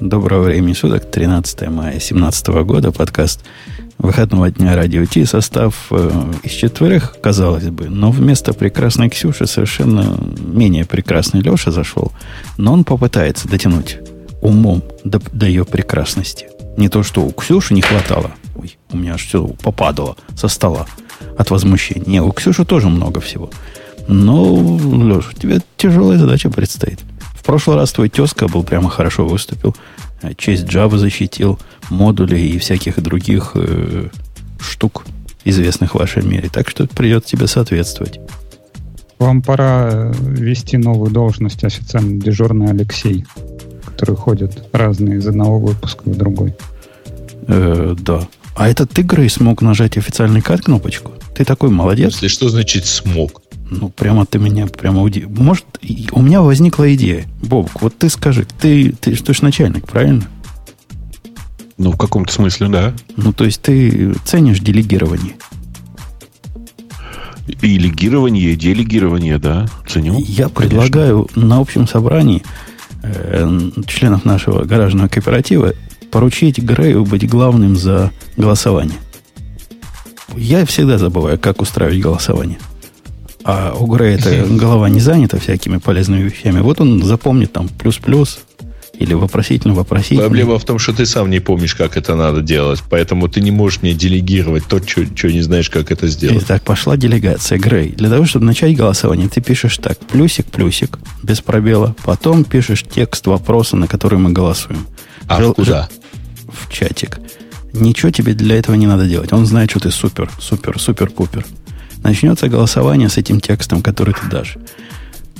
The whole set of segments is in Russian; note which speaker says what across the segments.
Speaker 1: Доброго времени суток, 13 мая 2017 года, подкаст выходного дня радио Ти. Состав э, из четверых, казалось бы, но вместо прекрасной Ксюши совершенно менее прекрасный Леша зашел, но он попытается дотянуть умом до, до ее прекрасности. Не то, что у Ксюши не хватало. Ой, у меня аж все попадало со стола от возмущения. Не, у Ксюши тоже много всего. Но, Леша, тебе тяжелая задача предстоит. В прошлый раз твой тезка был прямо хорошо выступил. Честь Java защитил, модули и всяких других э, штук, известных в вашем мире. Так что придется тебе соответствовать.
Speaker 2: Вам пора э, вести новую должность официально дежурный Алексей, который ходит разные из одного выпуска в другой.
Speaker 1: Э, да. А это ты, Грей, смог нажать официальный кат кнопочку? Ты такой молодец.
Speaker 3: Если что значит смог?
Speaker 1: Ну, прямо ты меня прямо удивил. Может, у меня возникла идея. Бобок, вот ты скажи, ты, ты, ты же начальник, правильно?
Speaker 3: Ну, в каком-то смысле, да.
Speaker 1: Ну, то есть ты ценишь делегирование.
Speaker 3: И легирование, и делегирование, да, ценю.
Speaker 1: Я предлагаю на общем собрании э, членов нашего гаражного кооператива поручить Грею быть главным за голосование. Я всегда забываю, как устраивать голосование. А у Грея голова не занята всякими полезными вещами. Вот он запомнит там плюс-плюс или вопросительно-вопросительно.
Speaker 3: Проблема в том, что ты сам не помнишь, как это надо делать. Поэтому ты не можешь мне делегировать то, что не знаешь, как это сделать.
Speaker 1: Итак, пошла делегация Грей. Для того, чтобы начать голосование, ты пишешь так. Плюсик-плюсик, без пробела. Потом пишешь текст вопроса, на который мы голосуем.
Speaker 3: А Жел, куда?
Speaker 1: В чатик. Ничего тебе для этого не надо делать. Он знает, что ты супер, супер, супер-пупер. Начнется голосование с этим текстом, который ты дашь.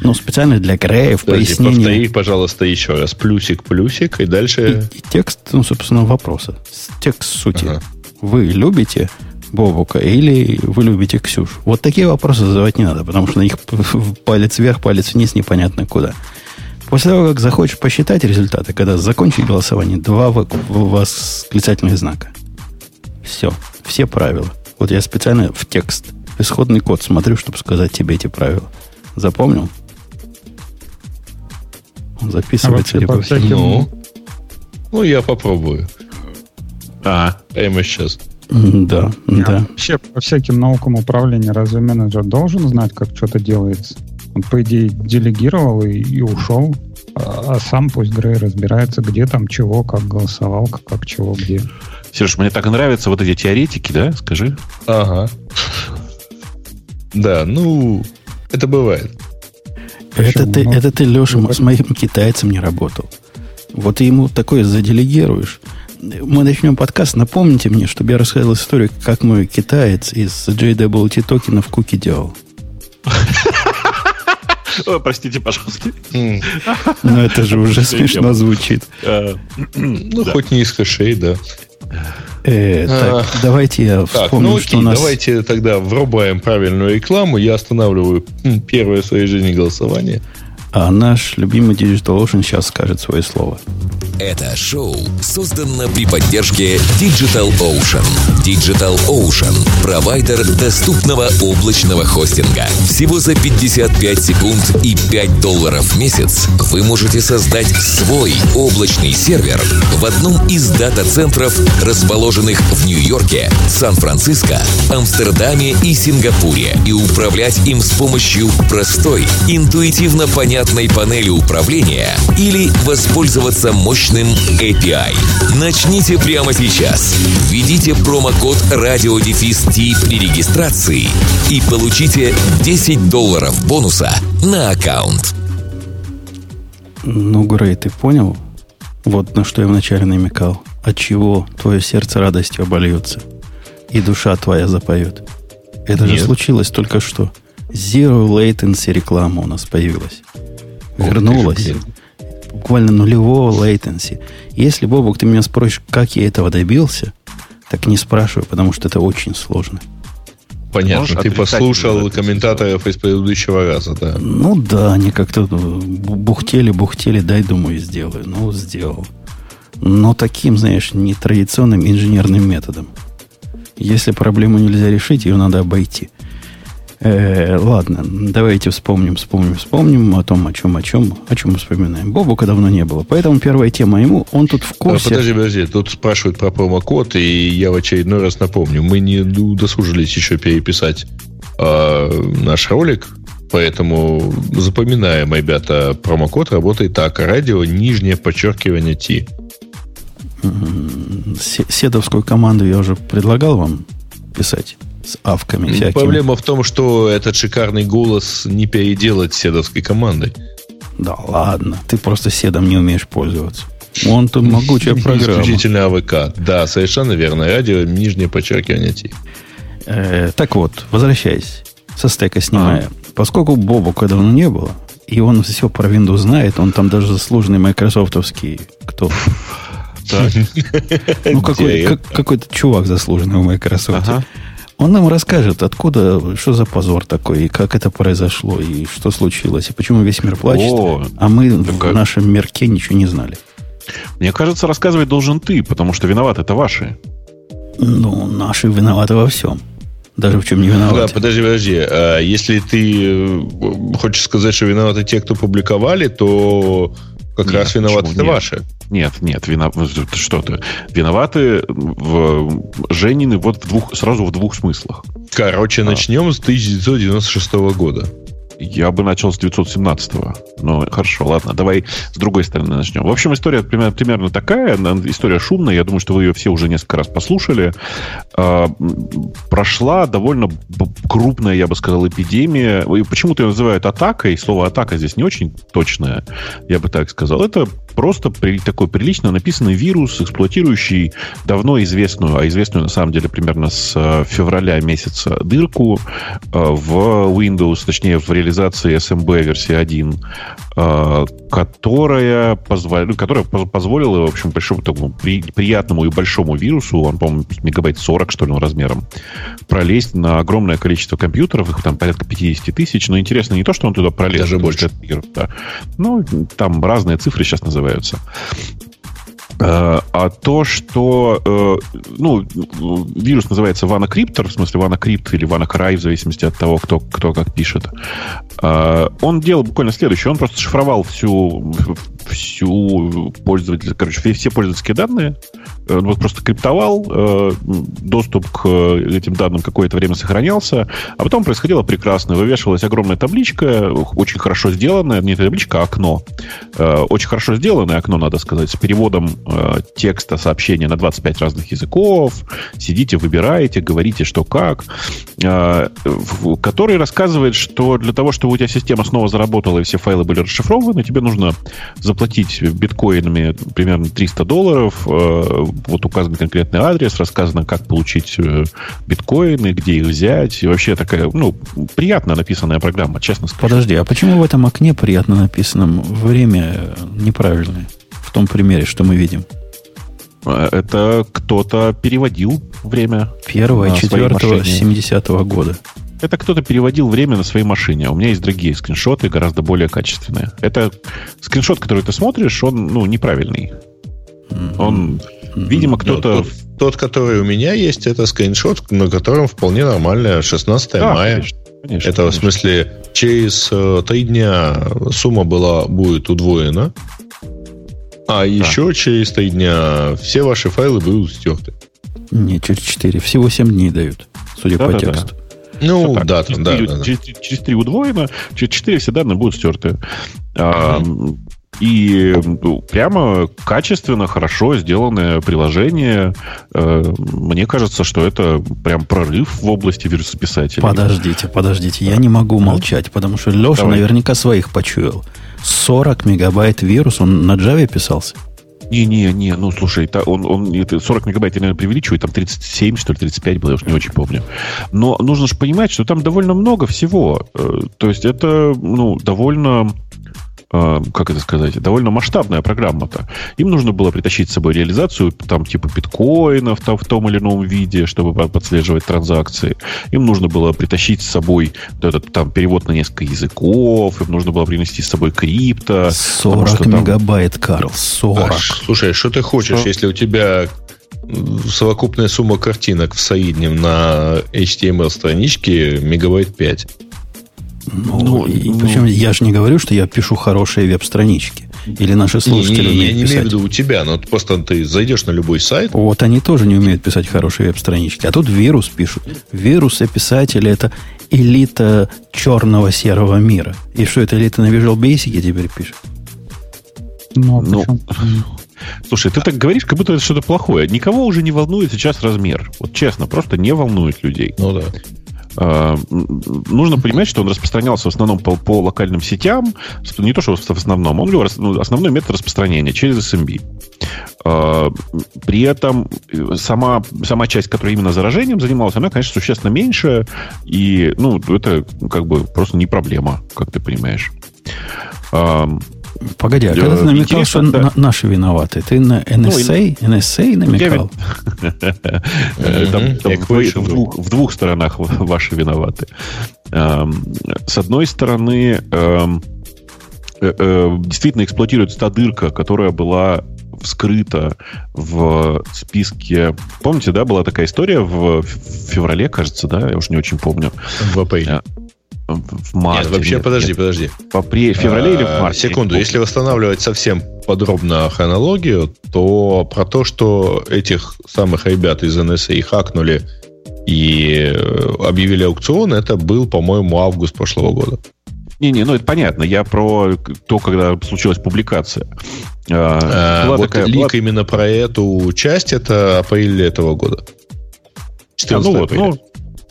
Speaker 1: Ну, специально для Грея в пояснении.
Speaker 3: Повтори, пожалуйста, еще раз. Плюсик, плюсик, и дальше...
Speaker 1: И, и текст, ну, собственно, вопроса. Текст сути. Ага. Вы любите Бобука или вы любите Ксюш? Вот такие вопросы задавать не надо, потому что на них палец вверх, палец вниз, непонятно куда. После того, как захочешь посчитать результаты, когда закончить голосование, два восклицательных знака. Все. Все правила. Вот я специально в текст исходный код смотрю, чтобы сказать тебе эти правила. Запомнил? Он записывается а либо...
Speaker 3: Всяким... Ну, ну, я попробую. А, прямо сейчас.
Speaker 1: Да, да. да.
Speaker 2: Вообще, по всяким наукам управления разве менеджер должен знать, как что-то делается? Он, по идее, делегировал и, и ушел. А, а сам пусть Грей разбирается, где там чего, как голосовал, как, как чего, где.
Speaker 3: Сереж, мне так нравятся вот эти теоретики, да? Скажи. Ага. Да, ну, это бывает.
Speaker 1: Это ты, это ты, Леша, с моим китайцем не работал. Вот ему такое заделегируешь. Мы начнем подкаст. Напомните мне, чтобы я рассказал историю, как мой китаец из JWT токенов куки делал.
Speaker 3: О, простите, пожалуйста.
Speaker 1: Но это же уже смешно звучит.
Speaker 3: А, ну, хоть не из хэшей, да.
Speaker 1: Э, так, а, давайте я вспомню, так, ну, окей, что у нас...
Speaker 3: Давайте тогда врубаем правильную рекламу. Я останавливаю первое в своей жизни голосование.
Speaker 1: А наш любимый Digital Ocean сейчас скажет свое слово.
Speaker 4: Это шоу создано при поддержке Digital Ocean. Digital Ocean – провайдер доступного облачного хостинга. Всего за 55 секунд и 5 долларов в месяц вы можете создать свой облачный сервер в одном из дата-центров, расположенных в Нью-Йорке, Сан-Франциско, Амстердаме и Сингапуре, и управлять им с помощью простой, интуитивно понятной понятной панели управления или воспользоваться мощным API. Начните прямо сейчас. Введите промокод радиодефис при регистрации и получите 10 долларов бонуса на аккаунт.
Speaker 1: Ну, Грей, ты понял? Вот на что я вначале намекал. От чего твое сердце радостью обольется и душа твоя запоет. Это Нет. же случилось только что. Zero latency реклама у нас появилась вернулась. Буквально нулевого latency. Если, Бобок, ты меня спросишь, как я этого добился, так не спрашивай, потому что это очень сложно.
Speaker 3: Понятно, Можешь ты послушал комментаторов из предыдущего раза, да?
Speaker 1: Ну да, они как-то бухтели, бухтели, дай, думаю, сделаю. Ну, сделал. Но таким, знаешь, нетрадиционным инженерным методом. Если проблему нельзя решить, ее надо обойти. Э, ладно, давайте вспомним, вспомним, вспомним о том, о чем, о чем, о чем мы вспоминаем. Бобука давно не было, поэтому первая тема ему, он тут в курсе.
Speaker 3: Подожди, подожди, тут спрашивают про промокод, и я в очередной раз напомню, мы не удосужились еще переписать э, наш ролик, поэтому запоминаем, ребята, промокод работает так, радио, нижнее подчеркивание T.
Speaker 1: Седовскую команду я уже предлагал вам писать с авками всякими.
Speaker 3: Проблема в том, что этот шикарный голос не переделать седовской командой.
Speaker 1: Да ладно, ты просто седом не умеешь пользоваться. Он тут могучая программа.
Speaker 3: Исключительно АВК. Да, совершенно верно. Радио, нижнее подчеркивание T.
Speaker 1: Э, так вот, возвращаясь, со стека снимая. А. Поскольку Бобука давно не было, и он все про Windows знает, он там даже заслуженный майкрософтовский кто? Ну, какой-то чувак заслуженный в Microsoft. Он нам расскажет, откуда, что за позор такой, и как это произошло, и что случилось, и почему весь мир плачет, О, а мы в нашем мирке ничего не знали.
Speaker 5: Мне кажется, рассказывать должен ты, потому что виноваты это ваши.
Speaker 1: Ну, наши виноваты во всем. Даже в чем не виноваты. Да,
Speaker 3: подожди, подожди. А если ты э, хочешь сказать, что виноваты те, кто публиковали, то как нет, раз виноваты ваши.
Speaker 5: Нет, нет, вина... что ты. Виноваты в Женины вот в двух, сразу в двух смыслах.
Speaker 3: Короче, а. начнем с 1996 года.
Speaker 5: Я бы начал с 917-го. Ну, хорошо, ладно, давай с другой стороны начнем. В общем, история примерно, примерно такая. История шумная. Я думаю, что вы ее все уже несколько раз послушали. А, прошла довольно крупная, я бы сказал, эпидемия. Почему-то ее называют атакой. Слово атака здесь не очень точное, я бы так сказал. Это просто при, такой прилично написанный вирус, эксплуатирующий давно известную, а известную на самом деле примерно с э, февраля месяца дырку э, в Windows, точнее в реализации SMB версии 1, э, которая, позволила, которая позволила, в общем, большому такому при, приятному и большому вирусу, он, по-моему, мегабайт 40, что ли, он размером, пролезть на огромное количество компьютеров, их там порядка 50 тысяч, но интересно не то, что он туда пролез.
Speaker 3: Даже больше.
Speaker 5: Да. Ну, там разные цифры сейчас называются. Э, а то, что э, ну, вирус называется WannaCryptor, в смысле WannaCrypt или WannaCry, в зависимости от того, кто, кто как пишет, э, он делал буквально следующее. Он просто шифровал всю, всю пользователь, короче, все, пользовательские данные, он вот просто криптовал, доступ к этим данным какое-то время сохранялся, а потом происходило прекрасно. Вывешивалась огромная табличка, очень хорошо сделанная, не табличка, а окно. Очень хорошо сделанное окно, надо сказать, с переводом э, текста сообщения на 25 разных языков, сидите, выбираете, говорите, что как, э, в, который рассказывает, что для того, чтобы у тебя система снова заработала и все файлы были расшифрованы, тебе нужно заплатить биткоинами примерно 300 долларов, э, вот указан конкретный адрес, рассказано, как получить э, биткоины, где их взять, и вообще такая, ну, приятно написанная программа, честно скажу.
Speaker 1: Подожди, а почему в этом окне приятно написано время неправильное? В том примере, что мы видим?
Speaker 5: Это кто-то переводил время.
Speaker 1: Первое, четвертого, 70-го года.
Speaker 5: Это кто-то переводил время на своей машине. А у меня есть другие скриншоты, гораздо более качественные. Это скриншот, который ты смотришь, он ну, неправильный. Mm-hmm. Он, видимо, кто-то...
Speaker 3: Тот, тот, который у меня есть, это скриншот, на котором вполне нормально 16 да, мая. Конечно, конечно, это конечно. в смысле через э, три дня сумма была, будет удвоена. А да. еще через три дня все ваши файлы будут стерты.
Speaker 1: Не, через 4. Всего 7 дней дают, судя да, по да, тексту. Да.
Speaker 3: Ну, так, да, через,
Speaker 5: да,
Speaker 3: 3, да,
Speaker 5: через, через 3 удвоено, через 4 все данные будут стерты. А, и ну, прямо качественно, хорошо сделанное приложение. Э, мне кажется, что это прям прорыв в области вирусописателей.
Speaker 1: Подождите, подождите, я не могу молчать, потому что Леша Давай. наверняка своих почуял. 40 мегабайт вирус, он на Java писался?
Speaker 5: Не-не-не, ну слушай, он, он 40 мегабайт, я, наверное, преувеличиваю, там 37, что ли, 35 было, я уж не очень помню. Но нужно же понимать, что там довольно много всего. Э, то есть это, ну, довольно Э, как это сказать, довольно масштабная программа-то. Им нужно было притащить с собой реализацию там типа биткоинов там, в том или ином виде, чтобы подслеживать транзакции. Им нужно было притащить с собой этот там перевод на несколько языков, им нужно было принести с собой крипто.
Speaker 1: 40 что, там... мегабайт, Карл, 40. А,
Speaker 3: слушай, что ты хочешь, 40... если у тебя совокупная сумма картинок в среднем на HTML страничке мегабайт 5.
Speaker 1: Ну, ну, ну, причем я же не говорю, что я пишу хорошие веб-странички. Или наши слушатели
Speaker 3: не, не,
Speaker 1: умеют
Speaker 3: Я не
Speaker 1: писать.
Speaker 3: имею в виду у тебя, но просто ты зайдешь на любой сайт.
Speaker 1: Вот они тоже не умеют писать хорошие веб-странички. А тут вирус пишут. Вирусы писатели это элита черного серого мира. И что это элита на Visual Basic теперь пишет?
Speaker 5: Ну, ну слушай, ты так говоришь, как будто это что-то плохое. Никого уже не волнует сейчас размер. Вот честно, просто не волнует людей.
Speaker 3: Ну да.
Speaker 5: А, нужно понимать, что он распространялся в основном по, по локальным сетям, не то, что в основном, он ну, основной метод распространения через SMB. А, при этом э, сама, сама часть, которая именно заражением занималась, она, конечно, существенно меньше, и ну, это как бы просто не проблема, как ты понимаешь.
Speaker 1: Погоди, а когда ты намекал, что да. на, наши виноваты, ты на NSA, ну, NSA намекал?
Speaker 5: в, двух, сторонах ваши виноваты. С одной стороны, эм, э, э, действительно эксплуатируется та дырка, которая была вскрыта в списке... Помните, да, была такая история в феврале, кажется, да? Я уже не очень помню.
Speaker 3: В апреле в марте. Нет, вообще, нет, подожди, нет. подожди.
Speaker 5: В апреле, феврале а, или в а, марте?
Speaker 3: Секунду, если восстанавливать совсем подробно хронологию, то про то, что этих самых ребят из NSA хакнули и э, объявили аукцион, это был, по-моему, август прошлого года.
Speaker 5: Не-не, ну это понятно. Я про то, когда случилась публикация.
Speaker 3: А, а, вот такая, лик была... именно про эту часть, это апрель этого года.
Speaker 5: 14 а, ну вот, ну,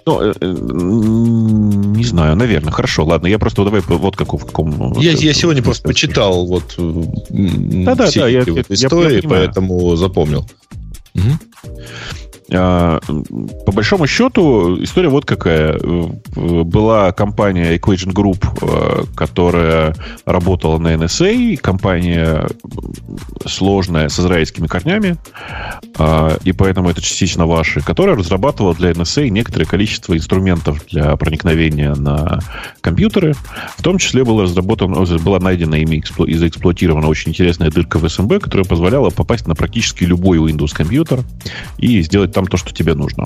Speaker 5: ну, э, э, не знаю, наверное. Хорошо, ладно. Я просто давай вот каков, в каком...
Speaker 3: Я, я сегодня просто почитал вот да, да, все да, эти я, вот истории, я, поэтому запомнил. Угу.
Speaker 5: А, по большому счету, история вот какая. Была компания Equation Group, а, которая работала на NSA, компания сложная, с израильскими корнями, а, и поэтому это частично ваши, которая разрабатывала для NSA некоторое количество инструментов для проникновения на компьютеры. В том числе была разработана, была найдена ими и заэксплуатирована очень интересная дырка в SMB, которая позволяла попасть на практически любой Windows компьютер и сделать там то, что тебе нужно.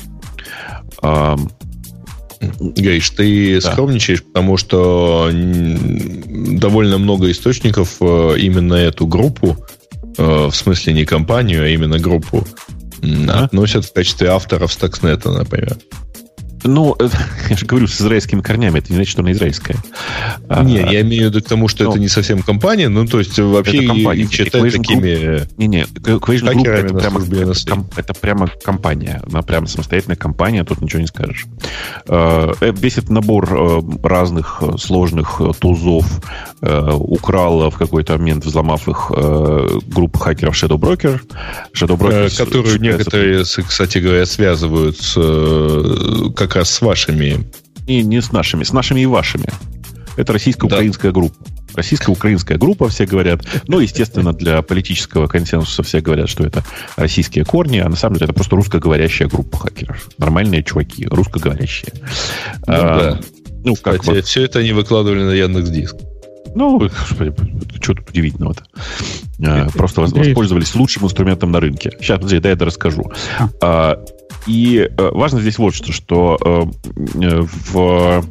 Speaker 3: Гриш, ты да. скромничаешь, потому что довольно много источников э, именно эту группу, э, в смысле не компанию, а именно группу, а? относят в качестве авторов Stuxnet, например.
Speaker 5: Ну, я же говорю, с израильскими корнями. Это не значит, что она израильская.
Speaker 3: Не, а, я имею в виду к тому, что ну, это не совсем компания. Ну, то есть, вообще это компания. их считают такими
Speaker 5: не, не, Equation Group это прямо, это, это прямо компания. Она прямо самостоятельная компания, тут ничего не скажешь. А, э, весь этот набор э, разных э, сложных тузов украла в какой-то момент, взломав их группа хакеров Shadow Broker.
Speaker 3: Shadow Broker Которую некоторые, кстати говоря, связывают с как как раз с вашими.
Speaker 5: И не с нашими, с нашими и вашими. Это российско-украинская да. группа. Российско-украинская группа, все говорят. Ну, естественно, для политического консенсуса все говорят, что это российские корни, а на самом деле это просто русскоговорящая группа хакеров. Нормальные чуваки, русскоговорящие.
Speaker 3: Ну, а, да. Ну, как Кстати, вот. все это они выкладывали на Яндекс Диск.
Speaker 5: Ну, господи, что тут удивительного-то? А, просто воспользовались лучшим инструментом на рынке. Сейчас, подожди, дай я это расскажу. А, и э, важно здесь вот что, что э, в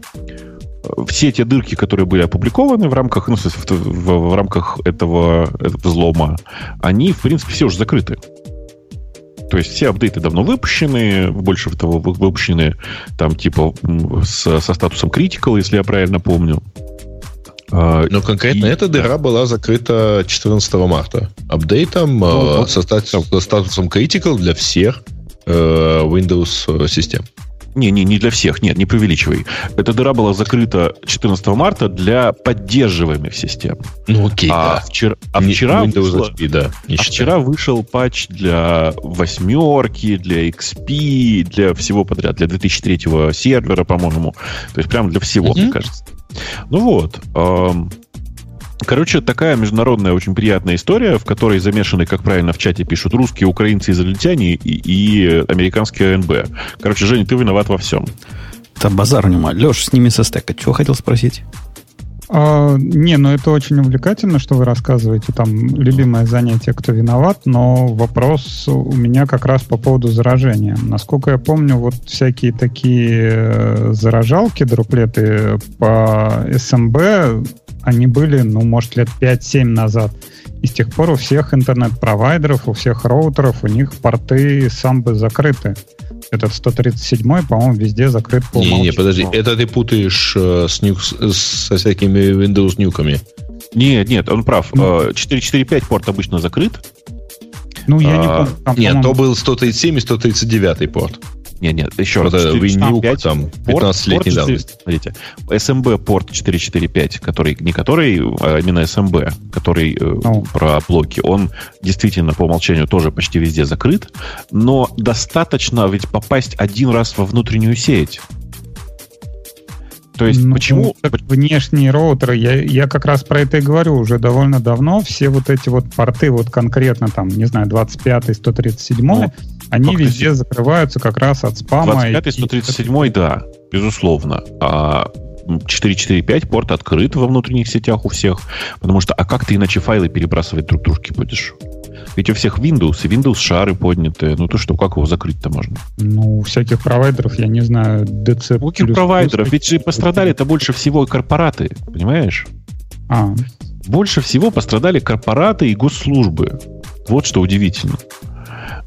Speaker 5: все те дырки, которые были опубликованы в рамках, ну, в, в, в рамках этого, этого взлома, они, в принципе, все уже закрыты. То есть все апдейты давно выпущены, больше того, выпущены там типа с, со статусом critical, если я правильно помню.
Speaker 3: А, Но конкретно и, эта дыра была закрыта 14 марта. Апдейтом ну, со, статусом, со статусом critical для всех Э, Windows э, систем.
Speaker 5: Не, не, не для всех, нет, не преувеличивай. Эта дыра была закрыта 14 марта для поддерживаемых систем.
Speaker 3: Ну окей,
Speaker 5: а
Speaker 3: да.
Speaker 5: Вчера, а вчера, Windows вышло, HP, да, а вчера вышел патч для восьмерки, для XP, для всего подряд, для 2003 сервера, по-моему. То есть прям для всего, mm-hmm. мне кажется. Ну вот. Эм, Короче, такая международная очень приятная история, в которой замешаны, как правильно в чате пишут, русские, украинцы, израильтяне и, и американские АНБ. Короче, Женя, ты виноват во всем.
Speaker 1: Это базар нема. Леш, сними со стека. Чего хотел спросить?
Speaker 2: А, не, ну это очень увлекательно, что вы рассказываете. Там любимое занятие, кто виноват, но вопрос у меня как раз по поводу заражения. Насколько я помню, вот всякие такие э, заражалки, дроплеты по SMB, они были, ну, может, лет 5-7 назад. И с тех пор у всех интернет-провайдеров, у всех роутеров, у них порты самбы закрыты. Этот 137, по-моему, везде закрыт
Speaker 3: по Не, не, подожди, это ты путаешь э, с нюк, со всякими Windows нюками.
Speaker 5: Нет, нет, он прав. Ну, 4.4.5 порт обычно закрыт.
Speaker 3: Ну, я а, не помню. Там, нет, то был 137 и 139 порт.
Speaker 5: Нет, нет, еще раз.
Speaker 3: Это WinNuke, там, 15-летней давности.
Speaker 5: Смотрите, SMB порт 445, который, не который, а именно SMB, который oh. про блоки, он действительно по умолчанию тоже почти везде закрыт, но достаточно ведь попасть один раз во внутреннюю сеть.
Speaker 2: То есть ну, почему... Внешние роутеры, я, я как раз про это и говорю уже довольно давно. Все вот эти вот порты, вот конкретно там, не знаю, 25 137 ну, они везде закрываются как раз от спама.
Speaker 5: 25 137 да, безусловно. А 445 порт открыт во внутренних сетях у всех, потому что, а как ты иначе файлы перебрасывать друг дружке будешь? Ведь у всех Windows, и Windows шары подняты. Ну то что, как его закрыть-то можно?
Speaker 2: Ну, у всяких провайдеров, я не знаю, DC...
Speaker 5: У каких провайдеров? Ведь же пострадали-то больше всего корпораты, понимаешь? А. Больше всего пострадали корпораты и госслужбы. Вот что удивительно.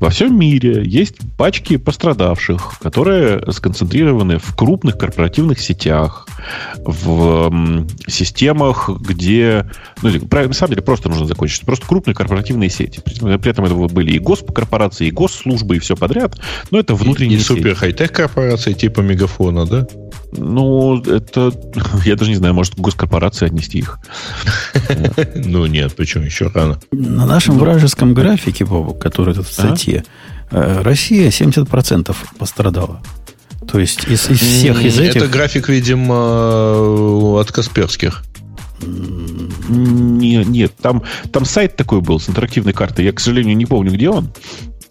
Speaker 5: Во всем мире есть пачки пострадавших, которые сконцентрированы в крупных корпоративных сетях, в системах, где... Ну, на самом деле, просто нужно закончить. Просто крупные корпоративные сети. При этом это были и госкорпорации, и госслужбы, и все подряд. Но это внутренние и, и
Speaker 3: супер хай-тек корпорации типа Мегафона, да?
Speaker 5: Ну, это... Я даже не знаю, может, госкорпорации отнести их.
Speaker 3: Ну, нет, почему еще рано?
Speaker 1: На нашем вражеском графике, Бобу, который тут в статье, э, Россия 70% пострадала. То есть из, из всех из этих...
Speaker 3: Это график, видимо, от Касперских.
Speaker 5: Нет, нет, там, там сайт такой был с интерактивной картой. Я, к сожалению, не помню, где он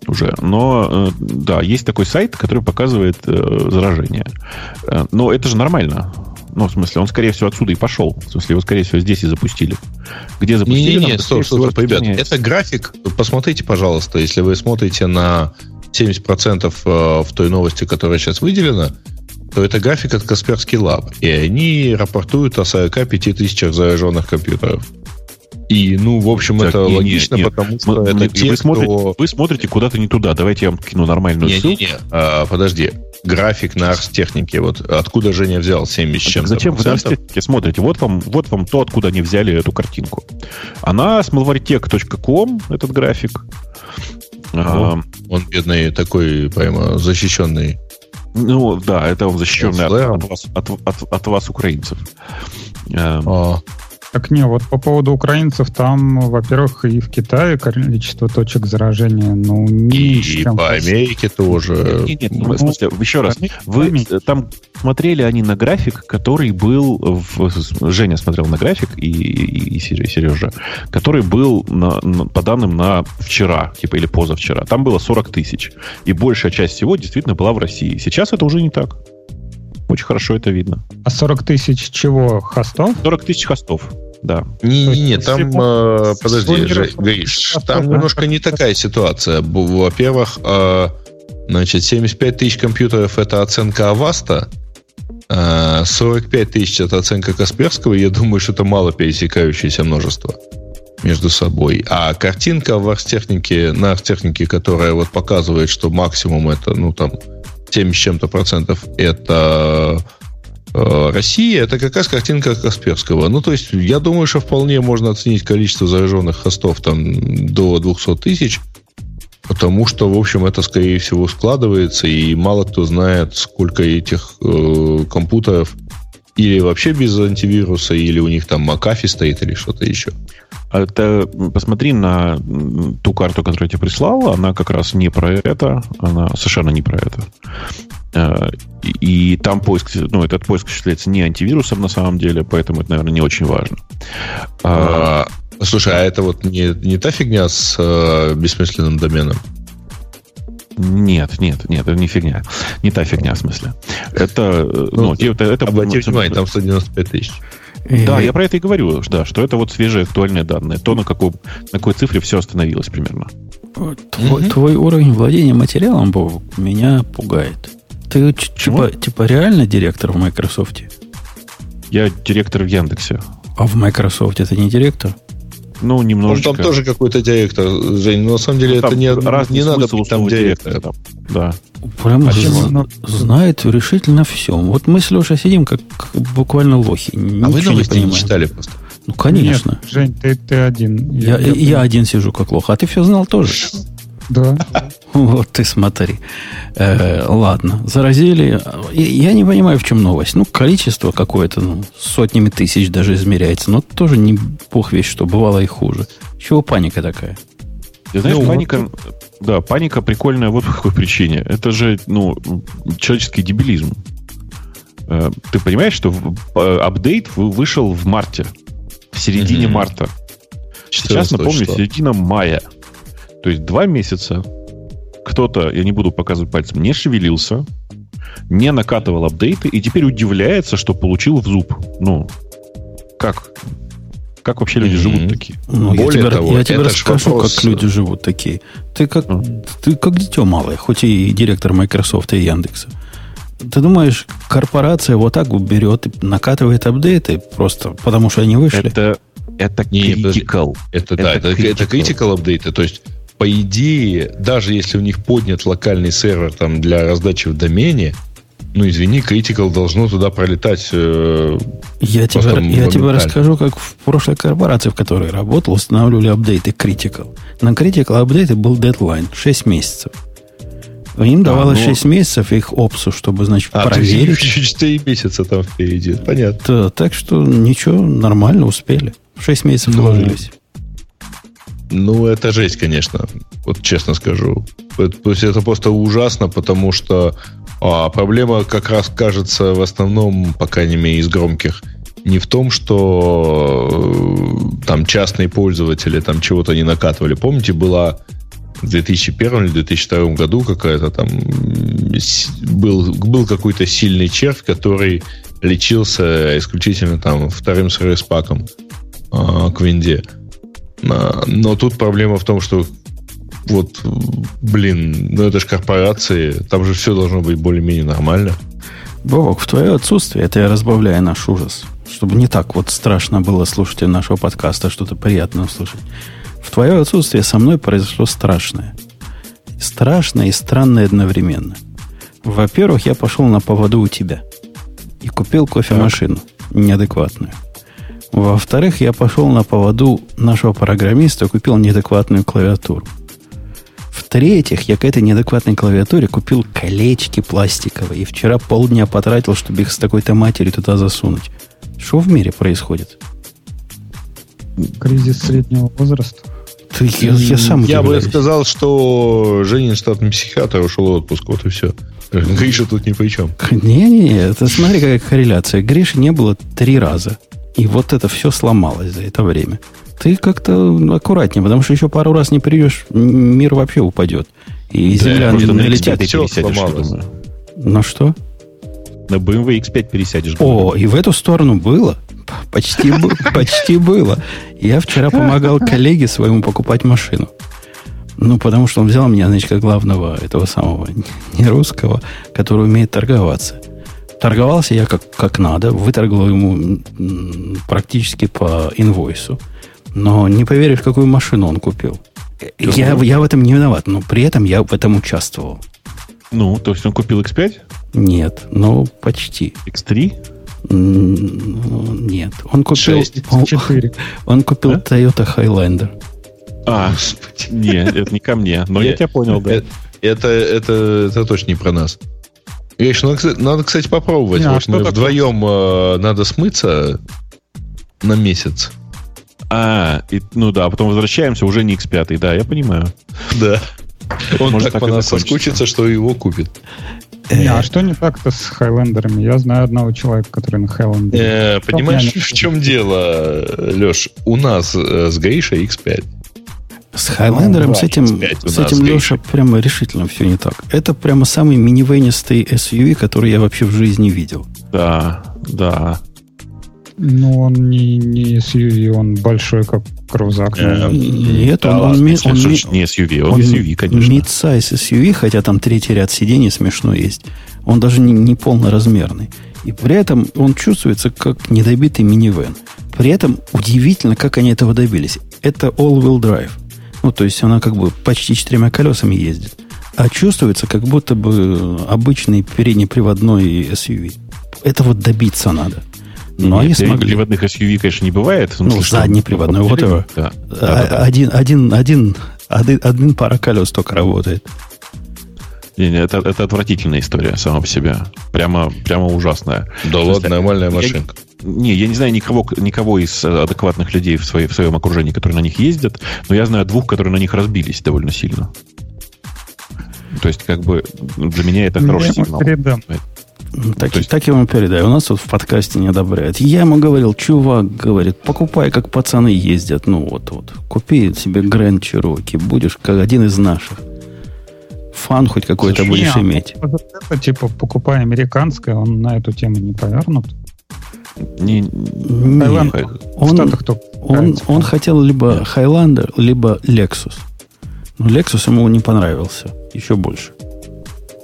Speaker 5: уже. Но э, да, есть такой сайт, который показывает э, заражение. Э, но это же нормально. Ну, в смысле, он, скорее всего, отсюда и пошел. В смысле, его, скорее всего, здесь и запустили.
Speaker 3: Где запустили? Не, не, не, стоп, стоп, стоп, ребят. Это график. Посмотрите, пожалуйста, если вы смотрите на 70% в той новости, которая сейчас выделена, то это график от Касперский Лаб. И они рапортуют о 45 тысячах зараженных компьютеров. И, ну, в общем, так, это не, логично,
Speaker 5: не,
Speaker 3: потому что
Speaker 5: мы, это те, вы, смотрите, кто... вы смотрите куда-то не туда. Давайте я вам кину нормальную
Speaker 3: не, ссылку. Не, не, а, подожди. График на архтехнике. Вот откуда Женя взял 70 с чем
Speaker 5: Зачем вы на архтехнике смотрите? Вот вам, вот вам то, откуда они взяли эту картинку. Она с malwaretech.com, этот график.
Speaker 3: А, он, бедный, такой прямо защищенный.
Speaker 5: Ну, да, это он защищенный от, от, вас, от, от, от вас, украинцев.
Speaker 2: А. Так не, вот по поводу украинцев, там, во-первых, и в Китае количество точек заражения, ну,
Speaker 3: не И по Америке тоже.
Speaker 5: Нет, нет, ну, в смысле, еще раз, вы там смотрели они на график, который был, в, Женя смотрел на график, и, и, и Сережа, который был на, на, по данным на вчера, типа, или позавчера. Там было 40 тысяч. И большая часть всего действительно была в России. Сейчас это уже не так. Очень хорошо это видно.
Speaker 2: А 40 тысяч чего? Хостов?
Speaker 5: 40 тысяч хостов. Да.
Speaker 3: Не-не-не, там, э, подожди, Гриш, там немножко не такая ситуация. Во-первых, э, значит, 75 тысяч компьютеров это оценка Аваста, 45 э, тысяч это оценка Касперского, я думаю, что это мало пересекающееся множество между собой. А картинка в архтехнике, на архтехнике, которая вот показывает, что максимум это, ну, там, 7 с чем-то процентов это э, Россия, это как раз картинка Касперского. Ну, то есть, я думаю, что вполне можно оценить количество зараженных хостов там до 200 тысяч, потому что, в общем, это, скорее всего, складывается, и мало кто знает, сколько этих э, компьютеров или вообще без антивируса, или у них там McAfee стоит, или что-то еще.
Speaker 5: Это, посмотри на ту карту, которую я тебе прислал, она как раз не про это, она совершенно не про это. Э, и там поиск, ну, этот поиск осуществляется не антивирусом на самом деле, поэтому это, наверное, не очень важно.
Speaker 3: А, слушай, а это вот не, не та фигня с э, бессмысленным доменом?
Speaker 5: Нет, нет, нет, это не фигня. Не та фигня, в смысле. Это,
Speaker 3: э, ну, ну это, это... Обратите внимание, там 195 тысяч.
Speaker 5: И... Да, я про это и говорю, да, что это вот свежие актуальные данные. То, на, какой, на какой цифре все остановилось примерно.
Speaker 1: Твой, угу. твой уровень владения материалом, Бог, меня пугает. Ты типа, типа реально директор в Microsoft?
Speaker 5: Я директор в Яндексе.
Speaker 1: А в Microsoft это не директор?
Speaker 5: Ну, немножечко.
Speaker 3: Он там тоже какой-то директор, Жень. Но на самом деле ну, это не, не надо быть там директором. Там.
Speaker 5: Да.
Speaker 1: Прямо а знает решительно все. Вот мы с Лешей сидим как буквально лохи.
Speaker 3: А вы новости не, не читали просто?
Speaker 1: Ну, конечно.
Speaker 2: Нет, Жень, ты, ты один.
Speaker 1: Я, я, я один сижу как лох. А ты все знал тоже?
Speaker 2: Да.
Speaker 1: Вот ты смотри. Э, ладно, заразили. Я не понимаю, в чем новость. Ну, количество какое-то, ну, сотнями тысяч даже измеряется. Но тоже не бог весь, что бывало и хуже. Чего паника такая?
Speaker 5: Ты знаешь, ну, паника, вот... да, паника прикольная вот по какой причине. Это же, ну, человеческий дебилизм. Э, ты понимаешь, что э, апдейт вышел в марте, в середине mm-hmm. марта. Сейчас, напомню, что? середина мая. То есть два месяца кто-то, я не буду показывать пальцем, не шевелился, не накатывал апдейты и теперь удивляется, что получил в зуб. Ну, как? Как вообще люди mm-hmm. живут такие?
Speaker 1: Ну, Более я тебе, того, я тебе расскажу, вопрос... как люди живут такие. Ты как, mm. ты как дитё малое, хоть и директор Microsoft и Яндекса. Ты думаешь, корпорация вот так берет и накатывает апдейты просто потому, что они вышли?
Speaker 5: Это, это critical.
Speaker 3: Это, это, да, это, это critical апдейты. То есть по идее, даже если у них поднят локальный сервер там, для раздачи в домене, ну, извини, Critical должно туда пролетать. Э,
Speaker 1: я тебе, я тебе расскажу, как в прошлой корпорации, в которой работал, устанавливали апдейты Critical. На Critical апдейты был дедлайн 6 месяцев. Им давалось а, ну... 6 месяцев их опсу, чтобы, значит, а, проверить. А,
Speaker 3: еще 4 месяца там впереди. Понятно.
Speaker 1: Да, так что ничего, нормально успели. 6 месяцев ну, вложились.
Speaker 3: Ну, это жесть, конечно. Вот честно скажу. То есть это просто ужасно, потому что а, проблема как раз кажется в основном, по крайней мере, из громких, не в том, что э, там частные пользователи там чего-то не накатывали. Помните, была в 2001 или 2002 году какая-то там был, был какой-то сильный червь, который лечился исключительно там вторым сервис-паком э, к винде. Но тут проблема в том, что вот, блин, ну это же корпорации, там же все должно быть более-менее нормально.
Speaker 1: Бог, в твое отсутствие, это я разбавляю наш ужас, чтобы не так вот страшно было слушать нашего подкаста, что-то приятное услышать. В твое отсутствие со мной произошло страшное. Страшное и странное одновременно. Во-первых, я пошел на поводу у тебя и купил кофемашину неадекватную. Во-вторых, я пошел на поводу нашего программиста и купил неадекватную клавиатуру. В-третьих, я к этой неадекватной клавиатуре купил колечки пластиковые. И вчера полдня потратил, чтобы их с такой-то матери туда засунуть. Что в мире происходит?
Speaker 2: Кризис среднего возраста.
Speaker 3: Ты, я, я сам Я бы сказал, что Женин штатный психиатр ушел в отпуск, вот и все. Гриша тут ни при чем.
Speaker 1: Не-не-не, это смотри, какая корреляция. Гриши не было три раза. И вот это все сломалось за это время. Ты как-то аккуратнее, потому что еще пару раз не придешь, мир вообще упадет. И да, земля налетит.
Speaker 5: Все сломалось.
Speaker 1: На что?
Speaker 5: На BMW X5 пересядешь.
Speaker 1: О, и в эту сторону было. Почти, почти было. Я вчера помогал коллеге своему покупать машину. Ну, потому что он взял меня, значит, как главного этого самого не русского, который умеет торговаться. Торговался я как, как надо, выторговал ему практически по инвойсу. Но не поверишь, какую машину он купил. Я, я в этом не виноват, но при этом я в этом участвовал.
Speaker 5: Ну, то есть он купил X5?
Speaker 1: Нет, ну почти.
Speaker 5: X3?
Speaker 1: Нет, он купил... 6, он, 4. он купил да? Toyota Highlander.
Speaker 5: А, нет, это не ко мне, но я тебя понял, да.
Speaker 3: Это, это, это точно не про нас. Гриш, ну, надо, кстати, попробовать. Не, а мы вдвоем э, надо смыться на месяц.
Speaker 5: А, и, ну да, потом возвращаемся, уже не X5, да, я понимаю.
Speaker 3: Да. Он Может, так, так по нас соскучится, что его купит.
Speaker 2: Не, а что не так-то с Хайлендерами? Я знаю одного человека, который на Хайлендере.
Speaker 3: Э, понимаешь, в чем дело, Леш? У нас э, с Гришей X5.
Speaker 1: С Хайлендером, с этим, с этим Леша, прямо решительно все не так. Это прямо самый минивенистый SUV, который я вообще в жизни видел.
Speaker 5: Да, да.
Speaker 2: Ну, он не, не SUV, он большой, как крузак.
Speaker 1: Э, нет, он, он, он,
Speaker 5: не SUV, он, он SUV, конечно.
Speaker 1: Mid-size SUV, хотя там третий ряд сидений смешно есть. Он даже не, не полноразмерный. И при этом он чувствуется как недобитый минивэн. При этом удивительно, как они этого добились. Это all-wheel drive. Ну, то есть она как бы почти четырьмя колесами ездит. А чувствуется, как будто бы обычный переднеприводной SUV. Это вот добиться надо.
Speaker 5: Но Нет, они смогли. Приводных SUV, конечно, не бывает.
Speaker 1: Ну, смысле, заднеприводной, вот его. Да. Да, да, один, один, один, один, один пара колес только работает.
Speaker 5: Не, не, это, это отвратительная история сама по себе. Прямо, прямо ужасная.
Speaker 3: Да ладно, нормальная машинка.
Speaker 5: Я, не, я не знаю никого, никого из адекватных людей в, своей, в своем окружении, которые на них ездят, но я знаю двух, которые на них разбились довольно сильно. То есть, как бы, для меня это хороший я сигнал. Передам.
Speaker 1: Ну, так, есть... так я вам передаю. У нас вот в подкасте не одобряют. Я ему говорил, чувак, говорит, покупай, как пацаны ездят. Ну, вот, вот. Купи себе Grand Cherokee, будешь как один из наших. Фан хоть какой-то будешь не, иметь.
Speaker 2: Это, типа, покупай американское, он на эту тему не повернут.
Speaker 1: Не, не, Таиланд, он, он, он хотел либо Highlander, либо Lexus. Но Lexus ему не понравился еще больше.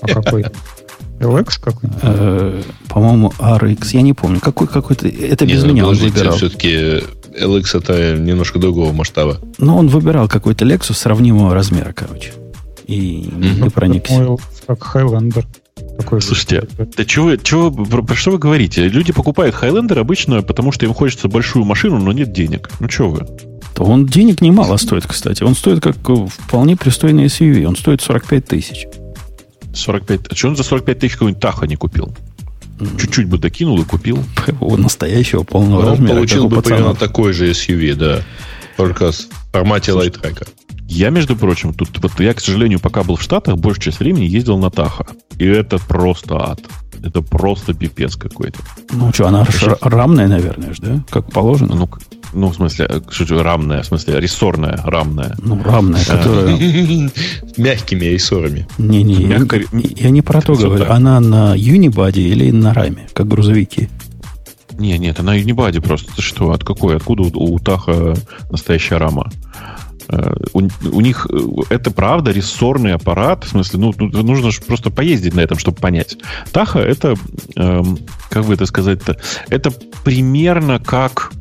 Speaker 2: А какой? LX какой?
Speaker 1: Э, по-моему, RX. Я не помню. Какой какой-то. Это без меня он выбирал.
Speaker 3: Все-таки LX это немножко другого масштаба.
Speaker 1: Но он выбирал какой-то Lexus сравнимого размера, короче. И mm-hmm. не проникся.
Speaker 2: Как Highlander.
Speaker 5: Такой Слушайте, да чего, чего, про, про что вы говорите? Люди покупают Highlander обычно, потому что им хочется большую машину, но нет денег. Ну, что вы?
Speaker 1: То он денег немало стоит, кстати. Он стоит как вполне пристойный SUV. Он стоит 45 тысяч.
Speaker 5: 45. А что он за 45 тысяч какой-нибудь Таха не купил? Чуть-чуть бы докинул и купил.
Speaker 1: У настоящего полного
Speaker 3: Но размера. Он получил бы примерно такой же SUV, да. Только в формате лайттрека.
Speaker 5: Я, между прочим, тут вот я, к сожалению, пока был в Штатах, большую часть времени ездил на Таха. И это просто ад. Это просто пипец какой-то.
Speaker 1: Ну что, она Вообще... рамная, наверное, же, да? Как положено.
Speaker 5: Ну, ну, в смысле, э, что рамная, в смысле, рессорная, рамная.
Speaker 1: Ну, рамная, э, которая...
Speaker 3: Мягкими рессорами.
Speaker 1: Не-не, я не про то говорю. Она на юнибаде или на раме, как грузовики?
Speaker 5: Не, нет, она юнибаде просто. Ты что, от какой? Откуда у, у Таха настоящая рама? Э, у, у них это правда рессорный аппарат. В смысле, ну, нужно же просто поездить на этом, чтобы понять. Таха это, эм, как бы это сказать-то, это примерно как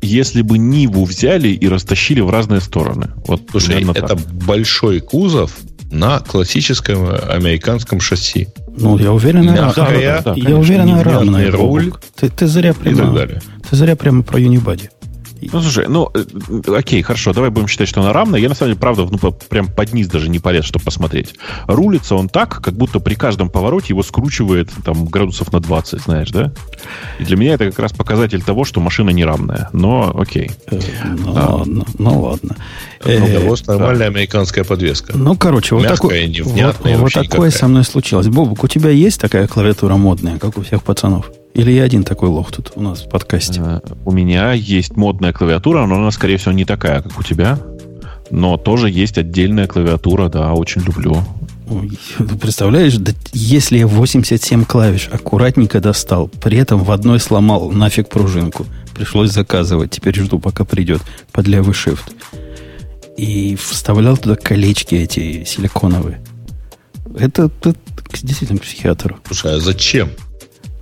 Speaker 5: если бы Ниву взяли и растащили в разные стороны. Вот
Speaker 3: Слушай, это так. большой кузов на классическом американском шасси.
Speaker 1: Ну, я уверен, Мягкая, да, да, да, я уверен, рамная руль. Ты, ты зря прямо, ты зря прямо про Unibody.
Speaker 5: Ну, слушай, ну, э, окей, хорошо, давай будем считать, что она равная. Я, на самом деле, правда, ну, прям под низ даже не полез, чтобы посмотреть. Рулится он так, как будто при каждом повороте его скручивает там градусов на 20, знаешь, да? И для меня это как раз показатель того, что машина неравная. Но окей. Э,
Speaker 1: ну, а, ладно, ну, ладно.
Speaker 3: Ну, э, вот нормальная американская подвеска.
Speaker 1: Ну, короче, вот, такое, вот, вот такое со мной случилось. Бобук, у тебя есть такая клавиатура модная, как у всех пацанов? Или я один такой лох тут у нас в подкасте? Uh,
Speaker 5: у меня есть модная клавиатура, но она, скорее всего, не такая, как у тебя. Но тоже есть отдельная клавиатура, да, очень люблю.
Speaker 1: Ой, ты представляешь, да если я 87 клавиш аккуратненько достал, при этом в одной сломал нафиг пружинку, пришлось заказывать, теперь жду, пока придет под левый shift. И вставлял туда колечки эти силиконовые. Это, это действительно к психиатру.
Speaker 3: Слушай, а зачем?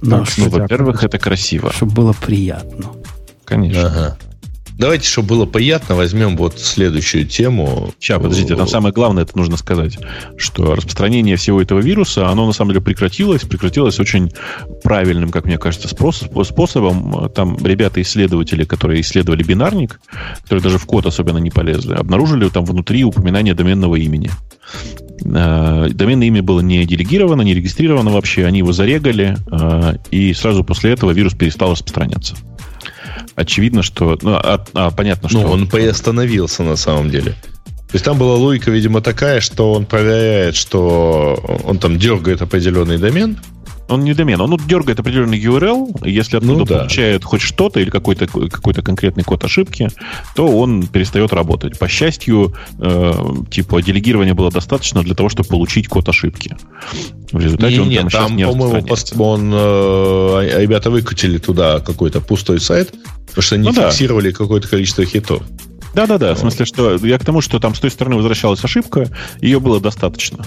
Speaker 5: Ну, ну во-первых, это красиво.
Speaker 1: Чтобы было приятно.
Speaker 5: Конечно.
Speaker 3: Ага. Давайте, чтобы было приятно, возьмем вот следующую тему.
Speaker 5: Сейчас, подождите, там самое главное, это нужно сказать, что распространение всего этого вируса, оно на самом деле прекратилось, прекратилось очень правильным, как мне кажется, способом. Там ребята-исследователи, которые исследовали бинарник, которые даже в код особенно не полезли, обнаружили там внутри упоминание доменного имени. Э, доменное имя было не делегировано, не регистрировано вообще, они его зарегали, э, и сразу после этого вирус перестал распространяться. Очевидно, что... Ну, а, а, понятно, что...
Speaker 3: Ну, он приостановился на самом деле. То есть там была логика, видимо, такая, что он проверяет, что он там дергает определенный домен,
Speaker 5: Он не домен. Он дергает определенный URL, если оттуда ну, да. получает хоть что-то или какой-то какой конкретный код ошибки, то он перестает работать. По счастью, э, типа делегирования было достаточно для того, чтобы получить код ошибки.
Speaker 3: В результате не, он нет, там, не по-моему, он, э, ребята выкатили туда какой-то пустой сайт, потому что они ну, фиксировали да. какое-то количество хитов.
Speaker 5: Да-да-да, в смысле, что я к тому, что там с той стороны возвращалась ошибка, ее было достаточно.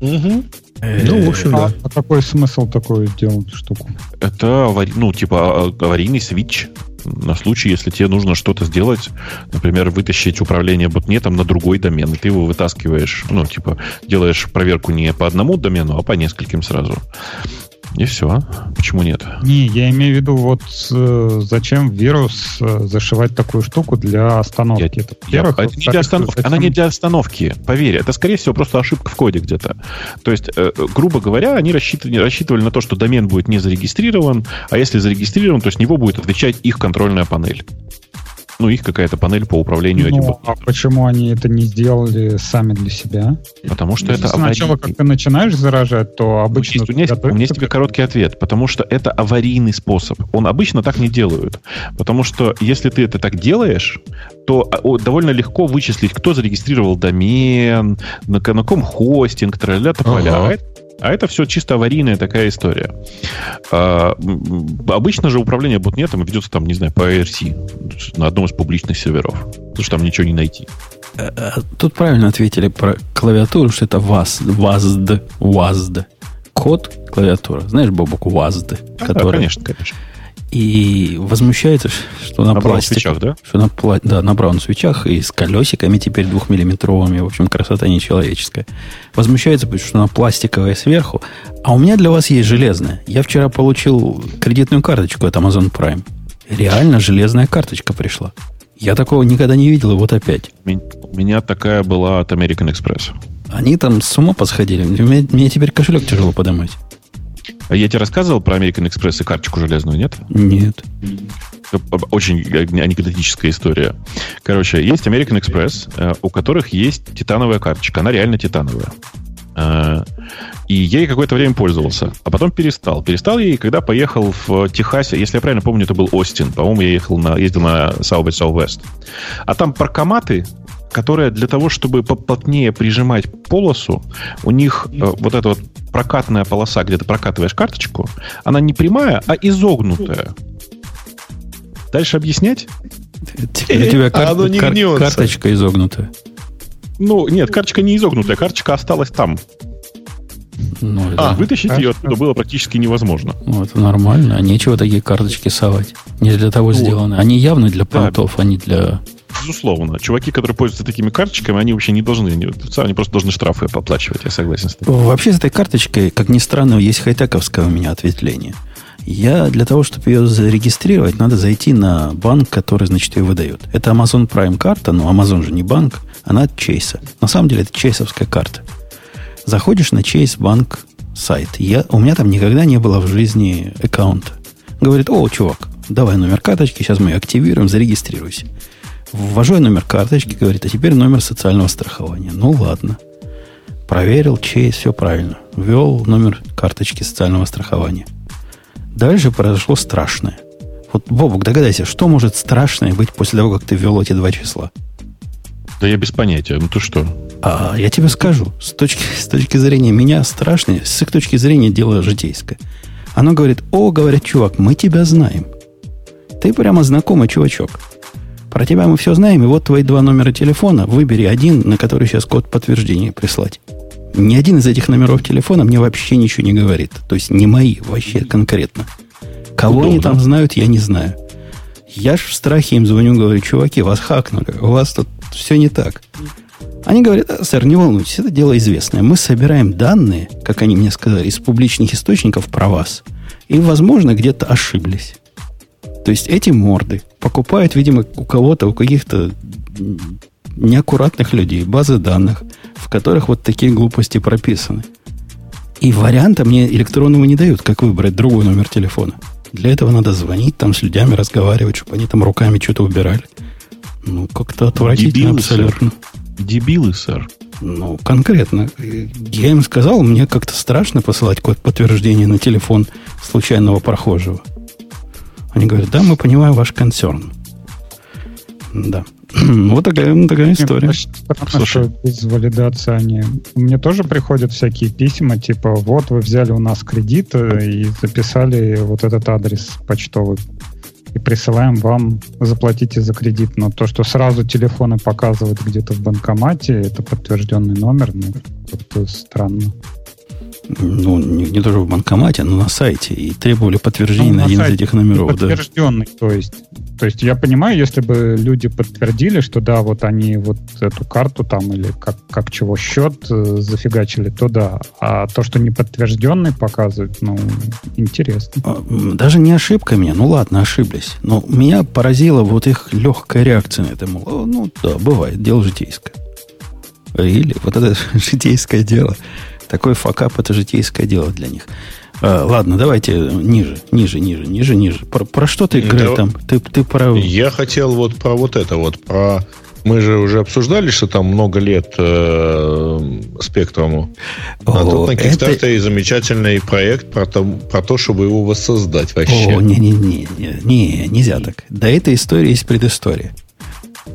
Speaker 2: Угу. Ну, в общем, а, да. А какой смысл такой делать штуку?
Speaker 5: Это, ну, типа а, аварийный свич на случай, если тебе нужно что-то сделать, например, вытащить управление ботнетом на другой домен, и ты его вытаскиваешь, ну, типа, делаешь проверку не по одному домену, а по нескольким сразу. И все. Почему нет?
Speaker 2: Не, я имею в виду, вот э, зачем вирус э, зашивать такую штуку для остановки?
Speaker 5: Я, это, я, это не для остановки. Зачем... Она не для остановки, поверь. Это, скорее всего, просто ошибка в коде где-то. То есть, э, грубо говоря, они рассчитывали, рассчитывали на то, что домен будет не зарегистрирован, а если зарегистрирован, то с него будет отвечать их контрольная панель ну, их какая-то панель по управлению ну, этим.
Speaker 2: А почему они это не сделали сами для себя?
Speaker 5: Потому что Если это
Speaker 2: сначала, как ты начинаешь заражать, то обычно...
Speaker 5: У меня, есть, у меня есть тебе короткий ответ. Потому что это аварийный способ. Он обычно так не делают. Потому что если ты это так делаешь, то а, довольно легко вычислить, кто зарегистрировал домен, на, на каком хостинг, тролля тополя. Ага. А это все чисто аварийная такая история. А, обычно же управление ботнетом ведется там, не знаю, по IRC, на одном из публичных серверов. Потому что там ничего не найти.
Speaker 1: Э, э, тут правильно ответили про клавиатуру, что это WASD, WASD, WASD. Код клавиатура. Знаешь, Бобок, WASD?
Speaker 5: А, который... конечно, конечно
Speaker 1: и возмущается, что на, на пластик, свечах, да? Что на, да, на браун свечах и с колесиками теперь двухмиллиметровыми. В общем, красота нечеловеческая. Возмущается, что на пластиковая сверху. А у меня для вас есть железная. Я вчера получил кредитную карточку от Amazon Prime. Реально железная карточка пришла. Я такого никогда не видел, и вот опять.
Speaker 5: У меня такая была от American Express.
Speaker 1: Они там с ума посходили. Мне, мне теперь кошелек тяжело поднимать.
Speaker 5: Я тебе рассказывал про American Express и карточку железную, нет?
Speaker 1: Нет.
Speaker 5: Очень анекдотическая история. Короче, есть American Express, э, у которых есть титановая карточка. Она реально титановая. Э, и я ей какое-то время пользовался, а потом перестал. Перестал ей, когда поехал в Техасе, если я правильно помню, это был Остин. По-моему, я ехал на, ездил на South by Southwest. А там паркоматы которая для того, чтобы поплотнее прижимать полосу, у них э, вот эта вот прокатная полоса, где ты прокатываешь карточку, она не прямая, а изогнутая. Дальше объяснять?
Speaker 1: У тебя кар- не кар- карточка изогнутая.
Speaker 5: Ну, нет, карточка не изогнутая, карточка осталась там. Ну, а, вытащить ее оттуда было практически невозможно.
Speaker 1: Ну, это нормально. А нечего такие карточки совать. Не для того вот. сделаны. Они явно для понтов, да. а не для
Speaker 5: Безусловно. Чуваки, которые пользуются такими карточками, они вообще не должны, они, они просто должны штрафы оплачивать, я согласен с
Speaker 1: тобой. Вообще с этой карточкой, как ни странно, есть хай-тековское у меня ответвление. Я для того, чтобы ее зарегистрировать, надо зайти на банк, который, значит, ее выдает. Это Amazon Prime карта, но Amazon же не банк, она от Чейса. На самом деле это чейсовская карта. Заходишь на Chase банк сайт. Я, у меня там никогда не было в жизни аккаунта. Говорит, о, чувак, давай номер карточки, сейчас мы ее активируем, зарегистрируйся. Ввожу я номер карточки, говорит, а теперь номер социального страхования. Ну ладно. Проверил, чей, все правильно. Ввел номер карточки социального страхования. Дальше произошло страшное. Вот, Бобук, догадайся, что может страшное быть после того, как ты ввел эти два числа?
Speaker 5: Да я без понятия. Ну ты что?
Speaker 1: А я тебе скажу. С точки, с точки зрения меня страшное, с их точки зрения дело житейское. Оно говорит, о, говорит, чувак, мы тебя знаем. Ты прямо знакомый чувачок. Про тебя мы все знаем, и вот твои два номера телефона. Выбери один, на который сейчас код подтверждения прислать. Ни один из этих номеров телефона мне вообще ничего не говорит. То есть не мои, вообще конкретно. Кого Удобно. они там знают, я не знаю. Я ж в страхе им звоню, говорю, чуваки, вас хакнули, у вас тут все не так. Они говорят, а, сэр, не волнуйтесь, это дело известное. Мы собираем данные, как они мне сказали, из публичных источников про вас. И, возможно, где-то ошиблись. То есть эти морды покупают, видимо, у кого-то, у каких-то неаккуратных людей базы данных, в которых вот такие глупости прописаны. И варианта мне электронного не дают, как выбрать другой номер телефона. Для этого надо звонить там с людьми, разговаривать, чтобы они там руками что-то убирали. Ну, как-то отвратительно
Speaker 5: дебилы,
Speaker 1: абсолютно.
Speaker 5: Сэр. Дебилы, сэр.
Speaker 1: Ну, конкретно. Я им сказал, мне как-то страшно посылать код подтверждения на телефон случайного прохожего. Они говорят, да, мы понимаем ваш концерн. Да. Вот такая, ну, такая история.
Speaker 2: Странно, Слушай. что без валидации они... Мне тоже приходят всякие письма, типа, вот вы взяли у нас кредит э, и записали вот этот адрес почтовый и присылаем вам, заплатите за кредит. Но то, что сразу телефоны показывают где-то в банкомате, это подтвержденный номер, ну, это странно
Speaker 1: ну, не, не тоже в банкомате, но на сайте, и требовали подтверждения ну, на, на один из этих номеров.
Speaker 2: Подтвержденный, да. то есть. То есть я понимаю, если бы люди подтвердили, что да, вот они вот эту карту там или как, как чего счет э, зафигачили, то да. А то, что не подтвержденный показывают, ну, интересно. А,
Speaker 1: даже не ошибка меня, ну ладно, ошиблись. Но меня поразила вот их легкая реакция на это. Мол, ну да, бывает, дело житейское. Или вот это житейское дело. Такой факап это житейское дело для них. А, ладно, давайте ниже, ниже, ниже, ниже, ниже. Про, про что ты, Грей, да, там? Ты, ты про...
Speaker 3: Я хотел вот про вот это вот, про... Мы же уже обсуждали, что там много лет э, спектруму. А тут на Kickstarter это... замечательный проект про то, про то, чтобы его воссоздать вообще.
Speaker 1: О, не-не-не, не, нельзя так. До этой истории есть предыстория.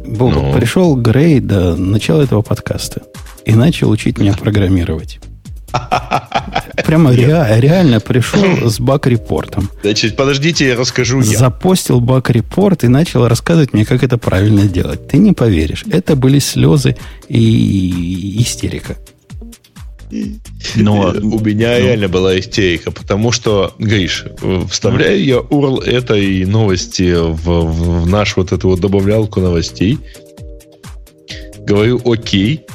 Speaker 1: Бог, ну. пришел Грей до начала этого подкаста и начал учить меня программировать. Прямо ре, реально пришел с баг-репортом.
Speaker 3: Значит, подождите, я расскажу я.
Speaker 1: Запостил баг-репорт и начал рассказывать мне, как это правильно делать. Ты не поверишь. Это были слезы и истерика.
Speaker 3: Но у меня ну. реально была истерика, потому что, Гриш, вставляю я URL этой новости в, в наш вот эту вот добавлялку новостей, говорю окей,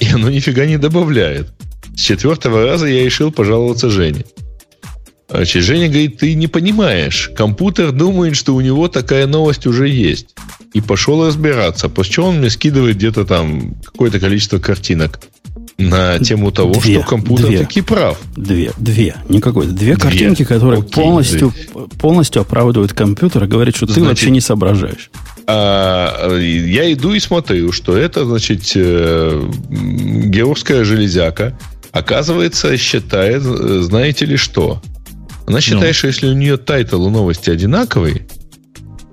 Speaker 3: и оно нифига не добавляет. С четвертого раза я решил пожаловаться Жене. Значит, Женя говорит, ты не понимаешь. Компьютер думает, что у него такая новость уже есть. И пошел разбираться. После чего он мне скидывает где-то там какое-то количество картинок на тему того, две, что компьютер две, таки прав.
Speaker 1: Две, две, не какой-то. Две, две картинки, которые Окей, полностью, две. полностью оправдывают компьютер и говорят, что значит, ты вообще не соображаешь.
Speaker 3: А, я иду и смотрю, что это, значит, э, георгская железяка, Оказывается, считает, э, знаете ли что? Она считает, ну. что если у нее title у новости одинаковый,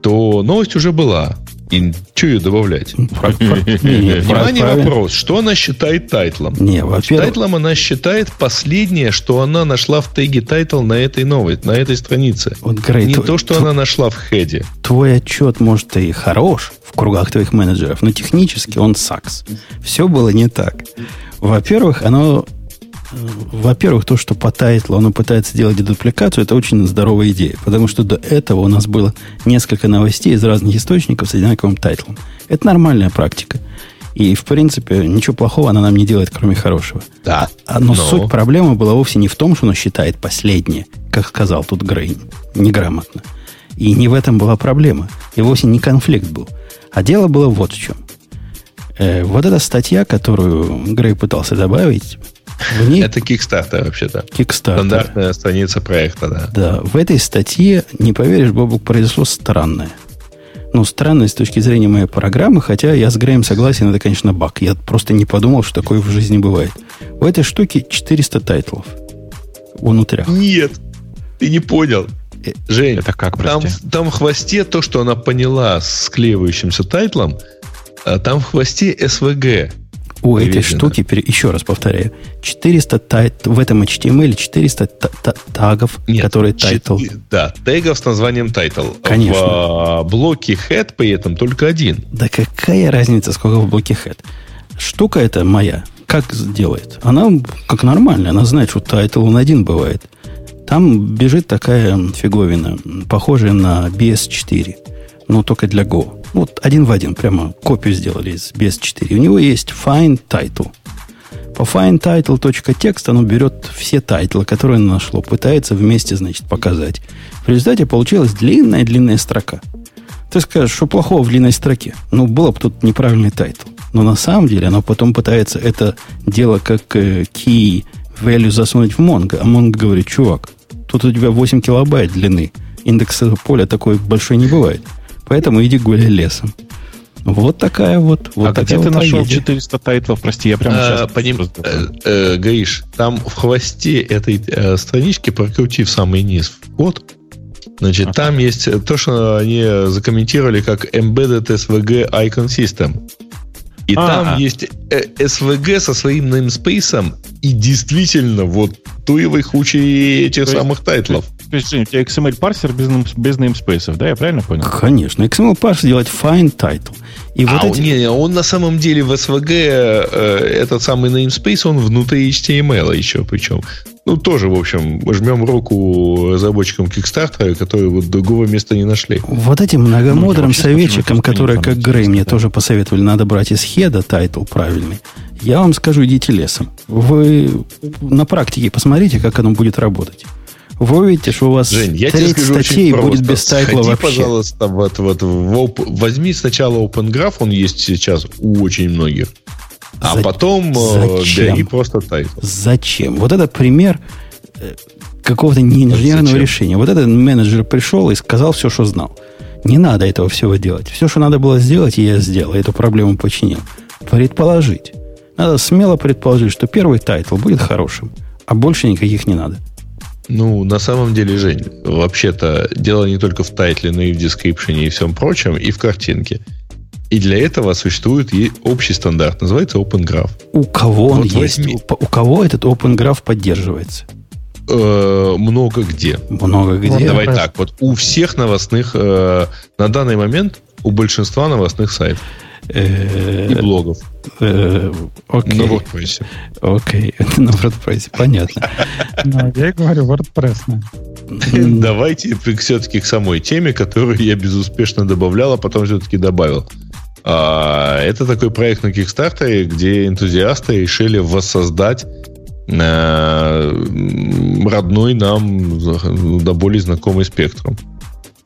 Speaker 3: то новость уже была. И что ее добавлять? Внимание, вопрос. Что она считает тайтлом?
Speaker 1: Не, во-первых...
Speaker 3: Тайтлом она считает последнее, что она нашла в теге title на этой новой, на этой странице. Вот, Грей, Не то, что она нашла в хеде.
Speaker 1: Твой отчет, может, и хорош в кругах твоих менеджеров, но технически он сакс. Все было не так. Во-первых, оно во-первых, то, что по тайтлу оно пытается делать дедупликацию, это очень здоровая идея. Потому что до этого у нас было несколько новостей из разных источников с одинаковым тайтлом. Это нормальная практика. И, в принципе, ничего плохого она нам не делает, кроме хорошего.
Speaker 3: Да.
Speaker 1: А, но, но суть проблемы была вовсе не в том, что оно считает последнее, как сказал тут Грей, неграмотно. И не в этом была проблема. И вовсе не конфликт был. А дело было вот в чем. Э, вот эта статья, которую Грей пытался добавить,
Speaker 3: в ней... Это Kickstarter вообще-то.
Speaker 1: Kickstarter.
Speaker 3: Стандартная страница проекта, да.
Speaker 1: Да, в этой статье, не поверишь, Бобук, произошло странное. Ну, странное с точки зрения моей программы, хотя я с Греем согласен, это, конечно, баг. Я просто не подумал, что такое в жизни бывает. В этой штуке 400 тайтлов. Внутрях.
Speaker 3: Нет, ты не понял. Э, Жень, это как, там, там в хвосте то, что она поняла с склеивающимся тайтлом, а там в хвосте SVG.
Speaker 1: У этой штуки, еще раз повторяю, 400 title, в этом HTML 400 тагов, Нет, которые title.
Speaker 3: Да, тегов с названием title.
Speaker 1: Конечно. В
Speaker 3: а, блоке head при этом только один.
Speaker 1: Да какая разница, сколько в блоке head? Штука эта моя, как делает? Она как нормально, она знает, что title он один бывает. Там бежит такая фиговина, похожая на BS4, но только для Go. Вот один в один, прямо копию сделали из BS4. У него есть find title. По find title оно берет все тайтлы, которые оно нашло, пытается вместе, значит, показать. В результате получилась длинная-длинная строка. Ты скажешь, что плохого в длинной строке? Ну, было бы тут неправильный title. Но на самом деле оно потом пытается это дело как э, key value засунуть в Mongo. А Mongo говорит, чувак, тут у тебя 8 килобайт длины. Индекс поля такой большой не бывает. Поэтому иди гуляй лесом. Вот такая вот. вот
Speaker 5: а
Speaker 1: такая
Speaker 5: где
Speaker 1: вот
Speaker 5: ты нашел 400 тайтлов? Прости, я прямо а, сейчас... Поним...
Speaker 3: Э, э, Гаиш, там в хвосте этой э, странички, прокрутив самый низ вход, значит, ага. там есть то, что они закомментировали как Embedded SVG Icon System. И А-а-а. там есть SVG со своим namespace, и действительно, вот туевый хучи этих то самых есть, тайтлов.
Speaker 5: Жень, у тебя XML парсер без, без namespace, да, я правильно понял?
Speaker 1: Конечно. XML парсер делает find title.
Speaker 3: И а вот эти... не, он на самом деле в SVG, э, этот самый namespace, он внутри HTML еще причем. Ну, тоже, в общем, жмем руку разработчикам Kickstarter, которые вот другого места не нашли.
Speaker 1: Вот этим многомудрым ну, советчикам, которые, как Грей, мне да. тоже посоветовали, надо брать из хеда title правильный. Я вам скажу, идите лесом. Вы на практике посмотрите, как оно будет работать. Вы увидите, что у вас
Speaker 3: Жень, я треть скажу
Speaker 1: статей будет без тайтла
Speaker 3: Сходи,
Speaker 1: вообще.
Speaker 3: пожалуйста, вот, вот, в оп... возьми сначала Open Graph, он есть сейчас у очень многих. А За... потом э, Зачем? бери просто title.
Speaker 1: Зачем? Вот это пример э, какого-то неинженерного Зачем? решения. Вот этот менеджер пришел и сказал все, что знал. Не надо этого всего делать. Все, что надо было сделать, я сделал. Эту проблему починил. Предположить. Надо смело предположить, что первый title будет хорошим, а больше никаких не надо.
Speaker 3: Ну, на самом деле, Жень, вообще-то дело не только в тайтле, но и в дескрипшене и всем прочем, и в картинке. И для этого существует и общий стандарт, называется Open Graph.
Speaker 1: У кого вот он возьми... есть? У кого этот Open Graph поддерживается?
Speaker 3: Э, много где.
Speaker 1: Много где. Вот,
Speaker 3: давай так, вот у всех новостных, э, на данный момент у большинства новостных сайтов.
Speaker 1: Э,
Speaker 3: и блогов.
Speaker 1: Э, окей.
Speaker 3: На WordPress.
Speaker 1: Окей, на WordPress, понятно.
Speaker 2: Ну, я и говорю, WordPress.
Speaker 3: Давайте все-таки к самой теме, которую я безуспешно добавлял, а потом все-таки добавил. А, это такой проект на Kickstarter, где энтузиасты решили воссоздать э, родной нам до более знакомый спектром.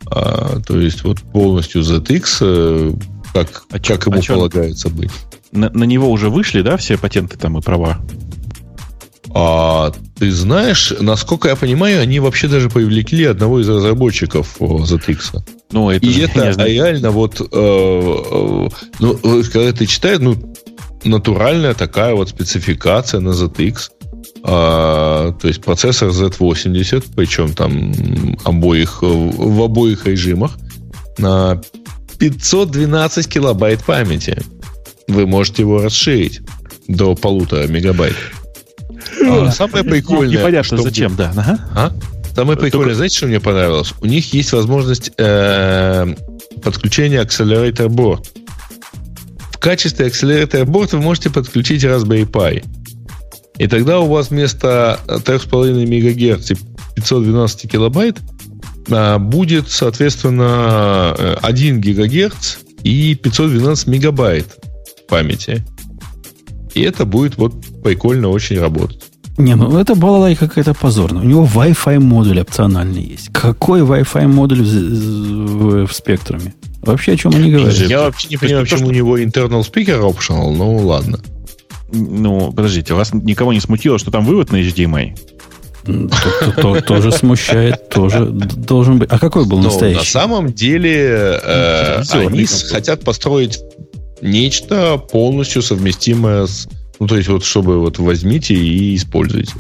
Speaker 3: А, то есть вот полностью ZX как, а как ему а полагается быть.
Speaker 5: На, на него уже вышли, да, все патенты там и права?
Speaker 3: А ты знаешь, насколько я понимаю, они вообще даже привлекли одного из разработчиков ZX. Ну, это и это реально вот, э, э, ну, когда ты читаешь, ну, натуральная такая вот спецификация на ZX. А, то есть процессор Z80, причем там обоих, в обоих режимах, на 512 килобайт памяти. Вы можете его расширить до полутора мегабайт.
Speaker 5: А самое прикольное... Непонятно, что зачем, да. Ага.
Speaker 3: А? Самое прикольное, Только... знаете, что мне понравилось? У них есть возможность э, подключения Accelerator Board. В качестве Accelerator Board вы можете подключить Raspberry Pi. И тогда у вас вместо 3,5 МГц и 512 килобайт будет, соответственно, 1 гигагерц и 512 мегабайт памяти. И это будет вот прикольно очень работать.
Speaker 1: Не, ну это была какая-то позорная. У него Wi-Fi модуль опциональный есть. Какой Wi-Fi модуль в, в, в спектруме? Вообще о чем они говорят?
Speaker 3: Я вообще не понимаю, почему у него internal speaker optional, ну ладно.
Speaker 5: Ну, подождите, вас никого не смутило, что там вывод на HDMI?
Speaker 1: Тоже смущает, тоже должен быть. А какой был настоящий? На
Speaker 3: самом деле э, они хотят построить нечто полностью совместимое с... Ну, то есть, вот чтобы вот возьмите и используйте.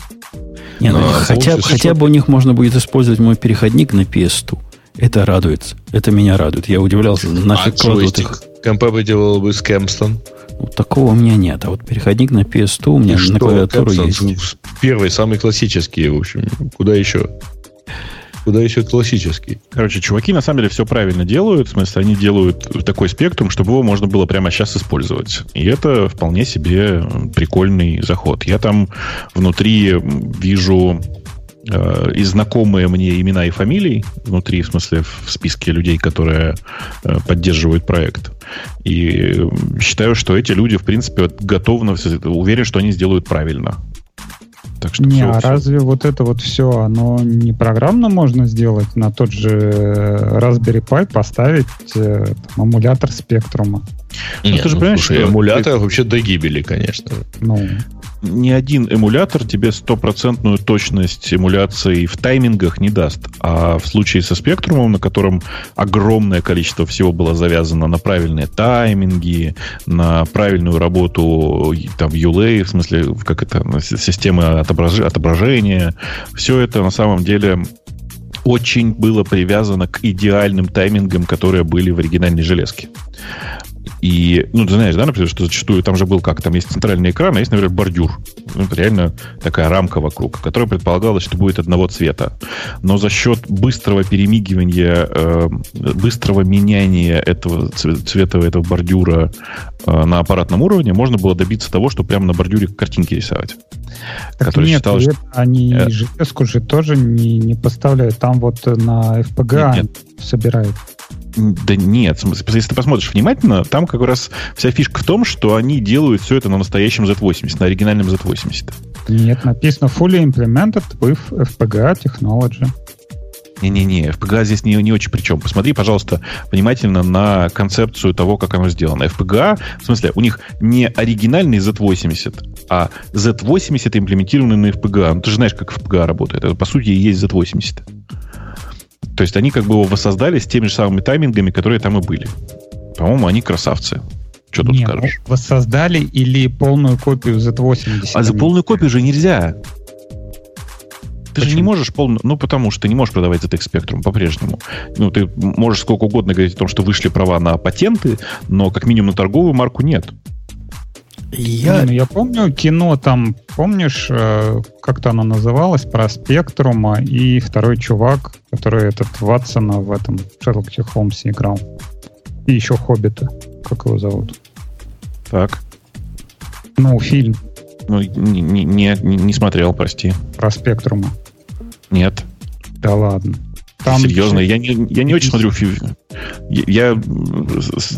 Speaker 1: Не, ну, хотя, хотя бы у них можно будет использовать мой переходник на PS2. Это радует. Это меня радует. Я удивлялся. Нафиг а кладут их.
Speaker 3: Compatible with Campston?
Speaker 1: Ну, такого у меня нет. А вот переходник на PS2 у меня И на клавиатуру есть.
Speaker 3: Первый, самый классический, в общем. Куда еще? Куда еще классический?
Speaker 5: Короче, чуваки на самом деле все правильно делают. В смысле, они делают такой спектрум, чтобы его можно было прямо сейчас использовать. И это вполне себе прикольный заход. Я там внутри вижу э, и знакомые мне имена и фамилии внутри, в смысле, в списке людей, которые э, поддерживают проект. И считаю, что эти люди, в принципе, готовы, уверен, что они сделают правильно.
Speaker 2: Так что не, все, а все. разве вот это вот все, оно не программно можно сделать на тот же Raspberry Pi поставить э, там, эмулятор спектрума?
Speaker 3: Нет, ну, ты же ну, понимаешь, слушай, что эмулятор ты... вообще до гибели, конечно.
Speaker 2: Ну,
Speaker 5: ни один эмулятор тебе стопроцентную точность эмуляции в таймингах не даст. А в случае со спектрумом, на котором огромное количество всего было завязано на правильные тайминги, на правильную работу там ULA, в смысле, как это, системы отображения, все это на самом деле очень было привязано к идеальным таймингам, которые были в оригинальной железке. И, ну, ты знаешь, да, например, что зачастую там же был как, там есть центральный экран, а есть, например, бордюр. Ну, это реально такая рамка вокруг, которая предполагалась, что будет одного цвета. Но за счет быстрого перемигивания, э, быстрого меняния этого цвета этого бордюра э, на аппаратном уровне можно было добиться того, что прямо на бордюре картинки рисовать.
Speaker 2: Так нет, считалось, что... они э... железку же тоже не, не поставляют. Там вот на FPGA нет, нет. собирают.
Speaker 5: Да нет, если ты посмотришь внимательно, там как раз вся фишка в том, что они делают все это на настоящем Z80, на оригинальном Z80.
Speaker 2: Нет, написано fully implemented with FPGA technology.
Speaker 5: Не-не-не, FPGA здесь не, не очень причем. Посмотри, пожалуйста, внимательно на концепцию того, как оно сделано. FPGA, в смысле, у них не оригинальный Z80, а Z80 имплементированный на FPGA. Ну, ты же знаешь, как FPGA работает. Это, по сути, и есть Z80. То есть они как бы его воссоздали с теми же самыми таймингами, которые там и были. По-моему, они красавцы. Что тут Не, скажешь?
Speaker 2: Ну, воссоздали или полную копию Z80?
Speaker 5: А за полную копию же нельзя. Ты Почему? же не можешь полную... Ну, потому что ты не можешь продавать ZX Spectrum по-прежнему. Ну, ты можешь сколько угодно говорить о том, что вышли права на патенты, но как минимум на торговую марку нет.
Speaker 2: Я... Ну, я помню кино там, помнишь, э, как-то оно называлось, про Спектрума и второй чувак, который этот Ватсона в этом Шерлоке Холмсе играл. И еще Хоббита. Как его зовут?
Speaker 5: Так.
Speaker 2: Ну, фильм.
Speaker 5: Ну, не, не, не, не смотрел, прости.
Speaker 2: Про Спектрума.
Speaker 5: Нет.
Speaker 2: Да ладно.
Speaker 5: Там Серьезно, я не, я не очень смотрю я, я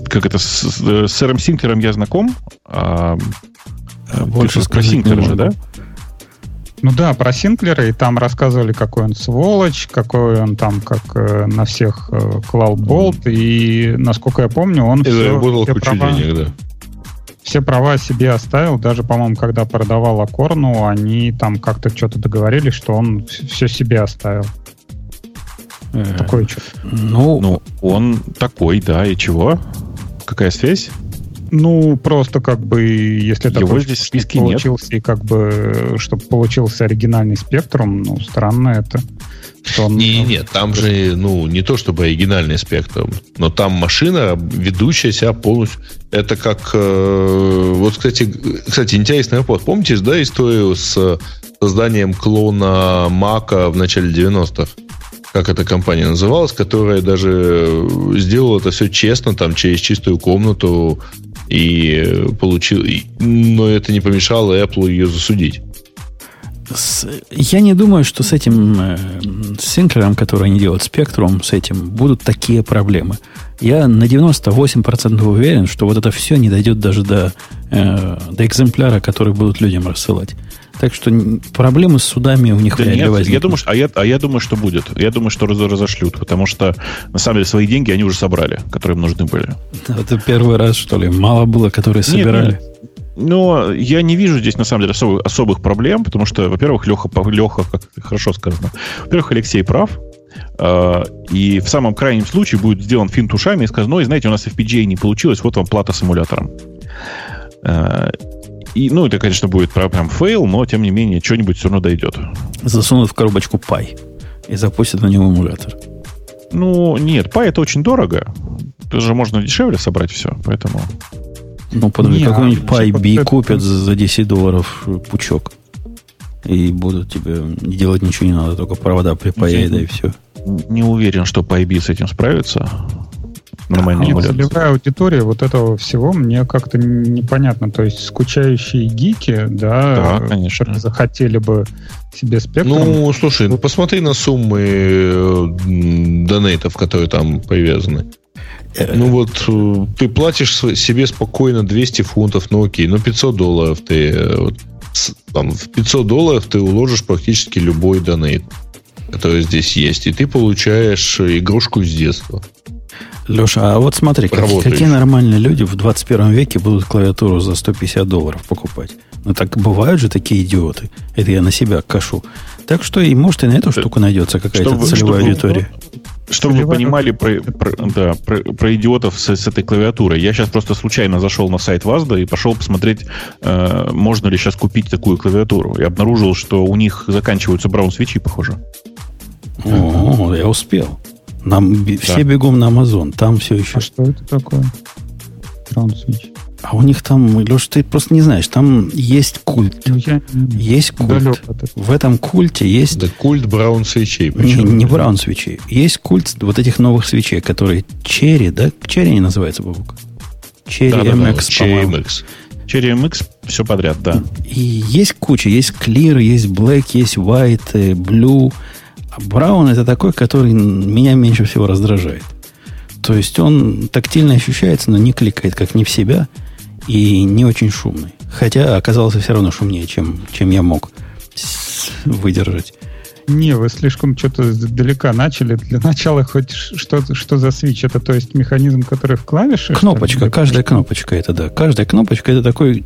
Speaker 5: как это с, с сэром Синклером я знаком, а,
Speaker 1: а больше про Синклера же, да?
Speaker 2: Ну да, про Синклера, и там рассказывали, какой он сволочь, какой он там, как э, на всех э, Cloud Bolt, и, насколько я помню, он
Speaker 3: и все, все права, денег, да.
Speaker 2: все права себе оставил, даже, по-моему, когда продавал Акорну, они там как-то что-то договорились, что он все себе оставил.
Speaker 5: Э, такой что Ну, ну, он такой, да, и чего? Какая связь?
Speaker 2: Ну, просто как бы, если
Speaker 5: это Его здесь
Speaker 2: получился, нет. и как бы, чтобы получился оригинальный спектрум, ну, странно это.
Speaker 3: Что он, не, нет, там же, ну, не то чтобы оригинальный спектрум, но там машина, ведущая себя полностью. Это как, э, вот, кстати, кстати, интересный вопрос. Помните, да, историю с созданием клона Мака в начале 90-х? Как эта компания называлась, которая даже сделала это все честно, там, через чистую комнату, и получил... Но это не помешало Apple ее засудить.
Speaker 1: Я не думаю, что с этим э, синклером, который они делают, спектром, с этим будут такие проблемы. Я на 98% уверен, что вот это все не дойдет даже до, э, до экземпляра, который будут людям рассылать. Так что проблемы с судами у них
Speaker 5: да нет, возникнут. Я думаю, что, а, я, а я думаю, что будет. Я думаю, что разошлют, потому что на самом деле свои деньги они уже собрали, которые им нужны были.
Speaker 1: Это первый раз, что ли? Мало было, которые собирали. Нет, нет.
Speaker 5: Но я не вижу здесь, на самом деле, особых, особых проблем, потому что, во-первых, Леха, Леха, как хорошо сказано, во-первых, Алексей прав, э, и в самом крайнем случае будет сделан финт ушами и сказано, ну, и знаете, у нас FPGA не получилось, вот вам плата с эмулятором. Э, и, ну, это, конечно, будет прям фейл, но, тем не менее, что-нибудь все равно дойдет.
Speaker 1: Засунут в коробочку Pi и запустят на него эмулятор.
Speaker 5: Ну, нет, Pi это очень дорого. Это же можно дешевле собрать все, поэтому...
Speaker 1: Ну, подожди, какой-нибудь Pi B купят за 10 долларов пучок. И будут тебе делать ничего не надо, только провода припаять, да и все.
Speaker 5: Не уверен, что Py B с этим справится
Speaker 2: нормальной Нет, целевая аудитория вот этого всего мне как-то непонятно. То есть скучающие гики, да,
Speaker 5: да конечно.
Speaker 2: захотели бы себе спектром.
Speaker 3: Ну, слушай, ну посмотри на суммы э, донейтов, которые там привязаны. Э, ну вот, э, ты платишь себе спокойно 200 фунтов, ну окей, ну 500 долларов ты... Вот, там, в 500 долларов ты уложишь практически любой донейт, который здесь есть, и ты получаешь игрушку с детства.
Speaker 1: Леша, а вот смотри, как, какие нормальные люди в 21 веке будут клавиатуру за 150 долларов покупать? Ну, так бывают же такие идиоты. Это я на себя кашу. Так что, и может, и на эту штуку найдется какая-то чтобы, целевая чтобы, аудитория.
Speaker 5: Чтобы вы понимали про, про, да, про, про идиотов с, с этой клавиатурой, я сейчас просто случайно зашел на сайт Вазда и пошел посмотреть, э, можно ли сейчас купить такую клавиатуру. И обнаружил, что у них заканчиваются браун-свечи, похоже.
Speaker 1: О, я успел. Нам да. все бегом на Amazon. Там все еще.
Speaker 2: А что это такое? Браун-свечи.
Speaker 1: А у них там, Леш, ты просто не знаешь, там есть культ. Ну, я есть культ. В этом культе есть...
Speaker 3: Да культ браун свечей.
Speaker 1: Не, не браун свечей. Есть культ вот этих новых свечей, которые черри, да? Черри не называется, Бабук?
Speaker 5: Черри да, MX, да, Черри MX. Черри MX, все подряд, да.
Speaker 1: И есть куча. Есть Clear, есть Black, есть White, э, Blue. Браун это такой, который меня меньше всего раздражает. То есть он тактильно ощущается, но не кликает как не в себя – и не очень шумный. Хотя оказался все равно шумнее, чем, чем я мог выдержать.
Speaker 2: Не, вы слишком что-то далека начали. Для начала хоть что, что за свич? Это то есть механизм, который в клавише?
Speaker 1: Кнопочка, каждая кнопочка это, да. Каждая кнопочка это такой...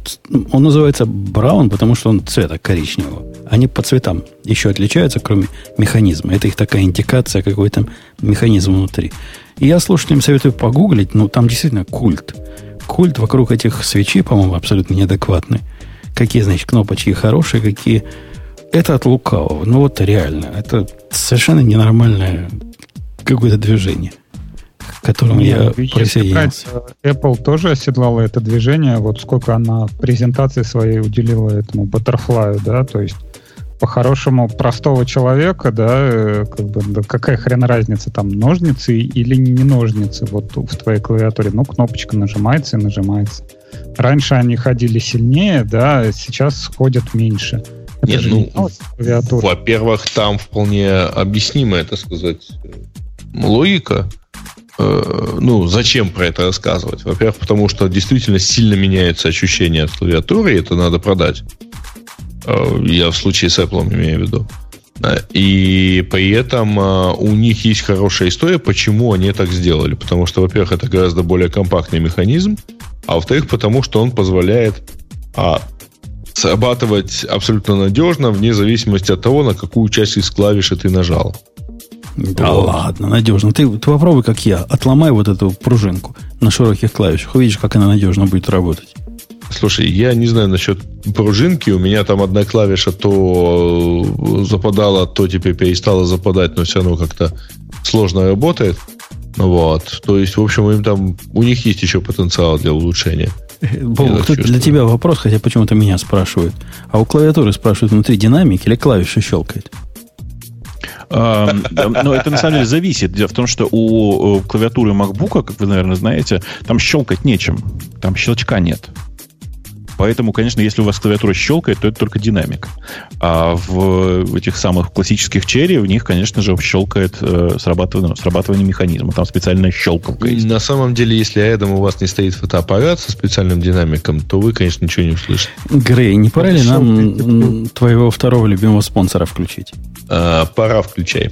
Speaker 1: Он называется браун, потому что он цвета коричневого. Они по цветам еще отличаются, кроме механизма. Это их такая индикация, какой-то механизм внутри. И я слушателям советую погуглить, ну, там действительно культ культ вокруг этих свечей, по-моему, абсолютно неадекватный. Какие, значит, кнопочки хорошие, какие... Это от лукавого. Ну вот реально. Это совершенно ненормальное какое-то движение, к которому Нет, я присоединился.
Speaker 2: Apple тоже оседлала это движение. Вот сколько она презентации своей уделила этому Butterfly, да, то есть по-хорошему простого человека, да, э, как бы, да, какая хрен разница, там, ножницы или не ножницы вот в твоей клавиатуре. Ну, кнопочка нажимается и нажимается. Раньше они ходили сильнее, да, сейчас ходят меньше.
Speaker 3: Это Нет, ну, не во-первых, там вполне объяснимая, так сказать, логика. Э, ну, зачем про это рассказывать? Во-первых, потому что действительно сильно меняется ощущение от клавиатуры, и это надо продать. Э, я в случае с Apple имею в виду. Э, и при этом у них есть хорошая история, почему они так сделали. Потому что, во-первых, это гораздо более компактный механизм, а во-вторых, потому что он позволяет а, срабатывать абсолютно надежно, вне зависимости от того, на какую часть из клавиши ты нажал.
Speaker 1: Да вот. ладно, надежно. Ты, ты попробуй, как я, отломай вот эту пружинку на широких клавишах. Увидишь, как она надежно будет работать.
Speaker 3: Слушай, я не знаю насчет пружинки. У меня там одна клавиша то западала, то теперь перестала западать, но все равно как-то сложно работает. Вот. То есть, в общем, им там, у них есть еще потенциал для улучшения.
Speaker 1: Бог, тут для тебя вопрос, хотя почему-то меня спрашивают. А у клавиатуры спрашивают, внутри динамик или клавиша щелкает?
Speaker 5: Но это на самом деле зависит. Дело в том, что у клавиатуры MacBook, как вы, наверное, знаете, там щелкать нечем. Там щелчка нет. Поэтому, конечно, если у вас клавиатура щелкает, то это только динамик. А в, этих самых классических черри в них, конечно же, щелкает э, срабатывание, срабатывание механизма. Там специальная щелкалка есть.
Speaker 3: На самом деле, если рядом у вас не стоит фотоаппарат со специальным динамиком, то вы, конечно, ничего не услышите.
Speaker 1: Грей, не пора ли нам твоего второго любимого спонсора включить?
Speaker 3: А, пора, включай.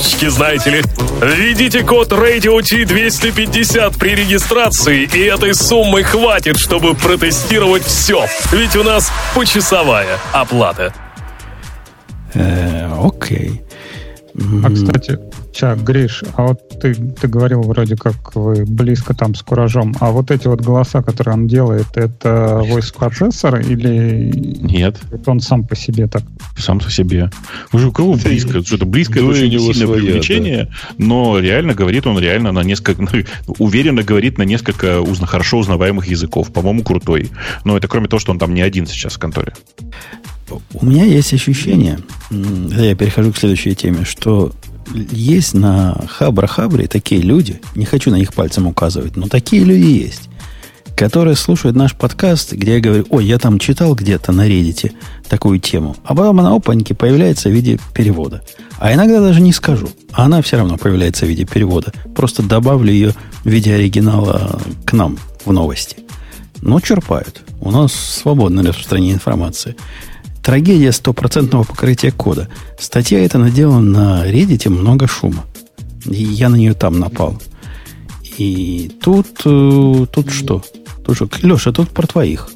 Speaker 6: фишечки, знаете ли. Введите код Radio T250 при регистрации, и этой суммы хватит, чтобы протестировать все. Ведь у нас почасовая оплата.
Speaker 1: Э, окей.
Speaker 2: А, кстати, Сейчас, Гриш, а вот ты, ты говорил вроде как вы близко там с куражом, а вот эти вот голоса, которые он делает, это voice процессор или...
Speaker 5: Нет.
Speaker 2: Это он сам по себе так?
Speaker 5: Сам по себе. Уже у кого близко? Что-то близко это очень сильное своя, привлечение, да. но реально говорит он реально на несколько... Уверенно говорит на несколько узна, хорошо узнаваемых языков. По-моему, крутой. Но это кроме того, что он там не один сейчас в конторе.
Speaker 1: У меня есть ощущение, я перехожу к следующей теме, что есть на Хабра-Хабре такие люди, не хочу на них пальцем указывать, но такие люди есть, которые слушают наш подкаст, где я говорю, ой, я там читал где-то на Reddit такую тему, а потом она опаньки появляется в виде перевода. А иногда даже не скажу, а она все равно появляется в виде перевода. Просто добавлю ее в виде оригинала к нам в новости. Но черпают. У нас свободное распространение информации. Трагедия стопроцентного покрытия кода. Статья эта наделала на Reddit много шума. И я на нее там напал. И тут, э, тут что? Тут что? Леша, тут про твоих.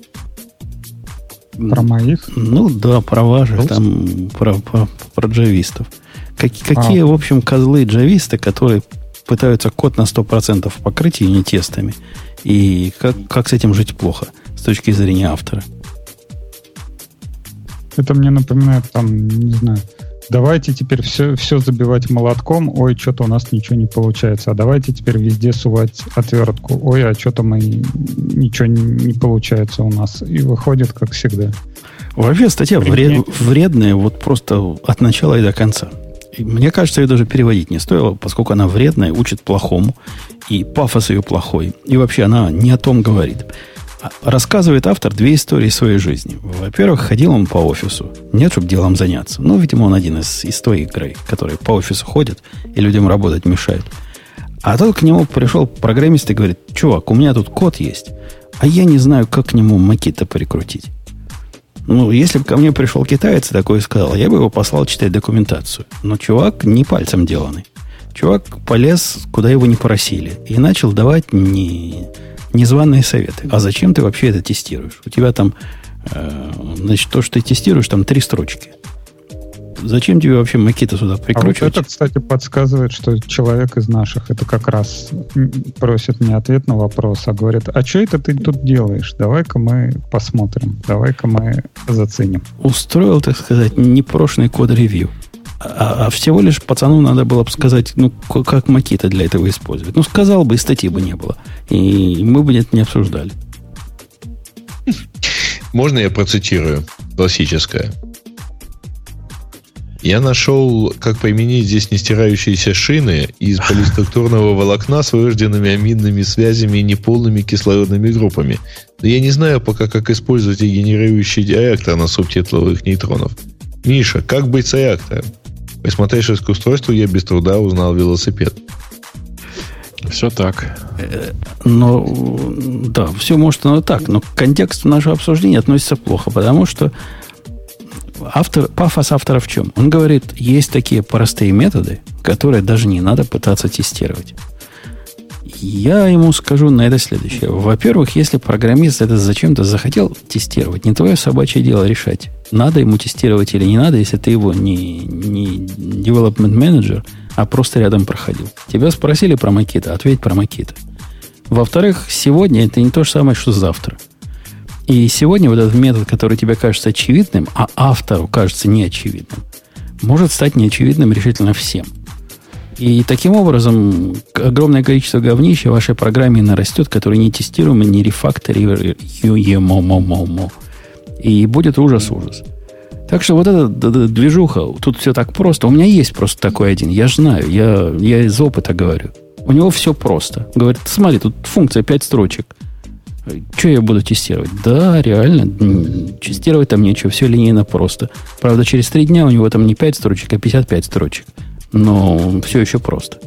Speaker 2: Про моих?
Speaker 1: Ну да, про ваших, там, про, про, про джавистов. Как, какие, а. в общем, козлы джависты, которые пытаются код на 100% покрыть юнит-тестами. И как, как с этим жить плохо с точки зрения автора?
Speaker 2: Это мне напоминает, там, не знаю, давайте теперь все, все забивать молотком, ой, что-то у нас ничего не получается, а давайте теперь везде сувать отвертку, ой, а что-то мы ничего не, не получается у нас. И выходит, как всегда.
Speaker 1: Вообще статья вред, вредная вот просто от начала и до конца. И мне кажется, ее даже переводить не стоило, поскольку она вредная, учит плохому, и пафос ее плохой. И вообще она не о том говорит. Рассказывает автор две истории своей жизни. Во-первых, ходил он по офису. Нет, чтобы делом заняться. Ну, видимо, он один из, из той игры, которые по офису ходят и людям работать мешают. А тут к нему пришел программист и говорит, чувак, у меня тут код есть, а я не знаю, как к нему макита прикрутить. Ну, если бы ко мне пришел китаец и такой сказал, я бы его послал читать документацию. Но чувак не пальцем деланный. Чувак полез, куда его не просили, и начал давать не незваные советы. А зачем ты вообще это тестируешь? У тебя там, э, значит, то, что ты тестируешь, там три строчки. Зачем тебе вообще макита сюда прикручивать? А
Speaker 2: вот это, кстати, подсказывает, что человек из наших это как раз просит не ответ на вопрос, а говорит, а что это ты тут делаешь? Давай-ка мы посмотрим, давай-ка мы заценим.
Speaker 1: Устроил, так сказать, непрошенный код-ревью. А, а всего лишь пацану надо было бы сказать, ну, как макита для этого использовать. Ну, сказал бы, и статьи бы не было. И мы бы это не обсуждали.
Speaker 3: Можно я процитирую? Классическое. Я нашел, как применить здесь нестирающиеся шины из полиструктурного волокна с вырожденными аминными связями и неполными кислородными группами. Но я не знаю пока, как использовать генерирующий реактор на субтитловых нейтронов. Миша, как быть с реактором? Посмотревшись к устройству, я без труда узнал велосипед.
Speaker 5: Все так.
Speaker 1: Э, но, да, все может оно так, но контекст нашего обсуждения относится плохо, потому что автор, пафос автора в чем? Он говорит, есть такие простые методы, которые даже не надо пытаться тестировать. Я ему скажу на это следующее. Во-первых, если программист это зачем-то захотел тестировать, не твое собачье дело решать, надо ему тестировать или не надо, если ты его не, не development manager, а просто рядом проходил. Тебя спросили про макеты, ответь про макеты. Во-вторых, сегодня это не то же самое, что завтра. И сегодня вот этот метод, который тебе кажется очевидным, а автору кажется неочевидным, может стать неочевидным решительно всем – и таким образом огромное количество говнища в вашей программе нарастет, который не тестируемый, не рефакторируемый. И будет ужас-ужас. Так что вот эта движуха, тут все так просто. У меня есть просто такой один. Я знаю, я, я из опыта говорю. У него все просто. Говорит, смотри, тут функция 5 строчек. Что я буду тестировать? Да, реально, тестировать там нечего, все линейно просто. Правда, через три дня у него там не 5 строчек, а 55 строчек но все еще просто.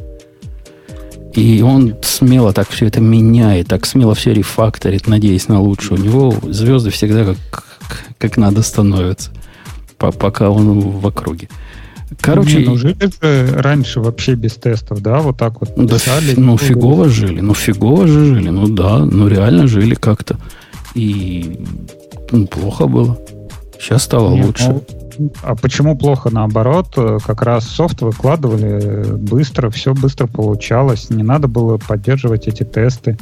Speaker 1: И он смело так все это меняет, так смело все рефакторит, надеясь на лучшее. У него звезды всегда как, как надо становятся, пока он в округе.
Speaker 2: Короче, Не, ну жили же раньше вообще без тестов, да, вот так вот
Speaker 1: писали. Да, ну, фигово жили, ну, фигово же жили, ну, да, ну, реально жили как-то. И ну, плохо было. Сейчас стало Нет, лучше. Ну,
Speaker 2: а почему плохо наоборот? Как раз софт выкладывали быстро, все быстро получалось. Не надо было поддерживать эти тесты.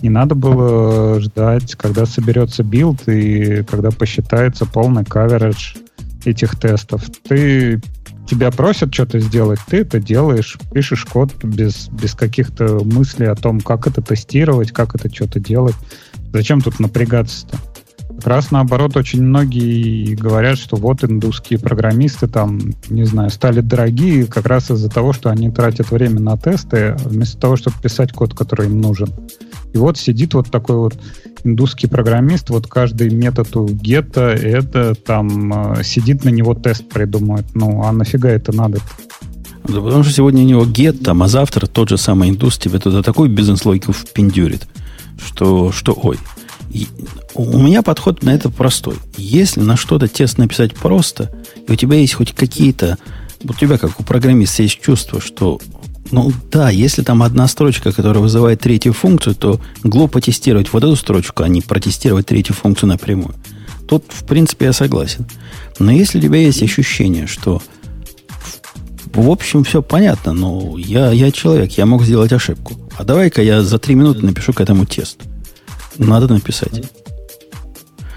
Speaker 2: Не надо было ждать, когда соберется билд и когда посчитается полный coverage этих тестов. Ты тебя просят что-то сделать, ты это делаешь, пишешь код без, без каких-то мыслей о том, как это тестировать, как это что-то делать. Зачем тут напрягаться-то? Как раз наоборот, очень многие говорят, что вот индусские программисты там, не знаю, стали дорогие как раз из-за того, что они тратят время на тесты, вместо того, чтобы писать код, который им нужен. И вот сидит вот такой вот индусский программист, вот каждый метод у гетто, это там э, сидит на него тест придумывает. Ну, а нафига это надо?
Speaker 1: Да потому что сегодня у него get там, а завтра тот же самый индус тебе туда такую бизнес-логику впендюрит, что, что ой. И у меня подход на это простой. Если на что-то тест написать просто, и у тебя есть хоть какие-то, у тебя, как у программиста, есть чувство, что ну да, если там одна строчка, которая вызывает третью функцию, то глупо тестировать вот эту строчку, а не протестировать третью функцию напрямую. Тут, в принципе, я согласен. Но если у тебя есть ощущение, что в общем, все понятно, но я, я человек, я мог сделать ошибку. А давай-ка я за три минуты напишу к этому тест. Надо написать.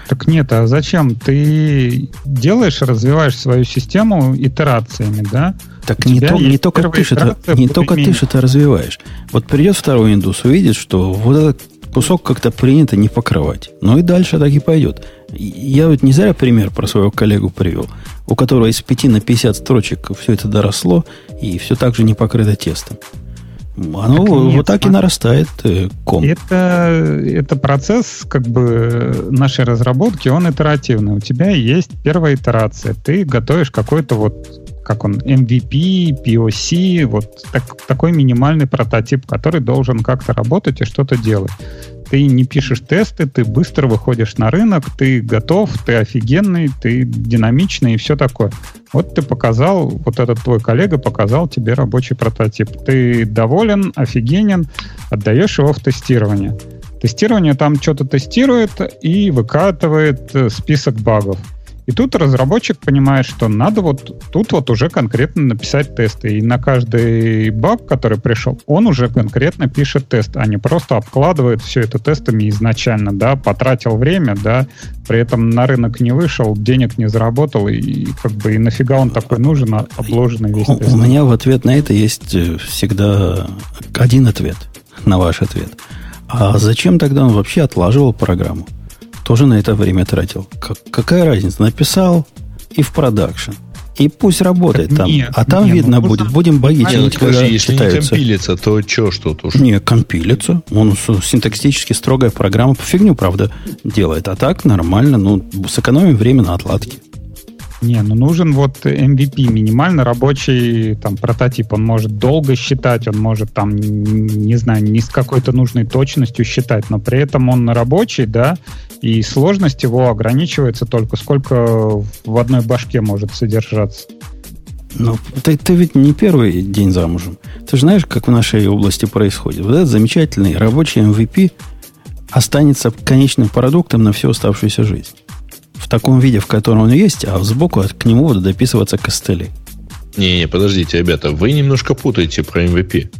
Speaker 2: Так нет, а зачем? Ты делаешь, развиваешь свою систему итерациями, да?
Speaker 1: Так не, то, не только, ты что не только ты что-то развиваешь. Вот придет второй индус, увидит, что вот этот кусок как-то принято не покрывать. Ну и дальше так и пойдет. Я вот не зря пример про своего коллегу привел, у которого из 5 на 50 строчек все это доросло, и все так же не покрыто тестом. Оно так нет, вот так и нарастает э, ком.
Speaker 2: Это, это процесс как бы нашей разработки, он итеративный. У тебя есть первая итерация. Ты готовишь какой-то вот как он, MVP, POC, вот так, такой минимальный прототип, который должен как-то работать и что-то делать. Ты не пишешь тесты, ты быстро выходишь на рынок, ты готов, ты офигенный, ты динамичный и все такое. Вот ты показал, вот этот твой коллега показал тебе рабочий прототип. Ты доволен, офигенен, отдаешь его в тестирование. Тестирование там что-то тестирует и выкатывает э, список багов. И тут разработчик понимает, что надо вот тут вот уже конкретно написать тесты. И на каждый баг, который пришел, он уже конкретно пишет тест, а не просто обкладывает все это тестами изначально, да, потратил время, да, при этом на рынок не вышел, денег не заработал, и как бы и нафига он такой нужен, а обложенный весь
Speaker 1: тест. У меня в ответ на это есть э, всегда один ответ на ваш ответ. А зачем тогда он вообще отлаживал программу? Тоже на это время тратил. Как, какая разница? Написал и в продакшн. И пусть работает так там. Нет, а там нет, видно ну, будет. Будем боги
Speaker 3: чинить, когда Если читаются. не компилится, то что, что тут уже?
Speaker 1: Не, компилится. Он синтаксически строгая программа. По фигню, правда, делает. А так нормально. Ну, сэкономим время на отладке.
Speaker 2: Не, ну нужен вот MVP, минимально рабочий там прототип. Он может долго считать, он может там, не знаю, не с какой-то нужной точностью считать, но при этом он рабочий, да, и сложность его ограничивается только сколько в одной башке может содержаться.
Speaker 1: Ну, ты, ты ведь не первый день замужем. Ты же знаешь, как в нашей области происходит. Вот этот замечательный рабочий MVP останется конечным продуктом на всю оставшуюся жизнь в таком виде, в котором он есть, а сбоку к нему будут дописываться костыли.
Speaker 3: Не-не, подождите, ребята, вы немножко путаете про MVP.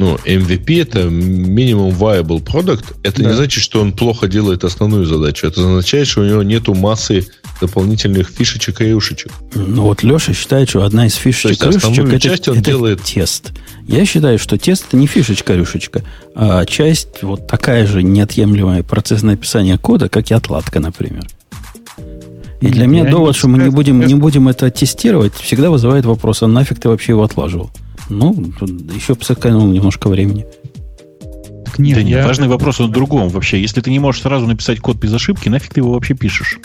Speaker 3: Ну, MVP это минимум viable product. Это да. не значит, что он плохо делает основную задачу. Это означает, что у него нету массы дополнительных фишечек и ушечек.
Speaker 1: Ну вот Леша считает, что одна из фишечек и ушечек это, часть он это делает... тест. Я считаю, что тест это не фишечка-рюшечка, а часть вот такая же неотъемлемая процесс написания кода, как и отладка, например. И для меня довод, что мы не будем, не будем это тестировать, всегда вызывает вопрос, а нафиг ты вообще его отлаживал? Ну, еще бы сэкономил немножко времени.
Speaker 5: Так нет, да я... нет, важный вопрос он в другом вообще. Если ты не можешь сразу написать код без ошибки, нафиг ты его вообще пишешь?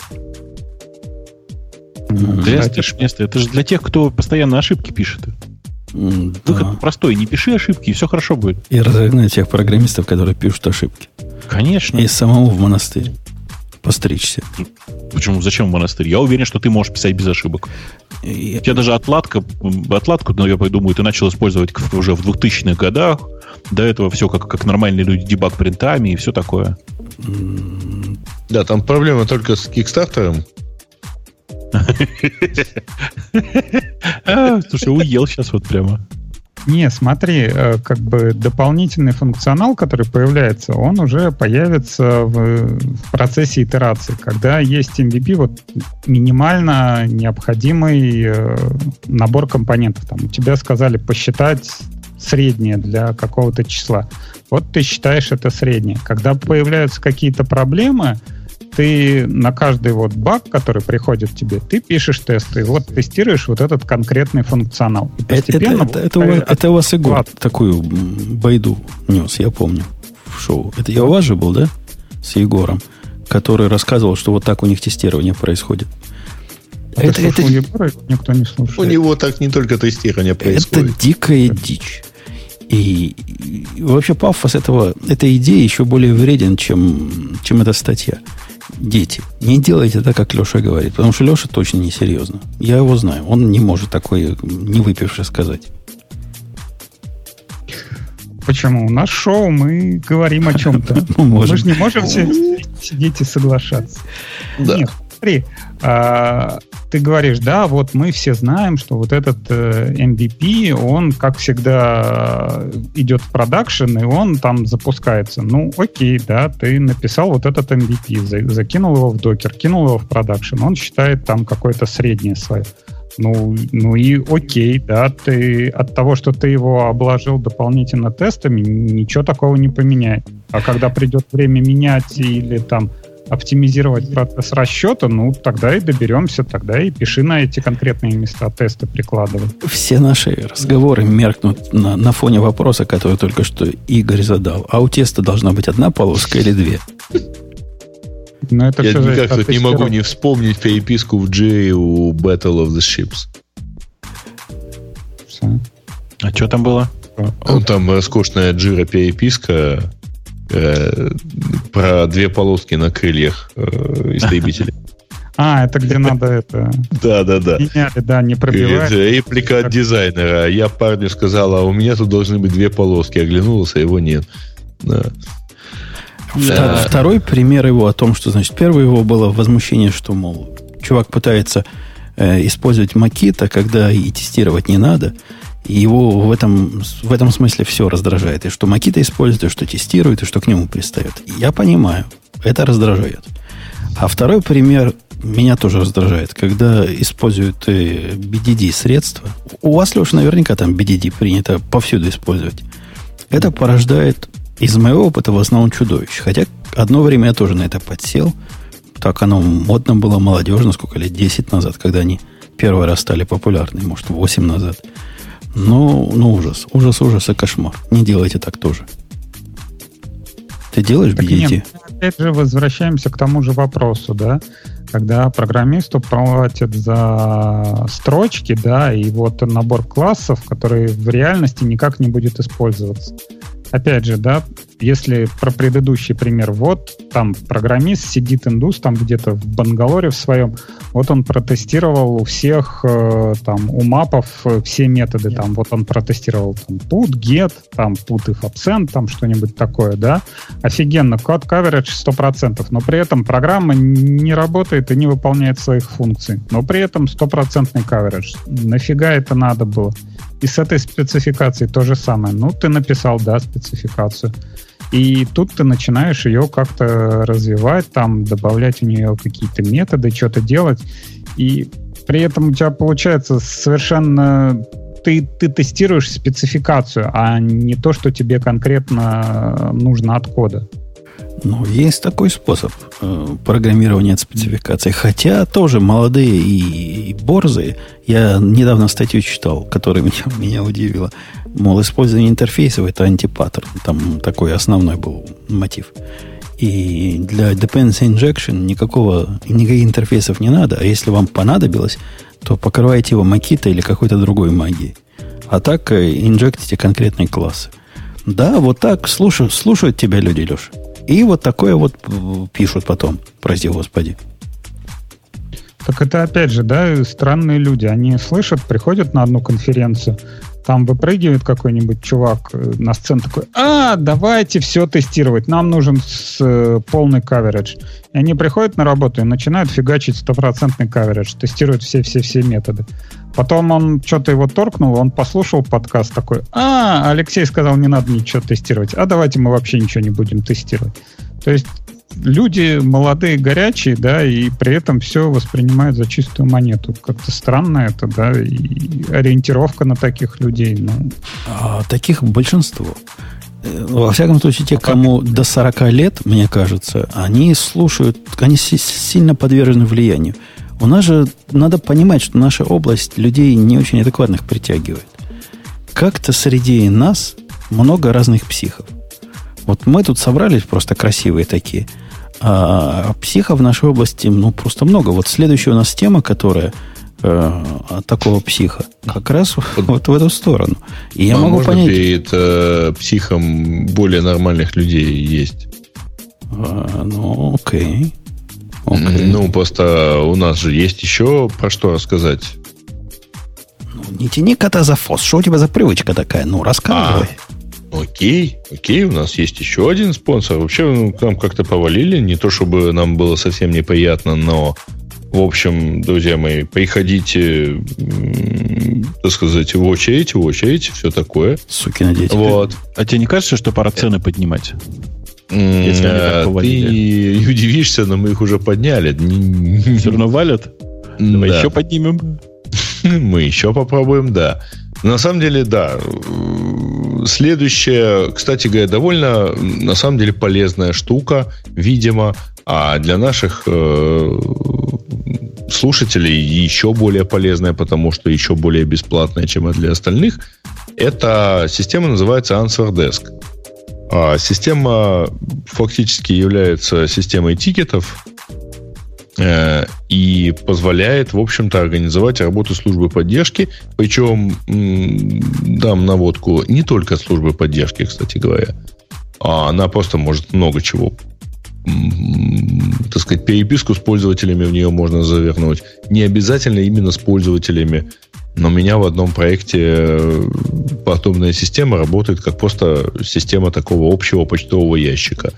Speaker 5: Mm, это, ж место. это же для тех, кто постоянно ошибки пишет. Mm, Выход да. простой. Не пиши ошибки, и все хорошо будет.
Speaker 1: И разогнать тех программистов, которые пишут ошибки.
Speaker 5: Конечно.
Speaker 1: И самому в монастырь постричься.
Speaker 5: Почему? Зачем в монастырь? Я уверен, что ты можешь писать без ошибок. У тебя даже отладка, отладку, ну, я думаю, ты начал использовать уже в 2000-х годах. До этого все как, как нормальные люди, дебаг принтами и все такое.
Speaker 3: Да, там проблема только с Кикстартером.
Speaker 5: А, слушай, уел сейчас вот прямо.
Speaker 2: Не, смотри, э, как бы дополнительный функционал, который появляется, он уже появится в, в процессе итерации, когда есть MVP, вот минимально необходимый э, набор компонентов. Там тебя сказали посчитать среднее для какого-то числа. Вот ты считаешь это среднее. Когда появляются какие-то проблемы, ты на каждый вот баг, который приходит тебе, ты пишешь тесты, и вот тестируешь вот этот конкретный функционал. И
Speaker 1: постепенно это, это, это, это, это у вас Егор такую байду нес, я помню. в шоу. Это я у вас же был, да? С Егором, который рассказывал, что вот так у них тестирование происходит.
Speaker 2: А это, это, Егора, никто не слушает.
Speaker 3: У него так не только тестирование происходит.
Speaker 1: Это дикая дичь. И, и вообще пафос этого, этой идеи еще более вреден, чем, чем эта статья. Дети, не делайте так, как Леша говорит, потому что Леша точно не серьезно. Я его знаю, он не может такое не выпивший сказать.
Speaker 2: Почему? У нас шоу, мы говорим о чем-то. Мы же не можем сидеть и соглашаться. Нет, смотри, а, ты говоришь, да, вот мы все знаем, что вот этот э, MVP, он, как всегда, идет в продакшн, и он там запускается. Ну, окей, да, ты написал вот этот MVP, за, закинул его в Docker, кинул его в продакшн, он считает там какое-то среднее свое. Ну, ну и окей, да, ты от того, что ты его обложил дополнительно тестами, ничего такого не поменяет. А когда придет время менять или там оптимизировать процесс расчета, ну, тогда и доберемся, тогда и пиши на эти конкретные места тесты прикладывай.
Speaker 1: Все наши разговоры меркнут на, на фоне вопроса, который только что Игорь задал. А у теста должна быть одна полоска или две?
Speaker 3: Но это Я никак тут не могу не вспомнить переписку в J у Battle of the Ships.
Speaker 5: А что там было?
Speaker 3: Ну, там роскошная джира переписка э, про две полоски на крыльях э, истребителей.
Speaker 2: А, это где надо это...
Speaker 3: Да, да, да.
Speaker 2: Меняли, да, не пробивать.
Speaker 3: Реплика от дизайнера. Я парню сказал, а у меня тут должны быть две полоски. Оглянулся, его нет. Да.
Speaker 1: Второй пример его о том, что, значит, первое его было возмущение, что, мол, чувак пытается э, использовать макита, когда и тестировать не надо. Его в этом, в этом смысле все раздражает. И что Макита использует, и что тестирует, и что к нему пристает. Я понимаю, это раздражает. А второй пример меня тоже раздражает, когда используют э, BDD средства. У вас, Леша, наверняка там BDD принято повсюду использовать. Это порождает из моего опыта в основном чудовищ. Хотя одно время я тоже на это подсел. Так оно модно было, молодежно, сколько лет, 10 назад, когда они первый раз стали популярны, может, 8 назад. Ну, ну ужас. Ужас, ужас и кошмар. Не делайте так тоже. Ты делаешь так BDT? Нет,
Speaker 2: опять же возвращаемся к тому же вопросу, да? Когда программисту платят за строчки, да, и вот набор классов, который в реальности никак не будет использоваться опять же, да, если про предыдущий пример, вот там программист сидит индус там где-то в Бангалоре в своем, вот он протестировал у всех э, там у мапов э, все методы, там вот он протестировал там put, get, там put if absent, там что-нибудь такое, да, офигенно, код coverage 100%, но при этом программа не работает и не выполняет своих функций, но при этом стопроцентный coverage. Нафига это надо было? И с этой спецификацией то же самое. Ну, ты написал, да, спецификацию. И тут ты начинаешь ее как-то развивать, там, добавлять у нее какие-то методы, что-то делать. И при этом у тебя получается совершенно ты, ты тестируешь спецификацию, а не то, что тебе конкретно нужно от кода.
Speaker 1: Ну, есть такой способ э, программирования от спецификации. Хотя тоже молодые и, и борзые. Я недавно статью читал, которая меня, меня удивила. Мол, использование интерфейсов это антипаттерн. Там такой основной был мотив. И для dependency injection никакого, никаких интерфейсов не надо. А если вам понадобилось, то покрываете его макита или какой-то другой магией. А так э, инжектите конкретные классы. Да, вот так слушают, слушают тебя люди, Леша. И вот такое вот пишут потом, прости господи.
Speaker 2: Так это опять же, да, странные люди. Они слышат, приходят на одну конференцию, там выпрыгивает какой-нибудь чувак э, на сцену такой, а, давайте все тестировать, нам нужен с, э, полный каверидж. И они приходят на работу и начинают фигачить стопроцентный каверидж, тестируют все-все-все методы. Потом он что-то его торкнул, он послушал подкаст такой, а, Алексей сказал, не надо ничего тестировать, а давайте мы вообще ничего не будем тестировать. То есть люди молодые, горячие, да, и при этом все воспринимают за чистую монету. Как-то странно это, да, и ориентировка на таких людей. Ну.
Speaker 1: А, таких большинство. Э, во всяком случае, те, кому до 40 лет, мне кажется, они слушают, они сильно подвержены влиянию. У нас же надо понимать, что наша область людей не очень адекватных притягивает. Как-то среди нас много разных психов. Вот мы тут собрались просто красивые такие. А психа в нашей области, ну, просто много. Вот следующая у нас тема, которая э, такого психа, как раз вот, вот в эту сторону.
Speaker 3: И я а могу можно понять... перед э, психом более нормальных людей есть?
Speaker 1: А, ну, окей.
Speaker 3: окей. Ну, просто у нас же есть еще про что рассказать.
Speaker 1: Ну, не тяни кота за фос. Что у тебя за привычка такая? Ну, рассказывай. А.
Speaker 3: Окей, окей, у нас есть еще один спонсор. Вообще, ну, к нам как-то повалили. Не то, чтобы нам было совсем неприятно, но, в общем, друзья мои, приходите, так сказать, в очередь, в очередь, все такое.
Speaker 1: Суки, надеюсь.
Speaker 5: Вот. А тебе не кажется, что пора цены поднимать?
Speaker 3: Если они так повалили. Ты удивишься, но мы их уже подняли.
Speaker 5: Все равно валят? Давай еще поднимем.
Speaker 3: Мы еще попробуем, да. На самом деле, да. Следующая, кстати говоря, довольно, на самом деле, полезная штука, видимо, а для наших э, слушателей еще более полезная, потому что еще более бесплатная, чем для остальных. Эта система называется Answer Desk. А система фактически является системой тикетов, и позволяет, в общем-то, организовать работу службы поддержки. Причем, дам наводку, не только службы поддержки, кстати говоря, а она просто может много чего так сказать, переписку с пользователями в нее можно завернуть. Не обязательно именно с пользователями. Но у меня в одном проекте э, подобная система работает как просто система такого общего почтового ящика,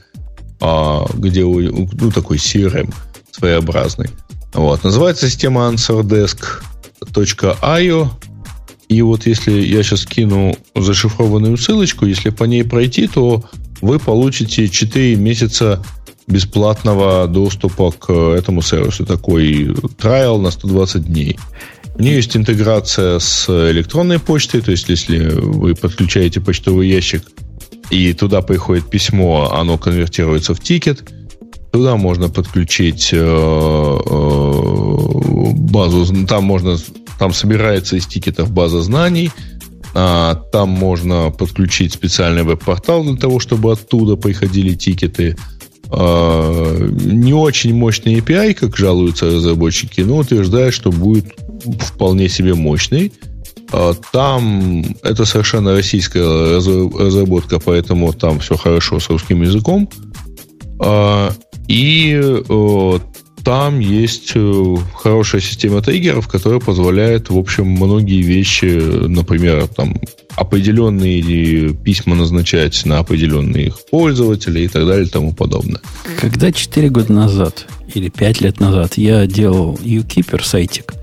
Speaker 3: а, где ну, такой CRM своеобразный. Вот. Называется система answerdesk.io. И вот если я сейчас кину зашифрованную ссылочку, если по ней пройти, то вы получите 4 месяца бесплатного доступа к этому сервису. Такой trial на 120 дней. У нее есть интеграция с электронной почтой, то есть если вы подключаете почтовый ящик и туда приходит письмо, оно конвертируется в тикет – Туда можно подключить э, э, базу, там можно, там собирается из тикетов база знаний, а, там можно подключить специальный веб-портал для того, чтобы оттуда приходили тикеты. А, не очень мощный API, как жалуются разработчики, но утверждают, что будет вполне себе мощный. А, там это совершенно российская разработка, поэтому там все хорошо с русским языком. И э, там есть э, хорошая система триггеров, которая позволяет, в общем, многие вещи, например, там определенные письма назначать на определенных пользователей и так далее и тому подобное.
Speaker 1: Когда 4 года назад или 5 лет назад я делал UKeeper сайтик,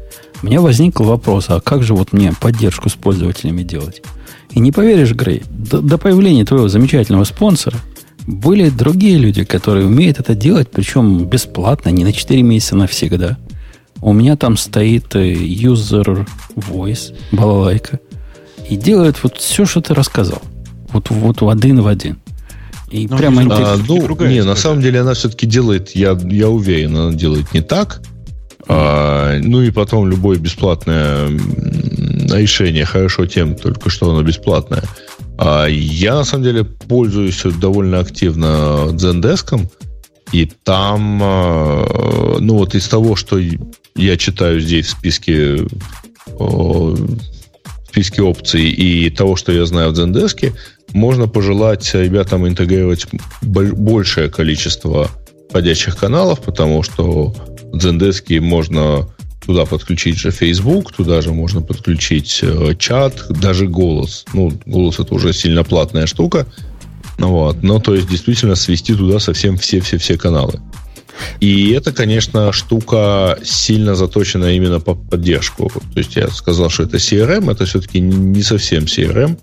Speaker 1: у меня возник вопрос, а как же вот мне поддержку с пользователями делать? И не поверишь, Грей, до, до появления твоего замечательного спонсора – были другие люди, которые умеют это делать, причем бесплатно, не на 4 месяца, навсегда. У меня там стоит э, user voice, балалайка, и делает вот все, что ты рассказал. Вот, вот в один в один.
Speaker 3: И ну, прямо а, ну, не, на самом деле она все-таки делает, я, я уверен, она делает не так. А, ну и потом любое бесплатное решение хорошо тем, только что оно бесплатное. А я, на самом деле, пользуюсь довольно активно Zendesk, и там, а, ну вот из того, что я читаю здесь в списке, в списке опций и того, что я знаю в Zendesk, можно пожелать ребятам интегрировать большее количество входящих каналов, потому что в Zendesk можно Туда подключить же Facebook, туда же можно подключить э, чат, даже голос. Ну, голос это уже сильно платная штука. Ну, вот. Но то есть действительно свести туда совсем все-все-все каналы. И это, конечно, штука сильно заточена именно по поддержку. То есть я сказал, что это CRM, это все-таки не совсем CRM.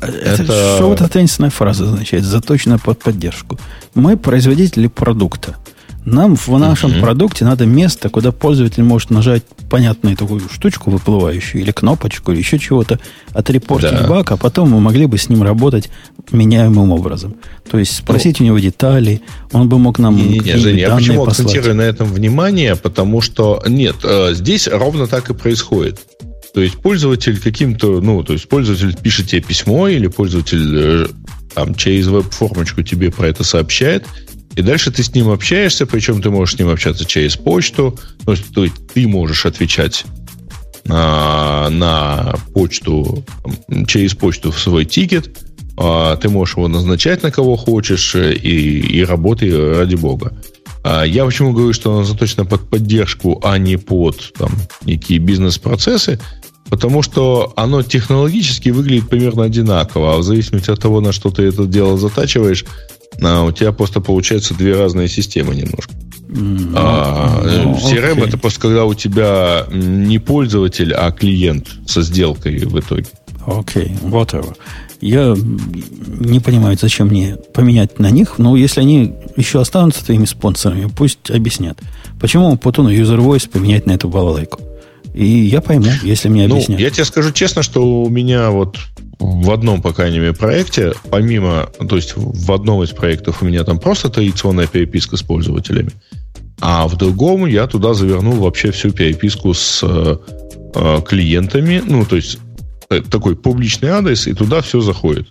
Speaker 1: Это, это... Что вот эта таинственная фраза означает? Заточена под поддержку. Мы производители продукта. Нам в нашем uh-huh. продукте надо место, куда пользователь может нажать понятную такую штучку выплывающую, или кнопочку, или еще чего-то, отрепортить да. баг, а потом мы могли бы с ним работать меняемым образом. То есть спросить ну, у него детали, он бы мог нам
Speaker 3: не, не, Женя, я почему послать. акцентирую на этом внимание? Потому что нет, э, здесь ровно так и происходит. То есть пользователь каким-то, ну, то есть пользователь пишет тебе письмо, или пользователь э, там через веб-формочку тебе про это сообщает, и дальше ты с ним общаешься, причем ты можешь с ним общаться через почту, то есть, ты можешь отвечать на, на почту, через почту в свой тикет, а, ты можешь его назначать на кого хочешь, и, и работай ради бога. А я почему говорю, что оно заточено под поддержку, а не под там, некие бизнес-процессы, потому что оно технологически выглядит примерно одинаково, а в зависимости от того, на что ты это дело затачиваешь, а, у тебя просто получаются две разные системы немножко. Mm, а, ну, CRM okay. это просто когда у тебя не пользователь, а клиент со сделкой в итоге.
Speaker 1: Окей, okay, whatever. Я не понимаю, зачем мне поменять на них, но если они еще останутся твоими спонсорами, пусть объяснят. Почему Путуну User Voice поменять на эту балалайку? И я пойму, если мне ну, объяснят.
Speaker 3: Я тебе скажу честно, что у меня вот в одном, по крайней мере, проекте, помимо, то есть в одном из проектов у меня там просто традиционная переписка с пользователями, а в другом я туда завернул вообще всю переписку с э, э клиентами, ну, то есть Э, такой публичный адрес, и туда все заходит.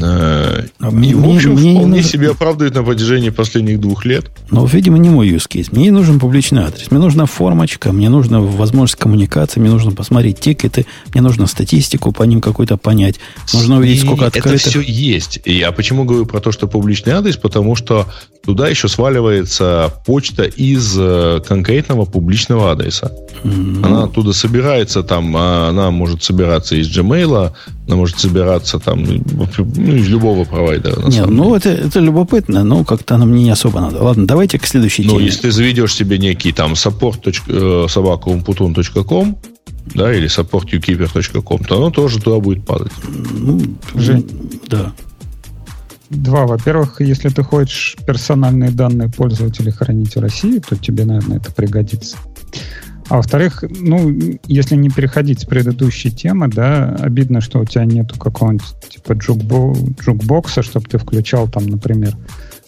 Speaker 3: А и, мне, в общем, мне вполне нужен... себе оправдывает на протяжении последних двух лет.
Speaker 1: Но, видимо, не мой use case. Мне не нужен публичный адрес. Мне нужна формочка, мне нужна возможность коммуникации, мне нужно посмотреть тикеты, мне нужно статистику по ним какую-то понять. Нужно увидеть, сколько открытых...
Speaker 3: Это все есть. И я почему говорю про то, что публичный адрес? Потому что туда еще сваливается почта из э, конкретного публичного адреса. Mm-hmm. Она оттуда собирается, там, а она может собираться из Gmail, она может собираться там ну, из любого провайдера.
Speaker 1: На Нет, ну это, это любопытно, но как-то оно мне не особо надо. Ладно, давайте к следующей
Speaker 3: теме. Ну, если ты заведешь себе некий там support собака.умпутун.ком, да, или supportukeeper.com, то оно тоже туда будет падать. Ну,
Speaker 2: Жень, да. Два. Во-первых, если ты хочешь персональные данные пользователей хранить в России, то тебе, наверное, это пригодится. А во-вторых, ну, если не переходить с предыдущей темы, да, обидно, что у тебя нету какого-нибудь типа джукбо джукбокса, чтобы ты включал там, например,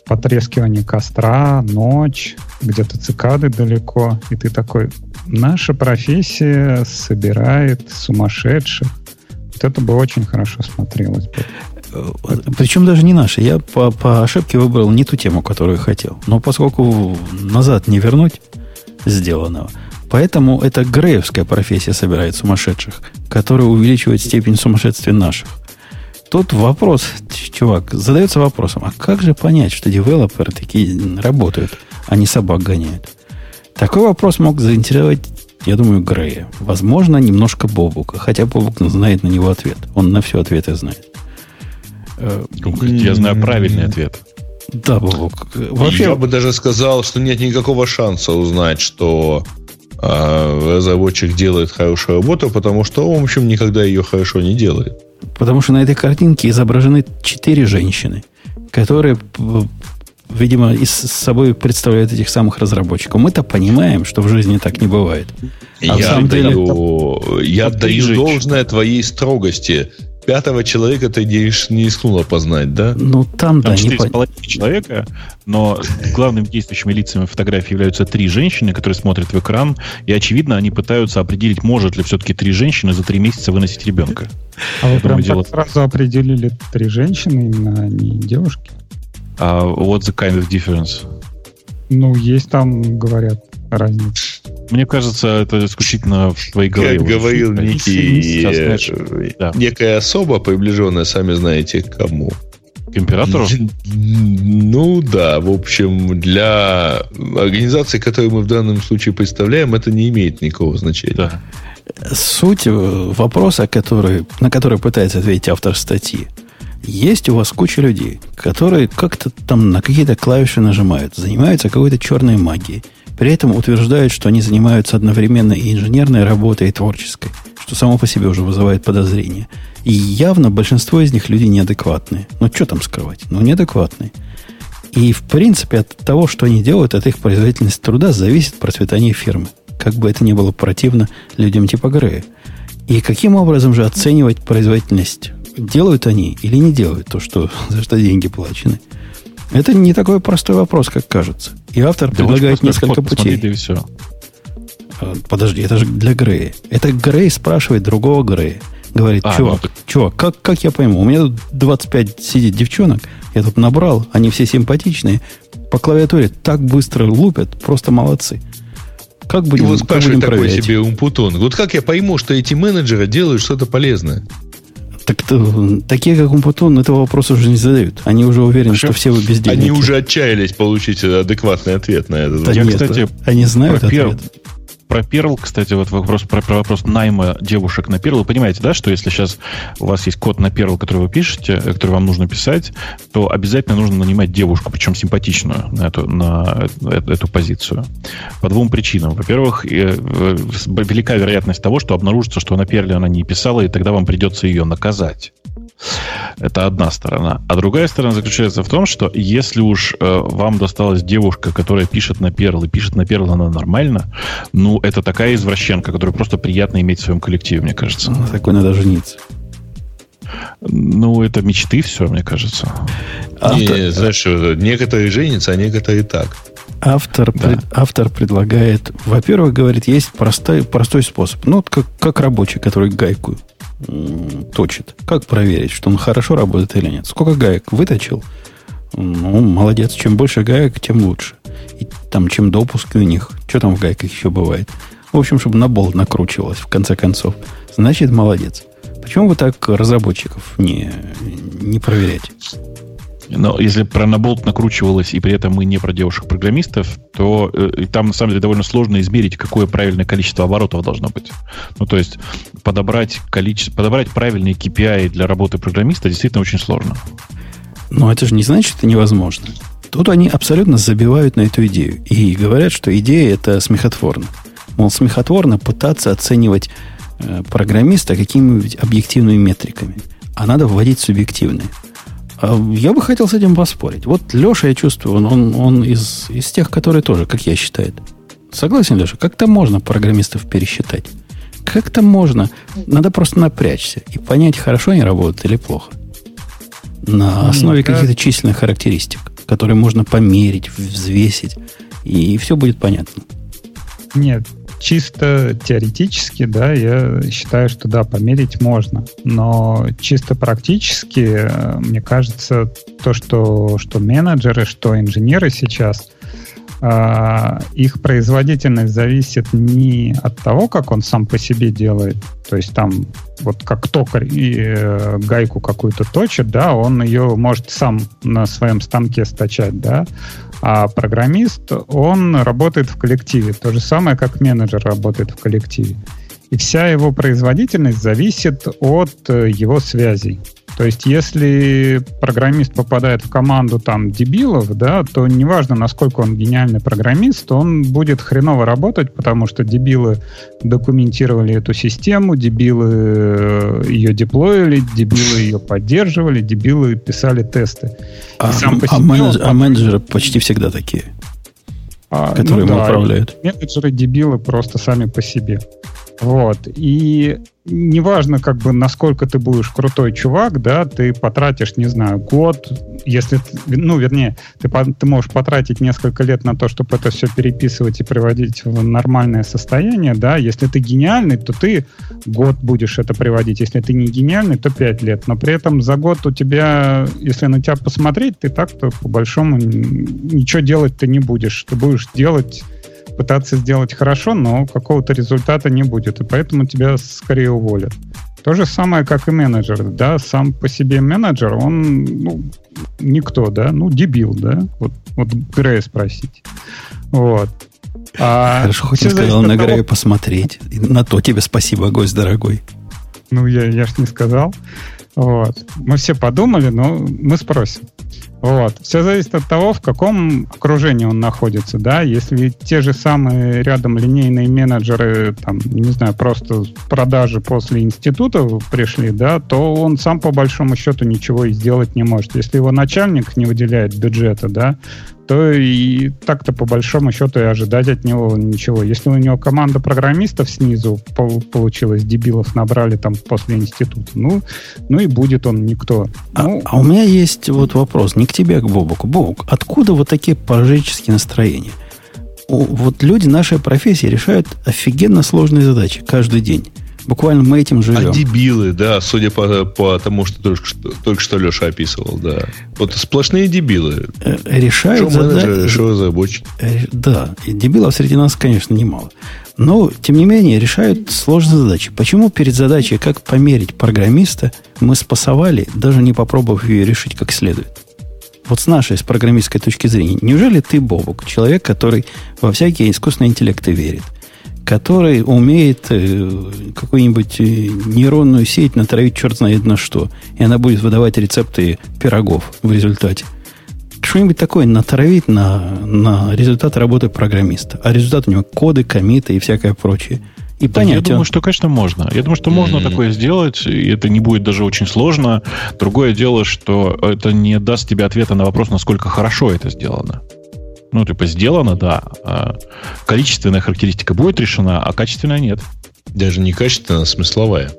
Speaker 2: потрескивание костра, ночь, где-то цикады далеко, и ты такой, наша профессия собирает сумасшедших. Вот это бы очень хорошо смотрелось бы.
Speaker 1: Причем даже не наши. Я по, по ошибке выбрал не ту тему, которую хотел. Но поскольку назад не вернуть сделанного, поэтому это греевская профессия собирает сумасшедших, которая увеличивает степень сумасшествия наших. Тут вопрос, чувак, задается вопросом, а как же понять, что девелоперы такие работают, а не собак гоняют? Такой вопрос мог заинтересовать, я думаю, Грея. Возможно, немножко Бобука, хотя Бобук знает на него ответ. Он на все ответы знает.
Speaker 5: Я знаю правильный ответ.
Speaker 3: Да, Бобок. Вообще... Я бы даже сказал, что нет никакого шанса узнать, что э, разработчик делает хорошую работу, потому что он, в общем, никогда ее хорошо не делает.
Speaker 1: Потому что на этой картинке изображены четыре женщины, которые, видимо, из собой представляют этих самых разработчиков. Мы-то понимаем, что в жизни так не бывает.
Speaker 3: А я, самом даю, деле, я даю должное твоей строгости пятого человека ты не, не рискнул опознать, да?
Speaker 1: Ну, там, там да, не по...
Speaker 5: человека, но главными действующими лицами фотографии являются три женщины, которые смотрят в экран, и, очевидно, они пытаются определить, может ли все-таки три женщины за три месяца выносить ребенка.
Speaker 2: А вы прям дело... сразу определили три женщины, именно а не девушки?
Speaker 5: Uh, what's the kind of difference?
Speaker 2: Ну, есть там, говорят, разница.
Speaker 5: Мне кажется, это исключительно в твоей голове.
Speaker 3: Как говорил некий, Сейчас, знаешь, э, да. некая особа, приближенная, сами знаете, к кому.
Speaker 5: К императору?
Speaker 3: Ну да, в общем, для организации, которую мы в данном случае представляем, это не имеет никакого значения. Да.
Speaker 1: Суть вопроса, который, на который пытается ответить автор статьи. Есть у вас куча людей, которые как-то там на какие-то клавиши нажимают, занимаются какой-то черной магией при этом утверждают, что они занимаются одновременно и инженерной работой, и творческой, что само по себе уже вызывает подозрения. И явно большинство из них люди неадекватные. Ну, что там скрывать? Ну, неадекватные. И, в принципе, от того, что они делают, от их производительности труда зависит процветание фирмы. Как бы это ни было противно людям типа Грея. И каким образом же оценивать производительность? Делают они или не делают то, что, за что деньги плачены? Это не такой простой вопрос, как кажется. И автор да предлагает несколько путей. Да и все. А, подожди, это же для Грея. Это Грей спрашивает другого Грея. Говорит, а, чувак, ну, чувак, как, как я пойму? У меня тут 25 сидит девчонок, я тут набрал, они все симпатичные, по клавиатуре так быстро лупят, просто молодцы.
Speaker 3: Как будем, И вот спрашивает такой проверять? себе Умпутун. Вот как я пойму, что эти менеджеры делают что-то полезное?
Speaker 1: Так то, такие, как Умпутун, этого вопроса уже не задают. Они уже уверены, а что все вы бездельники.
Speaker 3: Они уже отчаялись получить адекватный ответ на это.
Speaker 1: Да я, нет, кстати, они знают ответ.
Speaker 5: Про Perl, кстати, вот вопрос про, про вопрос найма девушек на Perl. Вы понимаете, да, что если сейчас у вас есть код на Perl, который вы пишете, который вам нужно писать, то обязательно нужно нанимать девушку, причем симпатичную на эту, на эту, эту позицию. По двум причинам. Во-первых, э, велика вероятность того, что обнаружится, что на Perl она не писала, и тогда вам придется ее наказать. Это одна сторона. А другая сторона заключается в том, что если уж э, вам досталась девушка, которая пишет на перл, и пишет на перл она нормально, ну, это такая извращенка, которую просто приятно иметь в своем коллективе, мне кажется. Ну,
Speaker 1: такой надо жениться.
Speaker 5: Ну, это мечты все, мне кажется.
Speaker 3: Автор... Не, знаешь, некоторые женятся, а некоторые так.
Speaker 1: Автор, да. пред, автор предлагает, во-первых, говорит, есть простой, простой способ. Ну, вот как, как рабочий, который гайку точит. Как проверить, что он хорошо работает или нет? Сколько гаек выточил? Ну, молодец. Чем больше гаек, тем лучше. И там, чем допуски у них. Что там в гайках еще бывает? В общем, чтобы на болт накручивалось, в конце концов. Значит, молодец. Почему вы так разработчиков не, не проверяете?
Speaker 5: Но если про наболт накручивалось, и при этом мы не про девушек-программистов, то э, там, на самом деле, довольно сложно измерить, какое правильное количество оборотов должно быть. Ну, то есть подобрать, количество, подобрать правильные KPI для работы программиста действительно очень сложно.
Speaker 1: Но это же не значит, что это невозможно. Тут они абсолютно забивают на эту идею. И говорят, что идея это смехотворно. Мол, смехотворно пытаться оценивать э, программиста какими-нибудь объективными метриками. А надо вводить субъективные. А я бы хотел с этим поспорить. Вот Леша, я чувствую, он, он, он из, из тех, которые тоже, как я считаю. Согласен, Леша? Как-то можно программистов пересчитать. Как-то можно. Надо просто напрячься и понять, хорошо они работают или плохо. На основе mm, каких-то численных характеристик, которые можно померить, взвесить, и все будет понятно.
Speaker 2: Нет, чисто теоретически, да, я считаю, что да, померить можно. Но чисто практически, э, мне кажется, то, что, что менеджеры, что инженеры сейчас, э, их производительность зависит не от того, как он сам по себе делает, то есть там вот как токарь и э, гайку какую-то точит, да, он ее может сам на своем станке стачать, да, а программист, он работает в коллективе. То же самое, как менеджер работает в коллективе. И вся его производительность зависит от э, его связей. То есть, если программист попадает в команду там дебилов, да, то неважно, насколько он гениальный программист, он будет хреново работать, потому что дебилы документировали эту систему, дебилы э, ее деплоили, дебилы ее поддерживали, дебилы писали тесты.
Speaker 1: А, а, менедж, а менеджеры почти всегда такие, а, которые ну, да, управляют.
Speaker 2: Менеджеры дебилы просто сами по себе. Вот. И неважно, как бы, насколько ты будешь крутой чувак, да, ты потратишь, не знаю, год, если, ну, вернее, ты, ты можешь потратить несколько лет на то, чтобы это все переписывать и приводить в нормальное состояние, да, если ты гениальный, то ты год будешь это приводить, если ты не гениальный, то пять лет, но при этом за год у тебя, если на тебя посмотреть, ты так-то по большому ничего делать ты не будешь, ты будешь делать пытаться сделать хорошо, но какого-то результата не будет, и поэтому тебя скорее уволят. То же самое, как и менеджер, да, сам по себе менеджер, он, ну, никто, да, ну, дебил, да, вот, вот Грея спросить. Вот.
Speaker 1: А Хорошо, хоть я сказал на Грея того... посмотреть. На то тебе спасибо, гость дорогой.
Speaker 2: Ну, я, я ж не сказал. Вот. Мы все подумали, но мы спросим. Вот. Все зависит от того, в каком окружении он находится, да. Если те же самые рядом линейные менеджеры, там, не знаю, просто продажи после института пришли, да, то он сам по большому счету ничего и сделать не может. Если его начальник не выделяет бюджета, да, то и так-то по большому счету и ожидать от него ничего. Если у него команда программистов снизу получилась, дебилов набрали там после института, ну, ну и будет он никто.
Speaker 1: А,
Speaker 2: ну,
Speaker 1: а у меня есть вот вопрос, не к тебе, а к Бобуку. Бобук, откуда вот такие поражические настроения? Вот люди нашей профессии решают офигенно сложные задачи каждый день. Буквально мы этим живем. А
Speaker 3: дебилы, да, судя по, по тому, что только, что только что Леша описывал, да. Вот сплошные дебилы.
Speaker 1: Э, решают
Speaker 3: задачи. Что разработчики.
Speaker 1: Э, да, и дебилов среди нас, конечно, немало. Но, тем не менее, решают сложные задачи. Почему перед задачей, как померить программиста, мы спасовали, даже не попробовав ее решить как следует? Вот с нашей, с программистской точки зрения, неужели ты, Бобук, человек, который во всякие искусственные интеллекты верит, который умеет э, какую-нибудь э, нейронную сеть натравить черт знает на что, и она будет выдавать рецепты пирогов в результате. Что-нибудь такое натравить на, на результат работы программиста. А результат у него коды, комиты и всякое прочее. И
Speaker 5: да, понять. Я думаю, что, конечно, можно. Я думаю, что можно mm-hmm. такое сделать, и это не будет даже очень сложно. Другое дело, что это не даст тебе ответа на вопрос, насколько хорошо это сделано. Ну, типа, сделано, да. А количественная характеристика будет решена, а качественная нет.
Speaker 3: Даже не качественная, а смысловая.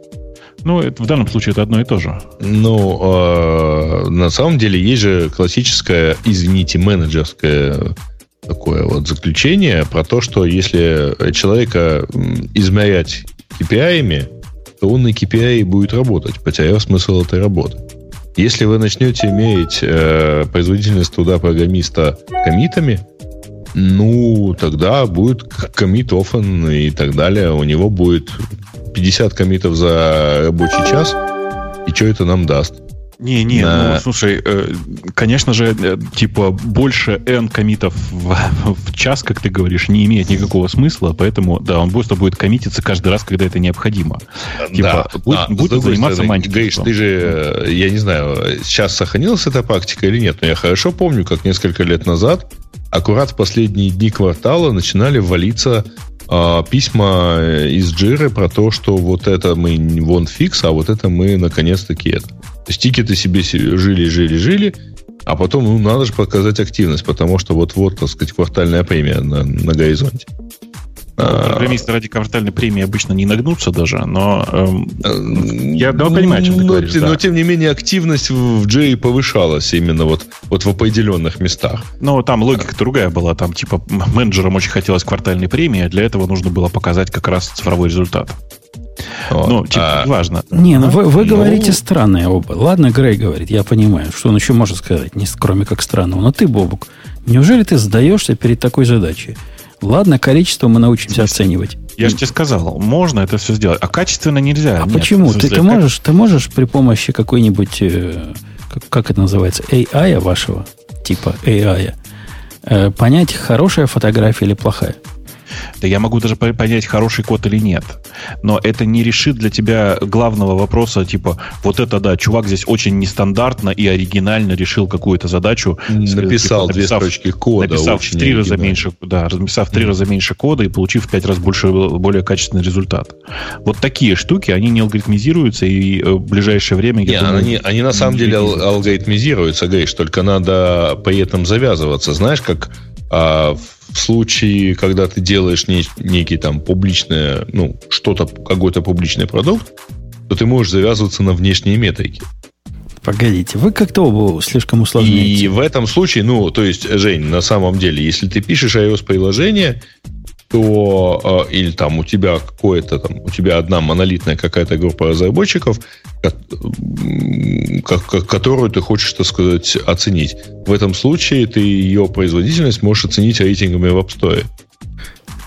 Speaker 5: Ну, это, в данном случае это одно и то же.
Speaker 3: Ну, э, на самом деле есть же классическое, извините, менеджерское такое вот заключение про то, что если человека измерять KPI, то он на KPI будет работать, потеряв смысл этой работы. Если вы начнете иметь э, производительность труда программиста комитами, ну, тогда будет комит офен и так далее. У него будет 50 комитов за рабочий час. И что это нам даст?
Speaker 5: Не, не, на... ну слушай, э, конечно же, э, типа больше n комитов в, в час, как ты говоришь, не имеет никакого смысла, поэтому да, он просто будет коммититься каждый раз, когда это необходимо.
Speaker 3: Типа, да, будет, да, будет заниматься мантиком. Гриш, ты же, э, я не знаю, сейчас сохранилась эта практика или нет, но я хорошо помню, как несколько лет назад, аккурат в последние дни квартала начинали валиться а, письма из Джиры про то, что вот это мы вон фикс, а вот это мы наконец-таки это. То есть тикеты себе жили, жили, жили, а потом, ну, надо же показать активность, потому что вот-вот, так сказать, квартальная премия на, на горизонте.
Speaker 5: Ну, а, программисты ради квартальной премии обычно не нагнутся даже, но эм, э, я да, понимаю, о чем ты но, говоришь.
Speaker 3: Но, да. тем не менее, активность в Джей повышалась именно вот, вот в определенных местах.
Speaker 5: Ну, там логика другая была. Там, типа, менеджерам очень хотелось квартальной премии, а для этого нужно было показать как раз цифровой результат.
Speaker 1: Вот. Ну, типа, а, важно. Не, ну вы, вы ну... говорите странные оба. Ладно, Грей говорит, я понимаю, что он еще может сказать, не, кроме как странного. Но ты, Бобук, неужели ты сдаешься перед такой задачей? Ладно, количество мы научимся оценивать.
Speaker 5: Я же тебе сказал, можно это все сделать, а качественно нельзя.
Speaker 1: А Нет, почему? Ты, ты, можешь, ты можешь при помощи какой-нибудь, э, как, как это называется, AI вашего, типа AI, э, понять, хорошая фотография или плохая?
Speaker 5: Да я могу даже понять, хороший код или нет. Но это не решит для тебя главного вопроса, типа, вот это да, чувак здесь очень нестандартно и оригинально решил какую-то задачу.
Speaker 3: Написал типа, две строчки кода.
Speaker 5: Написав в три раза меньше, да, написав в три раза меньше кода и получив в пять раз больше, более качественный результат. Вот такие штуки, они не алгоритмизируются, и э, в ближайшее время...
Speaker 3: Не, думаю, они, они на самом деле алгоритмизируются, Гриш, только надо при этом завязываться. Знаешь, как а, в случае, когда ты делаешь не, некий там публичное, ну, что-то, какой-то публичный продукт, то ты можешь завязываться на внешние метрики.
Speaker 1: Погодите, вы как-то оба слишком усложняете.
Speaker 3: И в этом случае, ну, то есть, Жень, на самом деле, если ты пишешь iOS-приложение, то э, или там у тебя какое-то там, у тебя одна монолитная какая-то группа разработчиков, которую ты хочешь, так сказать, оценить. В этом случае ты ее производительность можешь оценить рейтингами в App Store.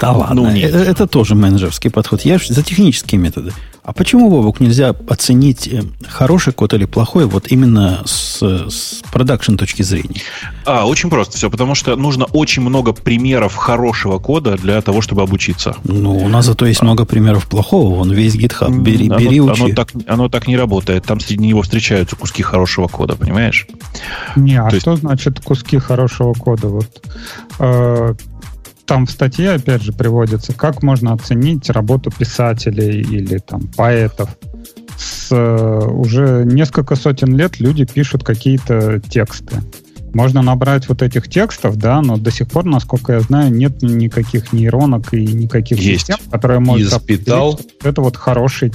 Speaker 1: Да ладно, ну, нет. Это, это тоже менеджерский подход. Я за технические методы. А почему, Вовок, нельзя оценить э, хороший код или плохой вот именно с, с продакшн точки зрения?
Speaker 5: А, очень просто все, потому что нужно очень много примеров хорошего кода для того, чтобы обучиться.
Speaker 1: Ну, у нас зато есть а. много примеров плохого. Вон весь GitHub. Бери, оно, бери учи.
Speaker 5: Оно так, оно так не работает. Там среди него встречаются куски хорошего кода, понимаешь?
Speaker 2: Не, а То что есть... значит куски хорошего кода? Вот э, там в статье, опять же, приводится, как можно оценить работу писателей или там поэтов. С, э, уже несколько сотен лет люди пишут какие-то тексты. Можно набрать вот этих текстов, да, но до сих пор, насколько я знаю, нет никаких нейронок и никаких
Speaker 3: Есть.
Speaker 2: систем, которые могут
Speaker 3: Испытал.
Speaker 2: это вот хороший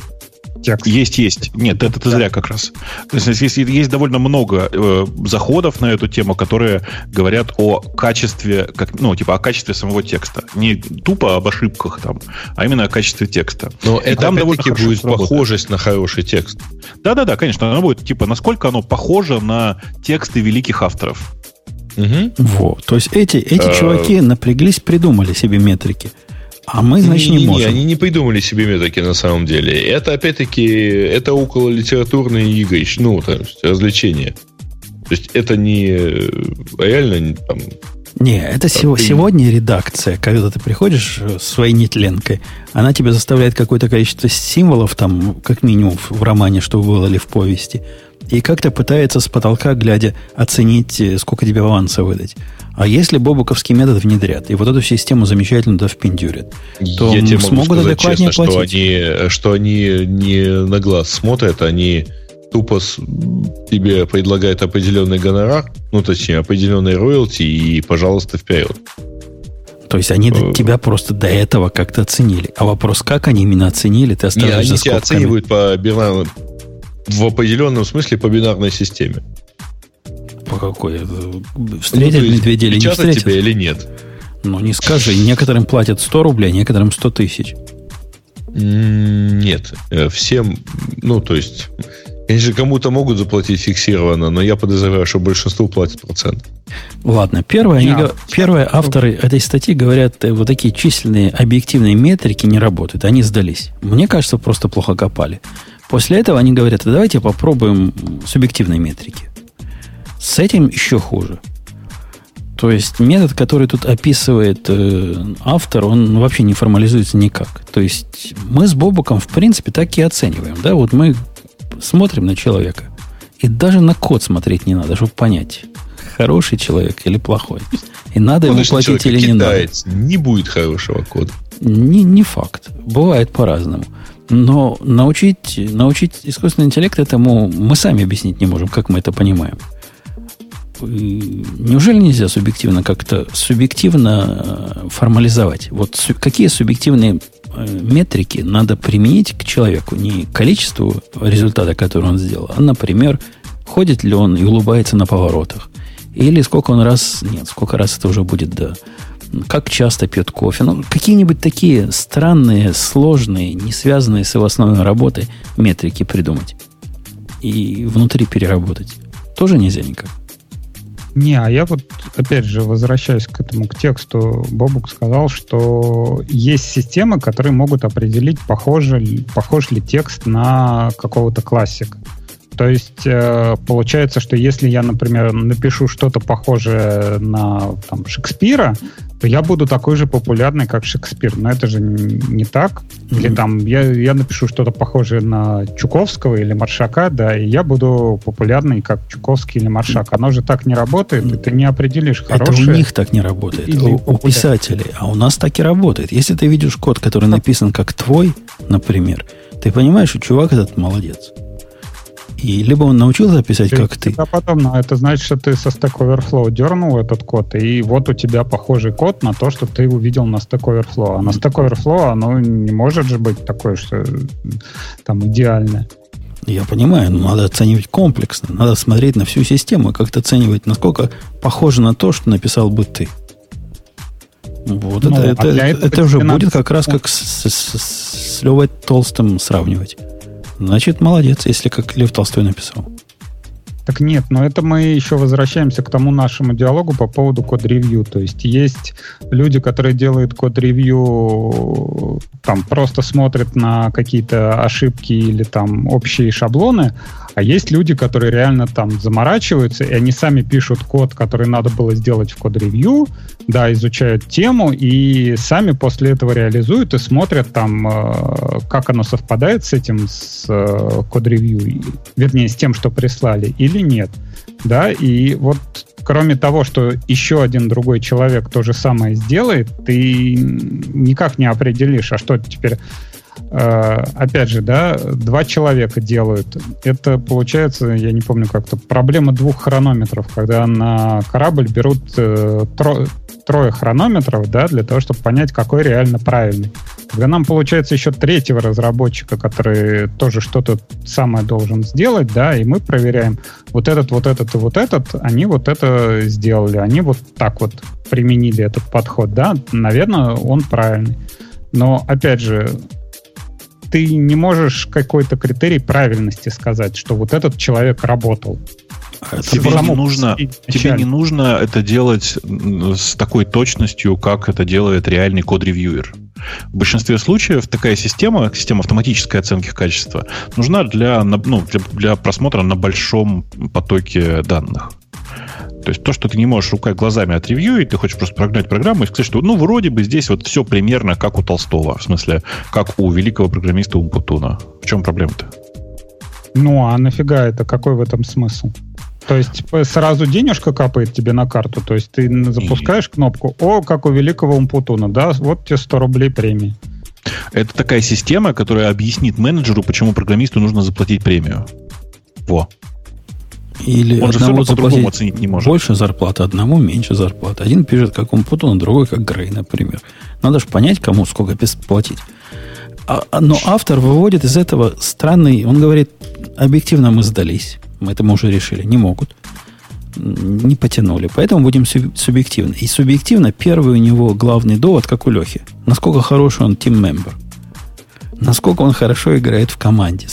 Speaker 5: текст. Есть, есть. Нет, это ты да. зря как раз. То есть, есть, есть довольно много э, заходов на эту тему, которые говорят о качестве, как, ну, типа о качестве самого текста. Не тупо об ошибках там, а именно о качестве текста.
Speaker 3: Но И это там довольно будет похожесть на хороший текст.
Speaker 5: Да-да-да, конечно. Оно будет, типа, насколько оно похоже на тексты великих авторов.
Speaker 1: Угу. Вот. То есть эти, эти а... чуваки напряглись, придумали себе метрики. А мы, значит, не, не, не можем.
Speaker 3: Они не придумали себе метрики на самом деле. Это, опять-таки, это около литературные игры, ну, то есть развлечения. То есть это не э, реально там,
Speaker 1: не, это сего, ты... сегодня редакция, когда ты приходишь с своей нетленкой, она тебе заставляет какое-то количество символов, там, как минимум в романе, что было ли в повести, и как-то пытается с потолка, глядя, оценить, э, сколько тебе аванса выдать. А если бобуковский метод внедрят, и вот эту систему замечательно да впендюрят, то Я тебе смогут
Speaker 3: могу сказать честно, Что они, что они не на глаз смотрят, они тупо тебе предлагают определенный гонорар, ну, точнее, определенный роялти, и, пожалуйста, вперед.
Speaker 1: То есть они э, тебя просто до этого как-то оценили. А вопрос, как они именно оценили, ты оставляешь
Speaker 3: Не, они тебя оценивают по бинарному, в определенном смысле по бинарной системе.
Speaker 1: По какой? Встретили ну, медведя или не встретили?
Speaker 3: тебя или нет?
Speaker 1: Ну, не скажи. Некоторым платят 100 рублей, а некоторым 100 тысяч.
Speaker 3: Нет. Э, всем, ну, то есть... Конечно, кому-то могут заплатить фиксированно, но я подозреваю, что большинству платят процент.
Speaker 1: Ладно, первое, они, yeah. первые авторы этой статьи говорят, э, вот такие численные объективные метрики не работают, они сдались. Мне кажется, просто плохо копали. После этого они говорят, давайте попробуем субъективные метрики. С этим еще хуже. То есть метод, который тут описывает э, автор, он вообще не формализуется никак. То есть мы с Бобуком, в принципе, так и оцениваем. Да? Вот мы смотрим на человека. И даже на код смотреть не надо, чтобы понять, хороший человек или плохой. И надо ему платить или не надо.
Speaker 3: Не будет хорошего кода.
Speaker 1: Не, не факт. Бывает по-разному. Но научить, научить искусственный интеллект этому мы сами объяснить не можем, как мы это понимаем. Неужели нельзя субъективно как-то субъективно э, формализовать? Вот какие субъективные метрики надо применить к человеку? Не количеству результата, который он сделал, а, например, ходит ли он и улыбается на поворотах. Или сколько он раз... Нет, сколько раз это уже будет, да. Как часто пьет кофе. Ну, какие-нибудь такие странные, сложные, не связанные с его основной работой метрики придумать. И внутри переработать. Тоже нельзя никак.
Speaker 2: Не, а я вот, опять же, возвращаюсь к этому, к тексту, Бобук сказал, что есть системы, которые могут определить, похож, похож ли текст на какого-то классика. То есть э, получается, что если я, например, напишу что-то похожее на там, Шекспира, то я буду такой же популярный, как Шекспир. Но это же не так. Или mm-hmm. там я, я напишу что-то похожее на Чуковского или Маршака, да, и я буду популярный, как Чуковский или Маршак. Оно же так не работает, и ты не определишь хорошее.
Speaker 1: Это у них так не работает, у, у писателей. А у нас так и работает. Если ты видишь код, который написан как твой, например, ты понимаешь, что чувак этот молодец. И либо он научился писать, ты, как ты.
Speaker 2: А потом, ну, это значит, что ты со Stack Overflow дернул этот код, и вот у тебя похожий код на то, что ты увидел на Stack Overflow. А на Stack Overflow оно не может же быть такое, что там идеальное.
Speaker 1: Я понимаю, но надо оценивать комплексно. Надо смотреть на всю систему и как-то оценивать, насколько похоже на то, что написал бы ты. Вот ну, это, а это, это, это уже будет как раз как с, с, с Левой Толстым сравнивать. Значит, молодец, если как Лев Толстой написал.
Speaker 2: Так нет, но это мы еще возвращаемся к тому нашему диалогу по поводу код-ревью. То есть есть люди, которые делают код-ревью, там просто смотрят на какие-то ошибки или там общие шаблоны, а есть люди, которые реально там заморачиваются, и они сами пишут код, который надо было сделать в код-ревью, да, изучают тему, и сами после этого реализуют и смотрят там, э, как оно совпадает с этим, с э, код-ревью, вернее, с тем, что прислали, или нет. Да, и вот кроме того, что еще один другой человек то же самое сделает, ты никак не определишь, а что теперь опять же, да, два человека делают. Это получается, я не помню как-то, проблема двух хронометров, когда на корабль берут э, тро, трое хронометров, да, для того, чтобы понять, какой реально правильный. Когда нам получается еще третьего разработчика, который тоже что-то самое должен сделать, да, и мы проверяем, вот этот, вот этот и вот этот, они вот это сделали, они вот так вот применили этот подход, да, наверное, он правильный. Но, опять же, ты не можешь какой-то критерий правильности сказать, что вот этот человек работал.
Speaker 5: Тебе не, нужно, тебе не нужно это делать с такой точностью, как это делает реальный код-ревьюер. В большинстве случаев такая система, система автоматической оценки качества, нужна для, ну, для, для просмотра на большом потоке данных. То есть то, что ты не можешь рукой глазами отревьюить, ты хочешь просто прогнать программу и сказать, что ну вроде бы здесь вот все примерно как у Толстого, в смысле, как у великого программиста Умпутуна. В чем проблема-то?
Speaker 2: Ну, а нафига это? Какой в этом смысл? То есть сразу денежка капает тебе на карту, то есть ты запускаешь кнопку, о, как у великого Умпутуна, да, вот тебе 100 рублей премии.
Speaker 5: Это такая система, которая объяснит менеджеру, почему программисту нужно заплатить премию. Во.
Speaker 1: Или Он одному заплатить оценить не может. больше зарплаты, одному меньше зарплаты. Один пишет как Умпутун, другой как Грей, например. Надо же понять, кому сколько платить. А, а, но автор выводит из этого странный, он говорит, объективно мы сдались. Мы это мы уже решили. Не могут. Не потянули. Поэтому будем субъективно. И субъективно первый у него главный довод, как у Лехи. Насколько хороший он тим-мембер. Насколько он хорошо играет в команде.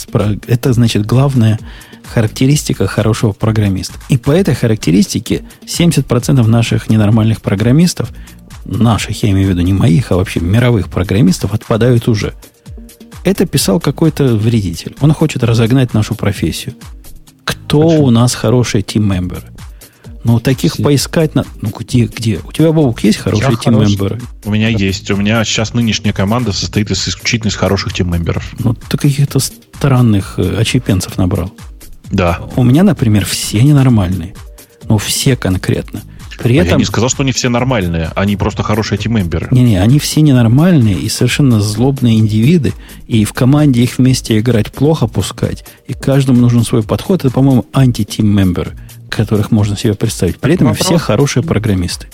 Speaker 1: Это значит главная характеристика хорошего программиста. И по этой характеристике 70% наших ненормальных программистов, наших, я имею в виду не моих, а вообще мировых программистов, отпадают уже. Это писал какой-то вредитель. Он хочет разогнать нашу профессию. Кто Почему? у нас хорошие тим-мемберы? Ну, таких Все. поискать на... Ну, где, где? У тебя, Бобук, есть хорошие тим-мемберы?
Speaker 5: У меня да. есть. У меня сейчас нынешняя команда состоит из исключительно из хороших тим-мемберов.
Speaker 1: Ну, ты каких-то странных э, очепенцев набрал.
Speaker 5: Да.
Speaker 1: У меня, например, все ненормальные. Ну, все конкретно.
Speaker 5: При а этом... Я не сказал, что они все нормальные. Они просто хорошие тиммемберы.
Speaker 1: Не-не, они все ненормальные и совершенно злобные индивиды. И в команде их вместе играть плохо пускать. И каждому нужен свой подход. Это, по-моему, анти-тиммемберы, которых можно себе представить. При этом Вопрос... все хорошие программисты.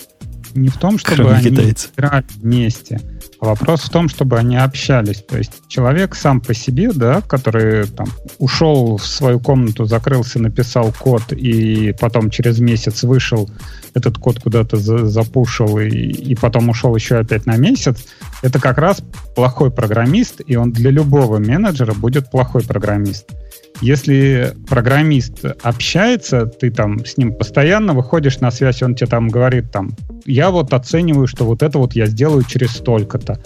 Speaker 2: Не в том, чтобы они китайцы. играли вместе Вопрос в том, чтобы они общались. То есть человек сам по себе, да, который там ушел в свою комнату, закрылся, написал код, и потом через месяц вышел, этот код куда-то за запушил, и, и потом ушел еще опять на месяц, это как раз плохой программист, и он для любого менеджера будет плохой программист. Если программист общается, ты там с ним постоянно выходишь на связь, он тебе там говорит там, я вот оцениваю, что вот это вот я сделаю через столько-то.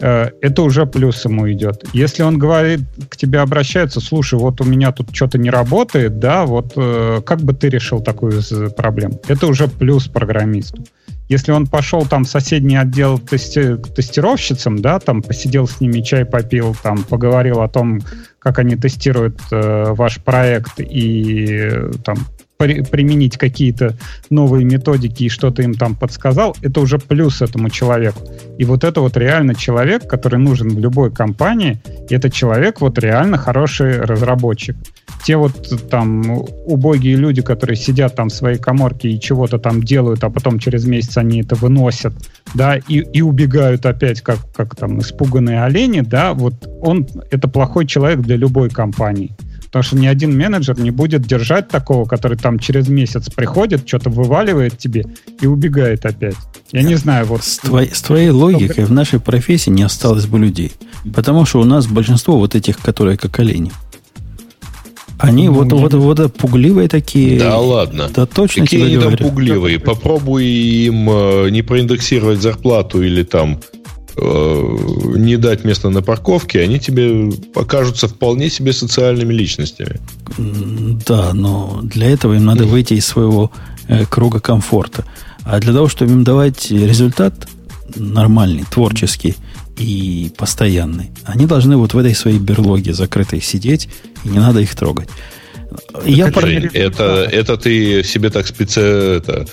Speaker 2: Э, это уже плюс ему идет. Если он говорит, к тебе обращается, слушай, вот у меня тут что-то не работает, да, вот э, как бы ты решил такую проблему? Это уже плюс программисту. Если он пошел там в соседний отдел тести тестировщицам, да, там посидел с ними, чай попил, там поговорил о том, как они тестируют э, ваш проект и там при, применить какие-то новые методики и что-то им там подсказал, это уже плюс этому человеку. И вот это вот реально человек, который нужен в любой компании, и это человек вот реально хороший разработчик. Те вот там убогие люди, которые сидят там в своей коморке и чего-то там делают, а потом через месяц они это выносят, да, и, и убегают опять, как, как там испуганные олени, да, вот он, это плохой человек для любой компании. Потому что ни один менеджер не будет держать такого, который там через месяц приходит, что-то вываливает тебе и убегает опять. Я не знаю, вот...
Speaker 1: С, твоей, с твоей логикой в нашей профессии не осталось бы людей. Потому что у нас большинство вот этих, которые как олени. Они ну, вот, вот, вот, вот пугливые такие.
Speaker 3: Да ладно.
Speaker 1: Да точно
Speaker 3: Какие они там пугливые? Попробуй им э, не проиндексировать зарплату или там Э, не дать место на парковке, они тебе покажутся вполне себе социальными личностями.
Speaker 1: Да, но для этого им надо выйти из своего э, круга комфорта. А для того, чтобы им давать результат нормальный, творческий и постоянный, они должны вот в этой своей берлоге закрытой сидеть, и не надо их трогать.
Speaker 3: Я Жень, это, это ты себе так специ... это,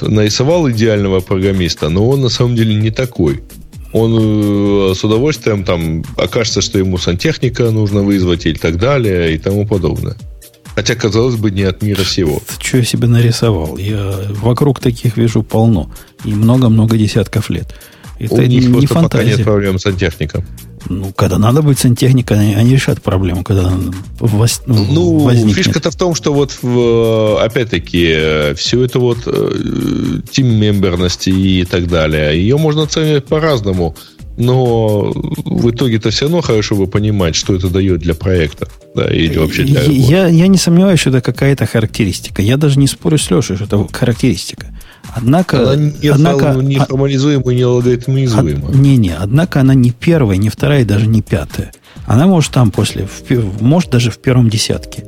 Speaker 3: нарисовал идеального программиста, но он на самом деле не такой он э, с удовольствием там окажется, что ему сантехника нужно вызвать и так далее и тому подобное. Хотя, казалось бы, не от мира сего.
Speaker 1: Что я себе нарисовал? Я вокруг таких вижу полно. И много-много десятков лет.
Speaker 3: Это У них не фантазия. пока нет проблем с сантехником.
Speaker 1: Ну, когда надо быть сантехником, они, они решат проблему, когда
Speaker 3: вос, ну, ну, возникнет. фишка-то в том, что вот, в, опять-таки, все это вот тим-мемберности и так далее, ее можно оценивать по-разному но в итоге-то все равно хорошо бы понимать, что это дает для проекта. Да, или вообще для
Speaker 1: я, я не сомневаюсь, что это какая-то характеристика. Я даже не спорю с Лешей, что это характеристика. Однако...
Speaker 3: Она не, однако, не а формализуема и не логарифмизуема.
Speaker 1: Не-не, однако она не первая, не вторая и даже не пятая. Она может там после, в, может даже в первом десятке.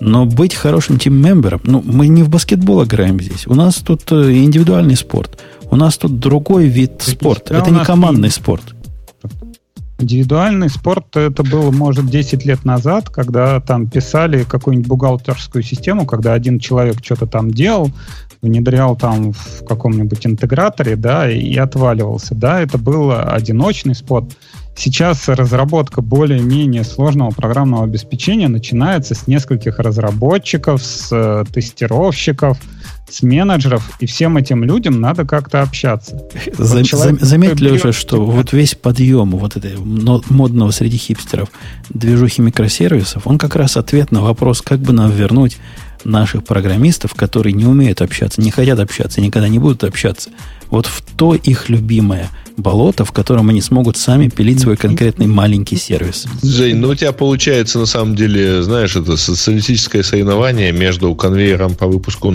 Speaker 1: Но быть хорошим тим-мембером, ну, мы не в баскетбол играем здесь. У нас тут э, индивидуальный спорт. У нас тут другой вид спорта. Это не командный спорт.
Speaker 2: Индивидуальный спорт это было, может, 10 лет назад, когда там писали какую-нибудь бухгалтерскую систему, когда один человек что-то там делал, внедрял там в каком-нибудь интеграторе, да, и отваливался. Да, это был одиночный спорт. Сейчас разработка более-менее сложного программного обеспечения начинается с нескольких разработчиков, с э, тестировщиков, с менеджеров, и всем этим людям надо как-то общаться.
Speaker 1: За, вот человек, заметь, Леша, что вот весь подъем вот этой модного среди хипстеров движухи микросервисов, он как раз ответ на вопрос, как бы нам вернуть наших программистов, которые не умеют общаться, не хотят общаться, никогда не будут общаться, вот в то их любимое болото, в котором они смогут сами пилить свой конкретный маленький сервис.
Speaker 3: Жень, ну у тебя получается на самом деле, знаешь, это социалистическое соревнование между конвейером по выпуску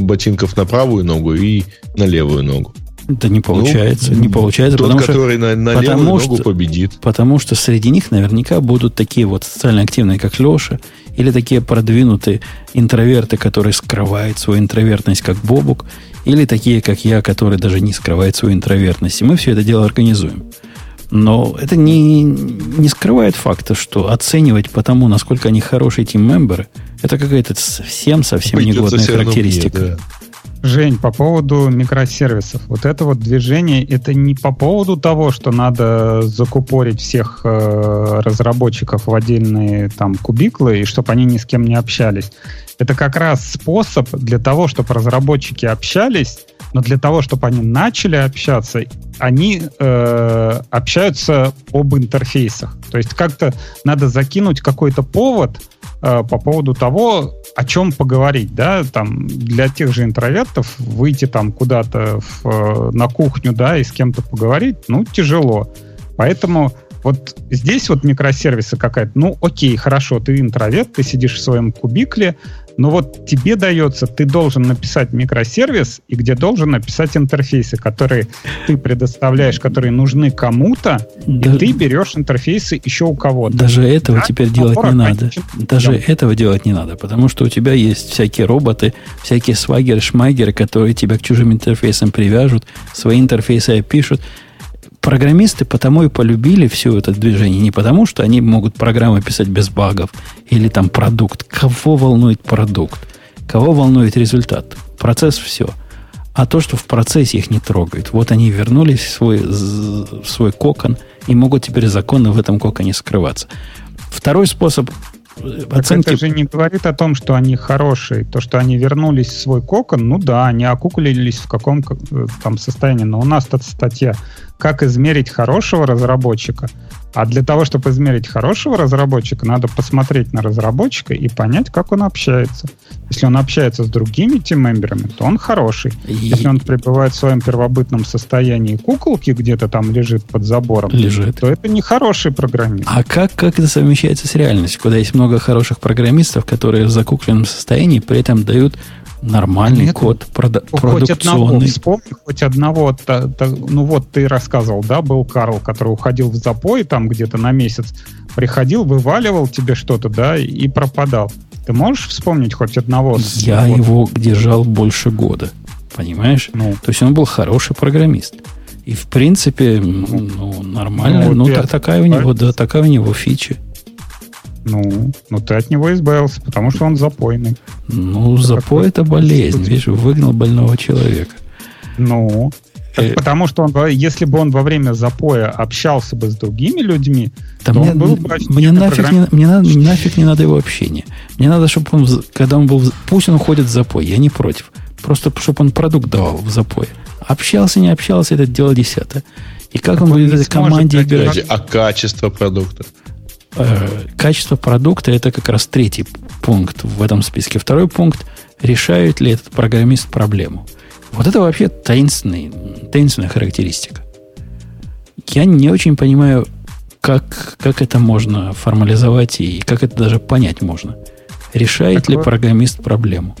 Speaker 3: ботинков на правую ногу и на левую ногу.
Speaker 1: Это не получается, ну, не получается,
Speaker 3: тот, потому который что, на, на потому левую что, ногу победит.
Speaker 1: Потому что среди них наверняка будут такие вот социально активные, как Леша, или такие продвинутые интроверты, которые скрывают свою интровертность, как Бобук, или такие, как я, которые даже не скрывают свою интровертность. И мы все это дело организуем. Но это не, не скрывает факта, что оценивать по тому, насколько они хорошие тим-мемберы, это какая-то совсем-совсем негодная характеристика. Мне, да.
Speaker 2: Жень, по поводу микросервисов. Вот это вот движение, это не по поводу того, что надо закупорить всех э, разработчиков в отдельные там кубиклы, и чтобы они ни с кем не общались. Это как раз способ для того, чтобы разработчики общались, но для того, чтобы они начали общаться, они э, общаются об интерфейсах. То есть как-то надо закинуть какой-то повод э, по поводу того, о чем поговорить, да, там для тех же интровертов выйти там куда-то в, э, на кухню, да, и с кем-то поговорить, ну, тяжело. Поэтому вот здесь вот микросервисы какая-то, ну, окей, хорошо, ты интроверт, ты сидишь в своем кубикле, но вот тебе дается, ты должен написать микросервис, и где должен написать интерфейсы, которые ты предоставляешь, которые нужны кому-то, да, и ты берешь интерфейсы еще у кого-то.
Speaker 1: Даже этого да? теперь делать не надо. Даже да. этого делать не надо, потому что у тебя есть всякие роботы, всякие свагеры, шмайгеры, которые тебя к чужим интерфейсам привяжут, свои интерфейсы опишут программисты потому и полюбили все это движение. Не потому, что они могут программы писать без багов или там продукт. Кого волнует продукт? Кого волнует результат? Процесс все. А то, что в процессе их не трогает. Вот они вернулись в свой, в свой кокон и могут теперь законно в этом коконе скрываться. Второй способ
Speaker 2: оценки... Это же не говорит о том, что они хорошие. То, что они вернулись в свой кокон, ну да, они окуклились в каком э, там состоянии. Но у нас тут статья как измерить хорошего разработчика. А для того, чтобы измерить хорошего разработчика, надо посмотреть на разработчика и понять, как он общается. Если он общается с другими тиммемберами, то он хороший. Если он пребывает в своем первобытном состоянии куколки где-то там лежит под забором, лежит. то это не хороший программист.
Speaker 1: А как, как это совмещается с реальностью, когда есть много хороших программистов, которые в закукленном состоянии при этом дают Нормальный Нет, код, прода-
Speaker 2: хоть одного, вспомни хоть одного, та, та, ну вот ты рассказывал, да, был Карл, который уходил в запой там где-то на месяц, приходил, вываливал тебе что-то, да, и пропадал. Ты можешь вспомнить хоть одного?
Speaker 1: Я вот? его держал больше года, понимаешь? Ну. То есть он был хороший программист. И в принципе, ну, ну нормально, ну, вот ну такая у него, да, такая у него фича.
Speaker 2: Ну, ну ты от него избавился, потому что он запойный.
Speaker 1: Ну, это запой это болезнь. Видишь, выгнал больного человека.
Speaker 2: Ну, Так, потому что он, если бы он во время запоя общался бы с другими людьми,
Speaker 1: да то мне, он был бы мне нафиг, не, мне надо, нафиг не надо его общения. Мне надо, чтобы он, когда он был, пусть он уходит в запой, я не против. Просто, чтобы он продукт давал в запой. Общался, не общался, это дело десятое. И как так он будет в этой команде играть?
Speaker 3: А качество продукта?
Speaker 1: Э, качество продукта это как раз третий пункт в этом списке. Второй пункт решает ли этот программист проблему. Вот это вообще таинственный, таинственная характеристика. Я не очень понимаю, как, как это можно формализовать и как это даже понять можно. Решает так ли вот, программист проблему?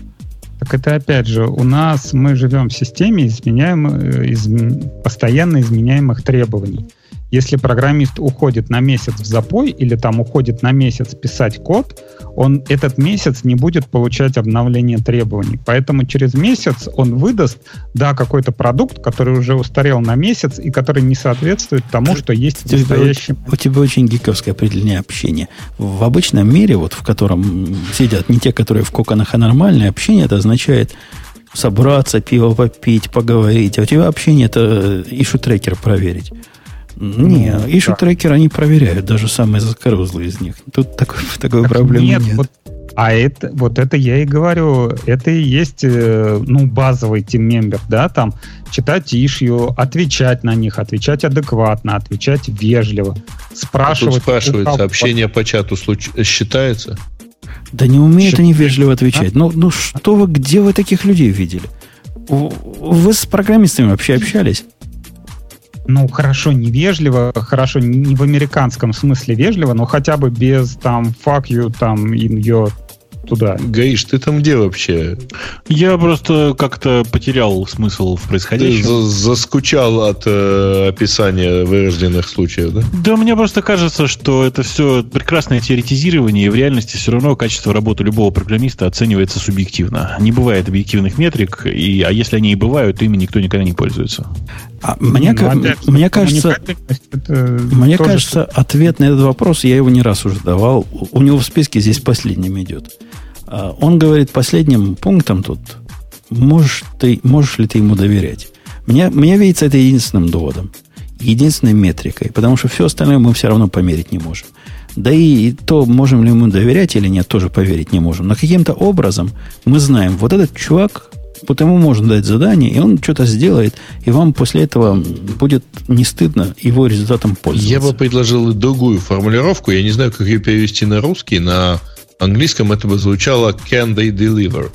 Speaker 2: Так это опять же, у нас мы живем в системе изменяем, э, из, постоянно изменяемых требований. Если программист уходит на месяц в запой или там уходит на месяц писать код, он этот месяц не будет получать обновление требований. Поэтому через месяц он выдаст, да, какой-то продукт, который уже устарел на месяц и который не соответствует тому, что есть в настоящем.
Speaker 1: У тебя очень гиковское определение общения. В обычном мире, вот в котором сидят не те, которые в коконах, а нормальное общение, это означает собраться, пиво попить, поговорить. А у тебя общение это issue трекер проверить. Не, ну, issue трекер они проверяют, даже самые заскорузлые из них. Тут такой, такой так проблемы нет. нет.
Speaker 2: Вот, а это, вот это я и говорю, это и есть э, ну, базовый тиммембер, да, там читать ишью, отвечать на них, отвечать адекватно, отвечать вежливо, спрашивать. А тут
Speaker 3: спрашивается, общение по чату случ... считается?
Speaker 1: Да не умеют Счит... они вежливо отвечать. А? Ну, ну что вы, где вы таких людей видели? Вы с программистами вообще общались?
Speaker 2: Ну, хорошо, невежливо, хорошо, не в американском смысле вежливо, но хотя бы без там fuck you, там in your туда.
Speaker 3: Гаиш, ты там где вообще?
Speaker 5: Я просто как-то потерял смысл в происходящем. Ты
Speaker 3: заскучал от э, описания вырожденных случаев, да?
Speaker 5: Да, мне просто кажется, что это все прекрасное теоретизирование, и в реальности все равно качество работы любого программиста оценивается субъективно. Не бывает объективных метрик, и, а если они и бывают, то ими никто никогда не пользуется.
Speaker 1: А мне, ну, опять, мне кажется, мне кажется, ответ на этот вопрос я его не раз уже давал. У него в списке здесь последним идет. А, он говорит последним пунктом тут, можешь, ты, можешь ли ты ему доверять. Мне, мне видится это единственным доводом, единственной метрикой, потому что все остальное мы все равно померить не можем. Да и то, можем ли мы доверять или нет, тоже поверить не можем. Но каким-то образом мы знаем, вот этот чувак, вот ему можно дать задание, и он что-то сделает, и вам после этого будет не стыдно его результатом пользоваться.
Speaker 3: Я бы предложил другую формулировку, я не знаю, как ее перевести на русский, на английском это бы звучало can they deliver?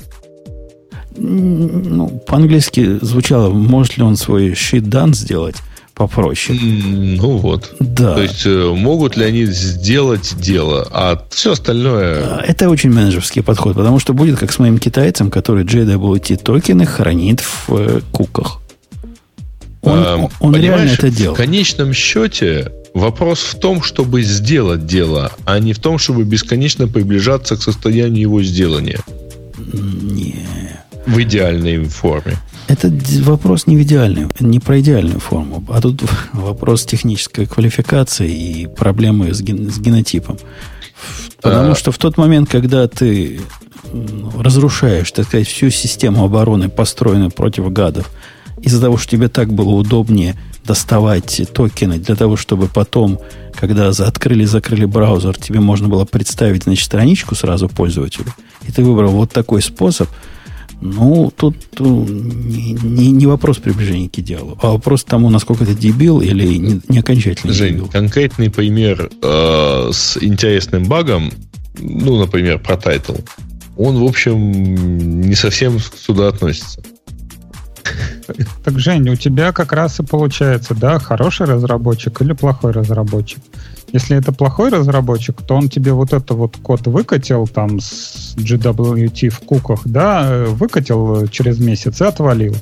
Speaker 1: Ну, по-английски звучало, может ли он свой sheet done сделать попроще.
Speaker 3: Ну вот.
Speaker 1: Да.
Speaker 3: То есть э, могут ли они сделать дело, а все остальное...
Speaker 1: А, это очень менеджерский подход, потому что будет как с моим китайцем, который JWT токены хранит в э, куках.
Speaker 3: Он, а, он реально это делал. В конечном счете Вопрос в том, чтобы сделать дело, а не в том, чтобы бесконечно приближаться к состоянию его сделания.
Speaker 1: Не.
Speaker 3: В идеальной форме.
Speaker 1: Это вопрос не в идеальной, не про идеальную форму, а тут вопрос технической квалификации и проблемы с, ген, с генотипом. Потому а... что в тот момент, когда ты разрушаешь, так сказать, всю систему обороны, построенную против гадов, из-за того, что тебе так было удобнее доставать токены для того, чтобы потом, когда открыли закрыли браузер, тебе можно было представить, значит, страничку сразу пользователю, и ты выбрал вот такой способ, ну, тут ну, не, не, не вопрос приближения к идеалу, а вопрос тому, насколько ты дебил или не, не окончательно
Speaker 3: Жень,
Speaker 1: дебил.
Speaker 3: конкретный пример э, с интересным багом, ну, например, про тайтл, он, в общем, не совсем сюда относится.
Speaker 2: Так, Женя, у тебя как раз и получается, да, хороший разработчик или плохой разработчик. Если это плохой разработчик, то он тебе вот это вот код выкатил там с GWT в куках, да, выкатил через месяц и отвалил.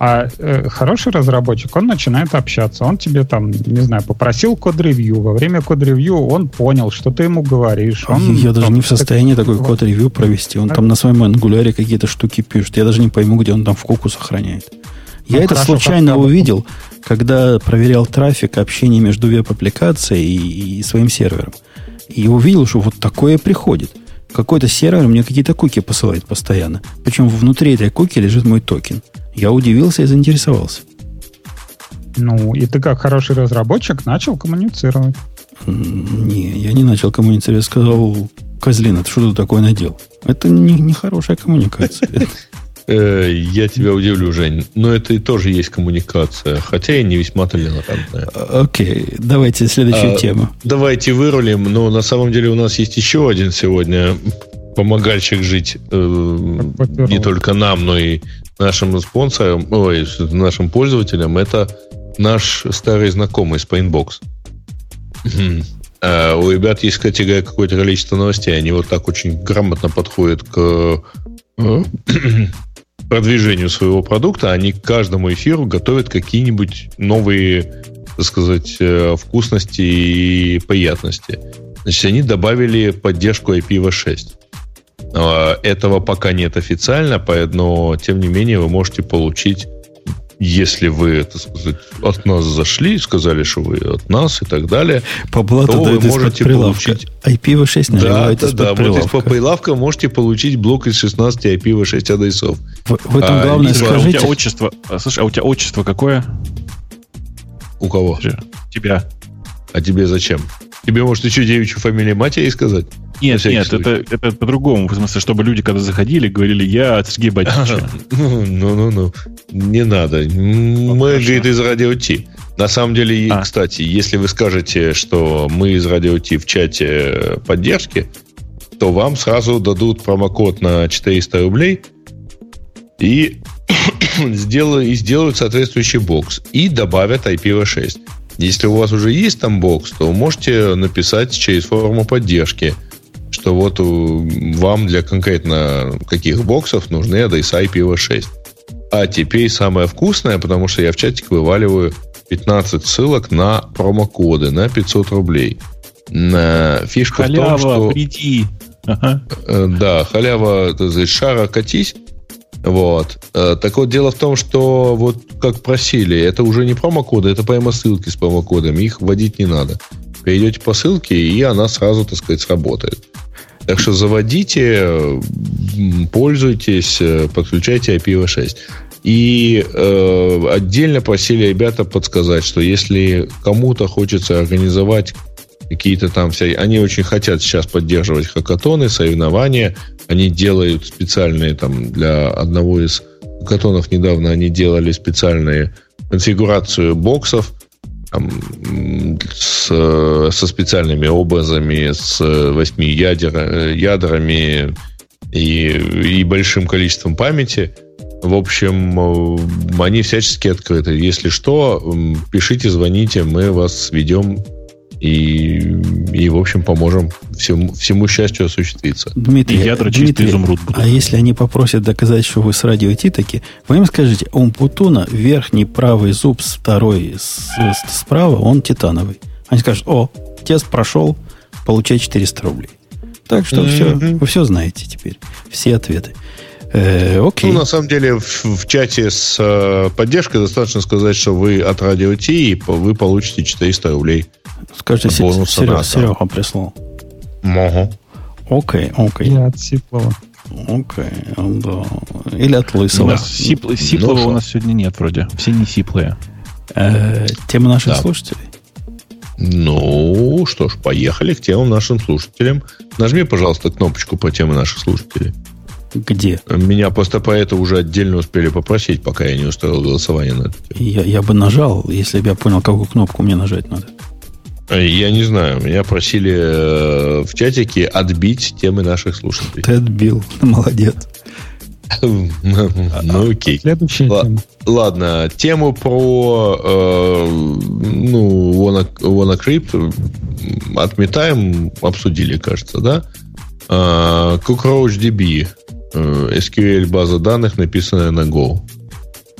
Speaker 2: А э, хороший разработчик, он начинает общаться. Он тебе там, не знаю, попросил код-ревью. Во время код-ревью он понял, что ты ему говоришь. Он,
Speaker 1: я даже не в состоянии так... такой код-ревью провести. Он а? там на своем Angular е какие-то штуки пишет. Я даже не пойму, где он там в куку сохраняет. Я ну, это случайно увидел, когда проверял трафик общения между веб-аппликацией и, и своим сервером. И увидел, что вот такое приходит. Какой-то сервер мне какие-то куки посылает постоянно. Причем внутри этой куки лежит мой токен. Я удивился и заинтересовался.
Speaker 2: Ну, и ты как хороший разработчик начал коммуницировать.
Speaker 1: Не, я не начал коммуницировать. Я сказал, Козлина, ты что тут такое надел? Это не, не хорошая коммуникация.
Speaker 3: Э, я тебя удивлю, Жень. Но это и тоже есть коммуникация, хотя и не весьма толерантная.
Speaker 1: Окей, давайте следующую а, тему.
Speaker 3: Давайте вырулим, но на самом деле у нас есть еще один сегодня помогальщик жить э, не только нам, но и нашим спонсорам, ой, нашим пользователям. Это наш старый знакомый Spainbox. А у ребят есть, кстати говоря, какое-то количество новостей. Они вот так очень грамотно подходят к э, продвижению своего продукта. Они к каждому эфиру готовят какие-нибудь новые, так сказать, э, вкусности и приятности. Значит, они добавили поддержку IPv6. А, этого пока нет официально, но тем не менее вы можете получить если вы, так сказать, от нас зашли, сказали, что вы от нас и так далее,
Speaker 1: по блату то вы можете получить... IPv6
Speaker 3: Да, да, да. Вот из по прилавка можете получить блок из 16 IPv6 адресов.
Speaker 1: В, в этом а, главное,
Speaker 5: скажите... А у тебя отчество... А, слушай, а у тебя отчество какое?
Speaker 3: У кого?
Speaker 5: Тебя.
Speaker 3: А тебе зачем? Тебе, может, еще девичью фамилию матери сказать?
Speaker 5: Нет, нет, это, это по-другому. В смысле, чтобы люди, когда заходили, говорили, я от Сергея Батича.
Speaker 3: Ну-ну-ну. Не надо. Мы, говорит, из Радио Ти. На самом деле, а. кстати, если вы скажете, что мы из Радио Ти в чате поддержки, то вам сразу дадут промокод на 400 рублей и, сделают, и сделают соответствующий бокс. И добавят IPv6. Если у вас уже есть там бокс, то можете написать через форму поддержки – что вот вам для конкретно каких боксов нужны адреса IPv6. А теперь самое вкусное, потому что я в чатик вываливаю 15 ссылок на промокоды на 500 рублей. Фишка
Speaker 5: халява,
Speaker 3: в том, что...
Speaker 5: приди.
Speaker 3: Ага. Э, да, халява, так сказать, шара катись. Вот. Э, так вот, дело в том, что вот как просили, это уже не промокоды, это прямо ссылки с промокодами, их вводить не надо. Перейдете по ссылке, и она сразу, так сказать, сработает. Так что заводите, пользуйтесь, э, подключайте IPv6. И э, отдельно просили ребята подсказать, что если кому-то хочется организовать какие-то там все, они очень хотят сейчас поддерживать хакатоны, соревнования, они делают специальные там для одного из хакатонов недавно они делали специальные конфигурацию боксов, там, с, со специальными образами, с восьми ядер, ядрами и, и большим количеством памяти. В общем, они всячески открыты. Если что, пишите, звоните, мы вас сведем и, и в общем, поможем всему, всему счастью осуществиться.
Speaker 1: Дмитрий, ядра Дмитрий, изумруд будут. а если они попросят доказать, что вы с радио таки, вы им скажите, у Умпутуна верхний правый зуб, второй с, с, справа, он титановый. Они скажут, о, тест прошел, получай 400 рублей. Так что mm-hmm. все, вы все знаете теперь, все ответы.
Speaker 3: Э, окей. Ну, на самом деле, в, в чате с э, поддержкой достаточно сказать, что вы от радио Ти, и вы получите 400 рублей.
Speaker 1: Скажите, Серега, Серега прислал.
Speaker 3: Могу.
Speaker 1: Окей, окей.
Speaker 2: Я от Сиплова.
Speaker 1: Окей, да. Или от Лысого.
Speaker 5: У нас сипл, Сиплова ну, у нас сегодня нет вроде. Все не сиплые.
Speaker 1: Э, тема наших да. слушателей.
Speaker 3: Ну, что ж, поехали к темам нашим слушателям. Нажми, пожалуйста, кнопочку по теме наших слушателей.
Speaker 1: Где?
Speaker 3: Меня просто по это уже отдельно успели попросить, пока я не устроил голосование на это.
Speaker 1: Я, я бы нажал, если бы я понял, какую кнопку мне нажать надо.
Speaker 3: Я не знаю. Меня просили э, в чатике отбить темы наших слушателей.
Speaker 1: Ты отбил. Молодец.
Speaker 3: Ну, окей.
Speaker 2: Следующая тема.
Speaker 3: Ладно, тему про э, ну, WannaCrypt отметаем, обсудили, кажется, да? Э, CockroachDB, SQL база данных, написанная на Go.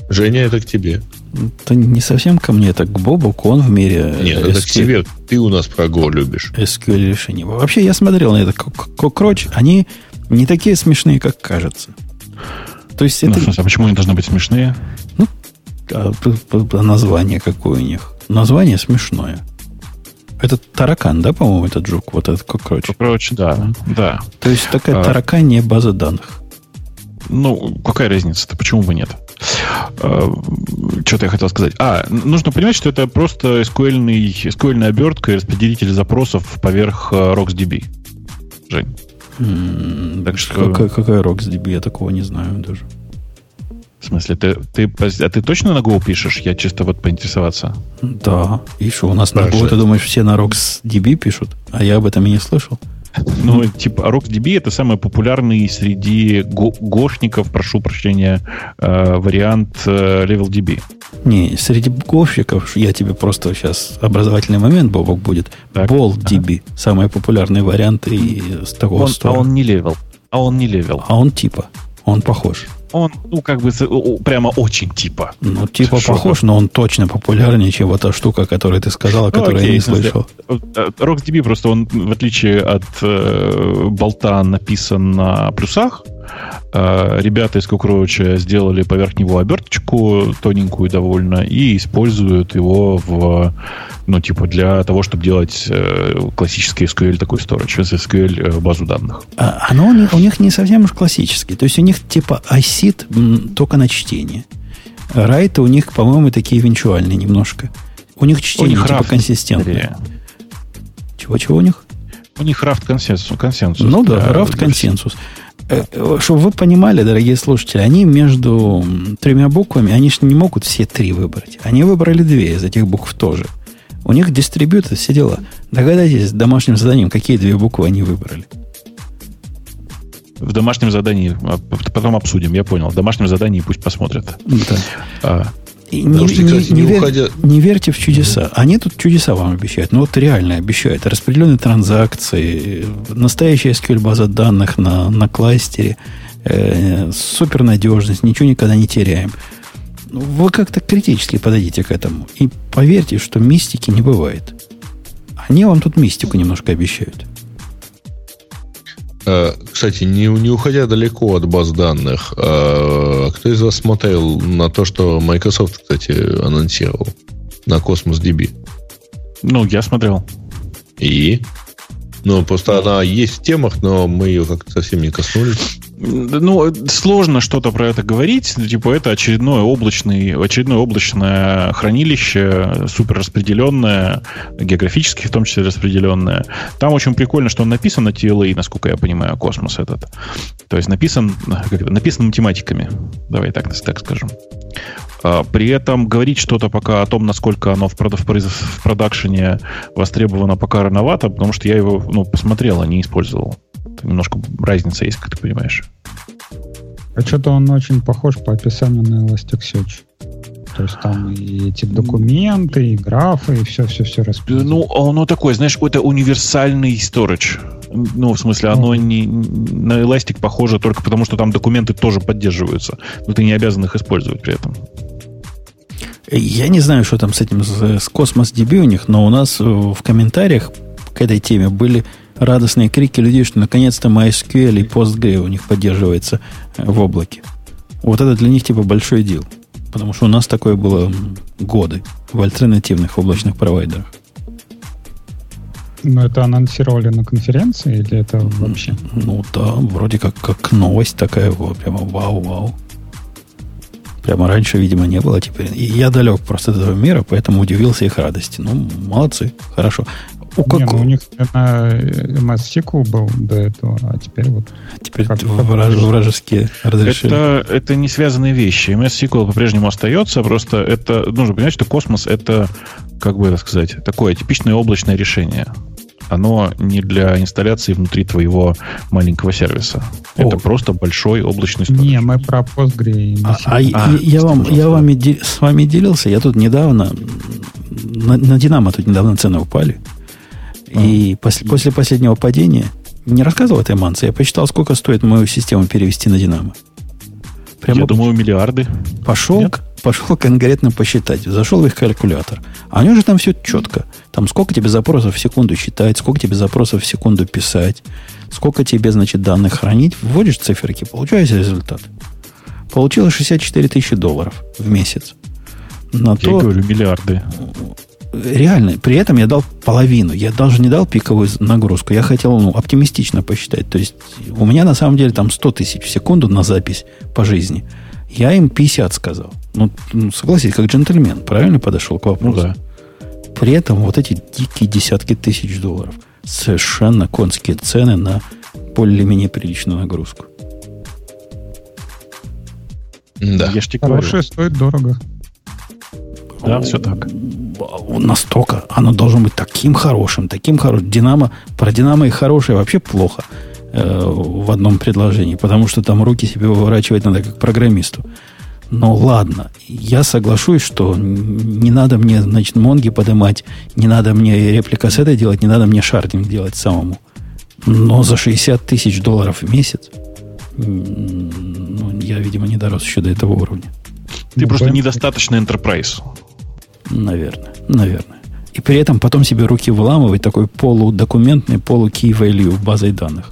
Speaker 3: Женя, это к тебе.
Speaker 1: Это не совсем ко мне, это к Бобуку, он в мире...
Speaker 3: Нет, SQL, это к тебе, ты у нас про Go любишь.
Speaker 1: SQL решение. Вообще, я смотрел на это Кокроч, они не такие смешные, как кажется.
Speaker 5: То есть ну, это... Ну, а почему они должны быть смешные?
Speaker 1: Ну, а, название какое у них? Название смешное. Это таракан, да, по-моему, этот жук? Вот этот кокроч.
Speaker 5: Кокроч, да, да.
Speaker 1: То есть такая а... тараканья база данных.
Speaker 5: Ну, какая разница-то? Почему бы нет? Э, что-то я хотел сказать. А, нужно понимать, что это просто SQL, SQL обертка и распределитель запросов поверх э, RocksDB. Жень.
Speaker 1: Mm, так что... Какая, какая RocksDB? Я такого не знаю даже.
Speaker 5: В смысле, ты, ты, а ты точно на Go пишешь? Я чисто вот поинтересоваться.
Speaker 1: Да. И что, у нас на Go, ты думаешь, все на RocksDB пишут? А я об этом и не слышал.
Speaker 5: Ну, типа, RocksDB это самый популярный среди го- гошников, прошу прощения, э, вариант э, LevelDB.
Speaker 1: Не, среди гошников, я тебе просто сейчас образовательный момент, Бобок, будет. BallDB, ага. самый популярный вариант и с такого
Speaker 5: он, А он не левел. А он не левел.
Speaker 1: А он типа. Он похож
Speaker 5: он, ну, как бы прямо очень типа.
Speaker 1: Ну, типа Шо похож, но он точно популярнее, чем эта штука, которую ты сказала, которую ну, окей, я не слышал.
Speaker 5: RocksDB просто он, в отличие от э, болта, написан на плюсах, Э, ребята из Кукроча сделали поверх него оберточку тоненькую довольно и используют его в, ну, типа для того, чтобы делать э, классический SQL такой storage, SQL э, базу данных.
Speaker 1: А, оно у них, не совсем уж классический. То есть у них типа ISIT только на чтение. Райты у них, по-моему, такие венчуальные немножко. У них чтение у них типа консистентное. Чего-чего у них?
Speaker 5: У них рафт консенсус. консенсус
Speaker 1: ну да, рафт консенсус. Э, чтобы вы понимали, дорогие слушатели, они между тремя буквами, они же не могут все три выбрать. Они выбрали две из этих букв тоже. У них дистрибьютор, все дела. Догадайтесь, домашним заданием, какие две буквы они выбрали.
Speaker 5: В домашнем задании, а, потом обсудим, я понял. В домашнем задании пусть посмотрят. Да.
Speaker 1: А, не, не, не, не, вер, не верьте в чудеса. Они тут чудеса вам обещают. Ну, вот реально обещают. Распределенные транзакции, настоящая SQL база данных на, на кластере, э, супернадежность, ничего никогда не теряем. Ну, вы как-то критически подойдите к этому. И поверьте, что мистики не бывает. Они вам тут мистику немножко обещают.
Speaker 3: Э, кстати, не, не уходя далеко от баз данных, э, кто из вас смотрел на то, что Microsoft, кстати, анонсировал на Cosmos DB?
Speaker 5: Ну, я смотрел.
Speaker 3: И? Ну, просто она есть в темах, но мы ее как-то совсем не коснулись.
Speaker 5: Ну, сложно что-то про это говорить. Типа, это очередное, облачный, очередное облачное хранилище, супер распределенное, географически в том числе распределенное. Там очень прикольно, что он написан на TLA, насколько я понимаю, космос этот. То есть написан, как это, написан математиками. Давай так, так скажем. А, при этом говорить что-то пока о том, насколько оно в, в, в продакшене востребовано, пока рановато, потому что я его ну, посмотрел, а не использовал. Немножко разница есть, как ты понимаешь.
Speaker 2: А что-то он очень похож по описанию на Elasticsearch. То есть там и эти документы, и графы, и все-все-все распределено.
Speaker 5: Ну, оно такое, знаешь, какой-то универсальный storage. Ну, в смысле, оно не, на Elastic похоже только потому, что там документы тоже поддерживаются. Но ты не обязан их использовать при этом.
Speaker 1: Я не знаю, что там с этим, с Cosmos DB у них, но у нас в комментариях к этой теме были радостные крики людей, что наконец-то MySQL и PostgreSQL у них поддерживается э, в облаке. Вот это для них типа большой дел. Потому что у нас такое было годы в альтернативных облачных провайдерах.
Speaker 2: Но это анонсировали на конференции или это вообще?
Speaker 1: Ну да, вроде как, как новость такая, прямо вау-вау. Прямо раньше, видимо, не было теперь. И я далек просто от этого мира, поэтому удивился их радости. Ну, молодцы, хорошо.
Speaker 2: У, как... Не, ну, у них на MS SQL был до этого, а теперь вот...
Speaker 1: Теперь как, враж, вражеские
Speaker 5: разрешения. Это, это не связанные вещи. MS SQL по-прежнему остается, просто это... Нужно понимать, что космос — это, как бы это сказать, такое типичное облачное решение оно не для инсталляции внутри твоего маленького сервиса. О. Это просто большой облачный
Speaker 2: storage. Не, мы про Postgre.
Speaker 1: А, а, а, я, вам, я вами, с вами делился, я тут недавно, на, на Динамо тут недавно цены упали. И после, после последнего падения, не рассказывал этой манце, я посчитал, сколько стоит мою систему перевести на Динамо.
Speaker 5: Прямо я думаю, миллиарды.
Speaker 1: Пошел, пошел конкретно посчитать. Зашел в их калькулятор. А у него же там все четко. Там сколько тебе запросов в секунду считать, сколько тебе запросов в секунду писать, сколько тебе, значит, данных хранить. Вводишь циферки, получается результат. Получилось 64 тысячи долларов в месяц.
Speaker 5: На я то, говорю, миллиарды
Speaker 1: реально, при этом я дал половину. Я даже не дал пиковую нагрузку. Я хотел ну, оптимистично посчитать. То есть у меня на самом деле там 100 тысяч в секунду на запись по жизни. Я им 50 сказал. Ну, ну согласись, как джентльмен, правильно подошел к вопросу? Ну, да. При этом вот эти дикие десятки тысяч долларов. Совершенно конские цены на более-менее приличную нагрузку.
Speaker 2: Да. Я Хорошее стоит дорого.
Speaker 5: Да, все так.
Speaker 1: Настолько. Оно должно быть таким хорошим, таким хорошим. Динамо, про Динамо и хорошее вообще плохо э, в одном предложении, потому что там руки себе выворачивать надо как программисту. Но ладно, я соглашусь, что не надо мне, значит, Монги поднимать, не надо мне реплика с этой делать, не надо мне шардинг делать самому. Но за 60 тысяч долларов в месяц, ну, я, видимо, не дорос еще до этого уровня.
Speaker 5: Ты ну, просто понятно. недостаточно enterprise.
Speaker 1: Наверное, наверное. И при этом потом себе руки выламывать такой полудокументный, полу-key value базой данных,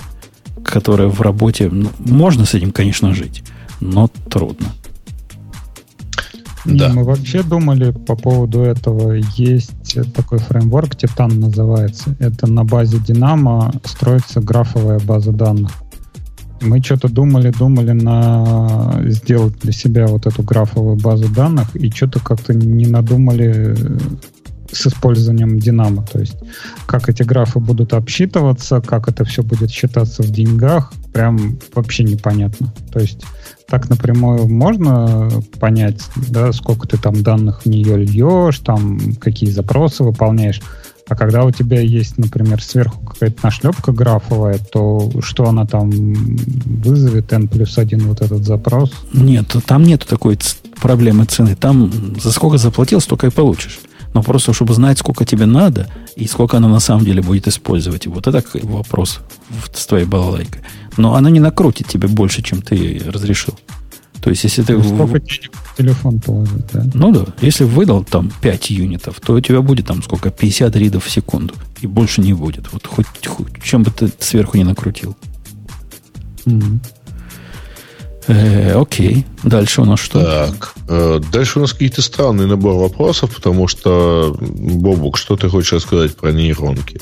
Speaker 1: которая в работе... Ну, можно с этим, конечно, жить, но трудно.
Speaker 2: Да. Мы вообще думали по поводу этого. Есть такой фреймворк, Titan называется. Это на базе Динамо строится графовая база данных. Мы что-то думали, думали на сделать для себя вот эту графовую базу данных, и что-то как-то не надумали с использованием Динамо. То есть, как эти графы будут обсчитываться, как это все будет считаться в деньгах, прям вообще непонятно. То есть, так напрямую можно понять, да, сколько ты там данных в нее льешь, там, какие запросы выполняешь. А когда у тебя есть, например, сверху какая-то нашлепка графовая, то что она там вызовет, n плюс один вот этот запрос?
Speaker 1: Нет, там нет такой проблемы цены. Там за сколько заплатил, столько и получишь. Но просто, чтобы знать, сколько тебе надо и сколько она на самом деле будет использовать. Вот это вопрос с твоей балалайкой. Но она не накрутит тебе больше, чем ты разрешил. То есть, если ты...
Speaker 2: Сколько денег в телефон положить, да?
Speaker 1: Ну да. Если выдал там 5 юнитов, то у тебя будет там сколько? 50 ридов в секунду. И больше не будет. Вот хоть, хоть чем бы ты сверху не накрутил. Mm-hmm. Э, окей. Дальше у нас что?
Speaker 3: Так. Э, дальше у нас какие-то странные набор вопросов, потому что, Бобук, что ты хочешь рассказать про нейронки?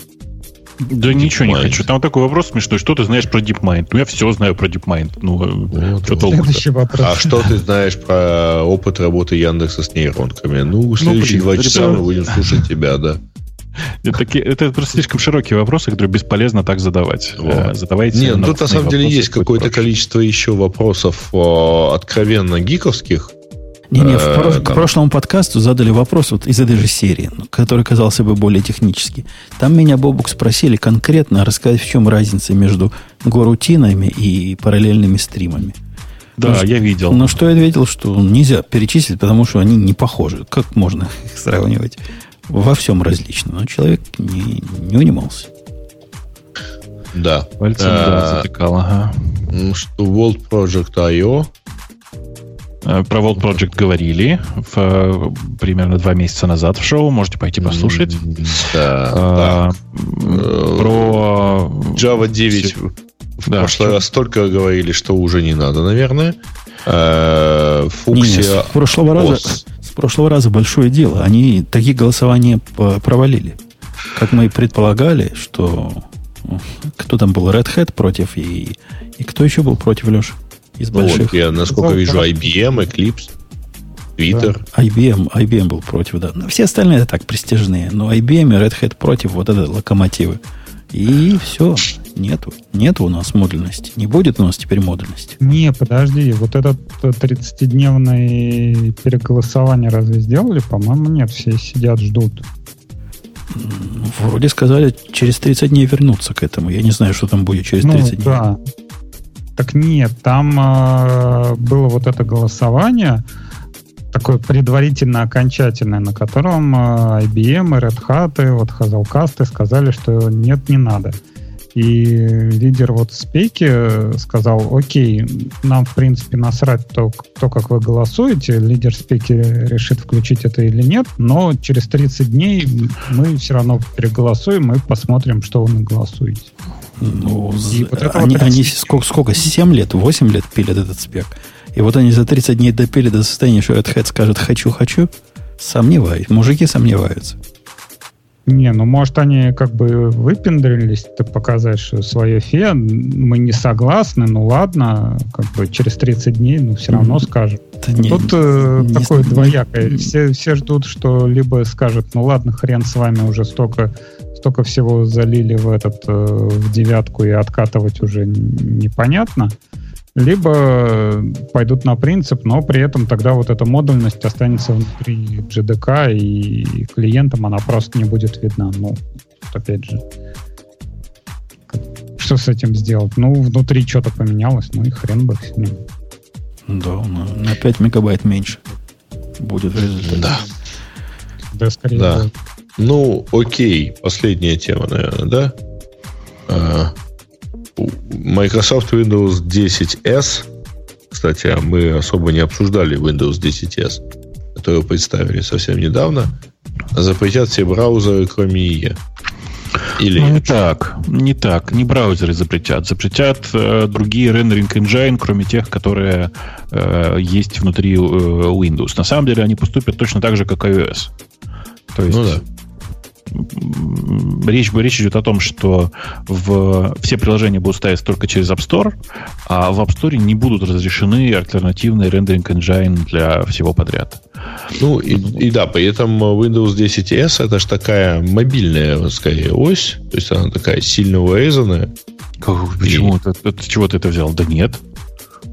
Speaker 5: Да DeepMind. ничего не хочу. Там такой вопрос смешной. Что ты знаешь про DeepMind? Ну, я все знаю про DeepMind. Ну, вот, что толку
Speaker 3: А что ты знаешь про опыт работы Яндекса с нейронками? Ну, следующие ну, блин, два часа мы будем слушать тебя, да.
Speaker 5: Это, это просто слишком широкие вопросы, которые бесполезно так задавать. Вот. Э, задавайте
Speaker 3: Нет, ну, тут на самом деле есть какое-то количество еще вопросов откровенно гиковских,
Speaker 1: не-не, в прош- к прошлому подкасту задали вопрос вот из этой же серии, ну, который казался бы более технический. Там меня, Бобук, спросили конкретно рассказать, в чем разница между горутинами и параллельными стримами.
Speaker 5: Да, ну, я видел.
Speaker 1: Но что я ответил, что нельзя перечислить, потому что они не похожи. Как можно их сравнивать? Во всем различно. Но человек не, не унимался.
Speaker 3: Да.
Speaker 5: Пальцем, а, да, затыкал, ага.
Speaker 3: Что World Project I.O.
Speaker 5: Э, про World Project говорили в, э, примерно два месяца назад в шоу. Можете пойти послушать.
Speaker 3: Да. А,
Speaker 5: про
Speaker 3: Java 9 в да, прошлый раз столько говорили, что уже не надо, наверное.
Speaker 1: Фуксия. с прошлого раза, с прошлого раза большое дело. Они такие голосования провалили. Как мы и предполагали, что кто там был Red Hat против и, и кто еще был против Леши?
Speaker 3: Из ну, больших. Вот, я, насколько ну, вижу, IBM, Eclipse, Twitter.
Speaker 1: Да. IBM, IBM был против, да. Но все остальные это так престижные. Но IBM и Red Hat против, вот это локомотивы. И все. Нету. Нету у нас модульности. Не будет у нас теперь модульности.
Speaker 2: Не, подожди. Вот этот 30-дневное переголосование разве сделали? По-моему, нет. Все сидят, ждут.
Speaker 1: Вроде сказали, через 30 дней вернуться к этому. Я не знаю, что там будет через 30 ну, дней.
Speaker 2: Да. Так нет, там э, было вот это голосование, такое предварительно окончательное, на котором э, IBM и Red Hat, и вот Hazelcast сказали, что нет, не надо. И лидер вот спейки сказал, окей, нам, в принципе, насрать то, то, как вы голосуете, лидер спейки решит включить это или нет, но через 30 дней мы все равно переголосуем и посмотрим, что вы наголосуете.
Speaker 1: Ну, и вот они, они сколько, сколько, 7 лет, 8 лет пилят этот спек. И вот они за 30 дней допили до состояния, что Red Hat скажет «хочу, хочу». Сомневаюсь. Мужики сомневаются.
Speaker 2: Не, ну может они как бы выпендрились, так показать, что свое фе, мы не согласны, ну ладно, как бы через 30 дней, но все равно скажем. Да не, Тут э, не, такое не, двоякое. Все, все ждут, что либо скажут, ну ладно, хрен с вами, уже столько, столько всего залили в этот э, в девятку и откатывать уже непонятно либо пойдут на принцип, но при этом тогда вот эта модульность останется внутри GDK, и клиентам она просто не будет видна. Ну, опять же, что с этим сделать? Ну, внутри что-то поменялось, ну и хрен бы с ним.
Speaker 1: Да, на 5 мегабайт меньше будет результат.
Speaker 3: Да. Да, скорее да. Будет. Ну, окей, последняя тема, наверное, да? А, Microsoft Windows 10S, кстати, а мы особо не обсуждали Windows 10S, которую представили совсем недавно, запретят все браузеры, кроме IE.
Speaker 5: Или ну, не так, не так, не браузеры запретят, запретят э, другие рендеринг engine, кроме тех, которые э, есть внутри э, Windows. На самом деле они поступят точно так же, как iOS. То есть ну, да речь, речь идет о том, что в, все приложения будут ставиться только через App Store, а в App Store не будут разрешены альтернативные рендеринг engine для всего подряд.
Speaker 3: Ну и, и да, при этом Windows 10s это же такая мобильная, скорее, ось, то есть она такая сильно урезанная.
Speaker 5: Почему? И... Это, это, чего ты это взял? Да нет.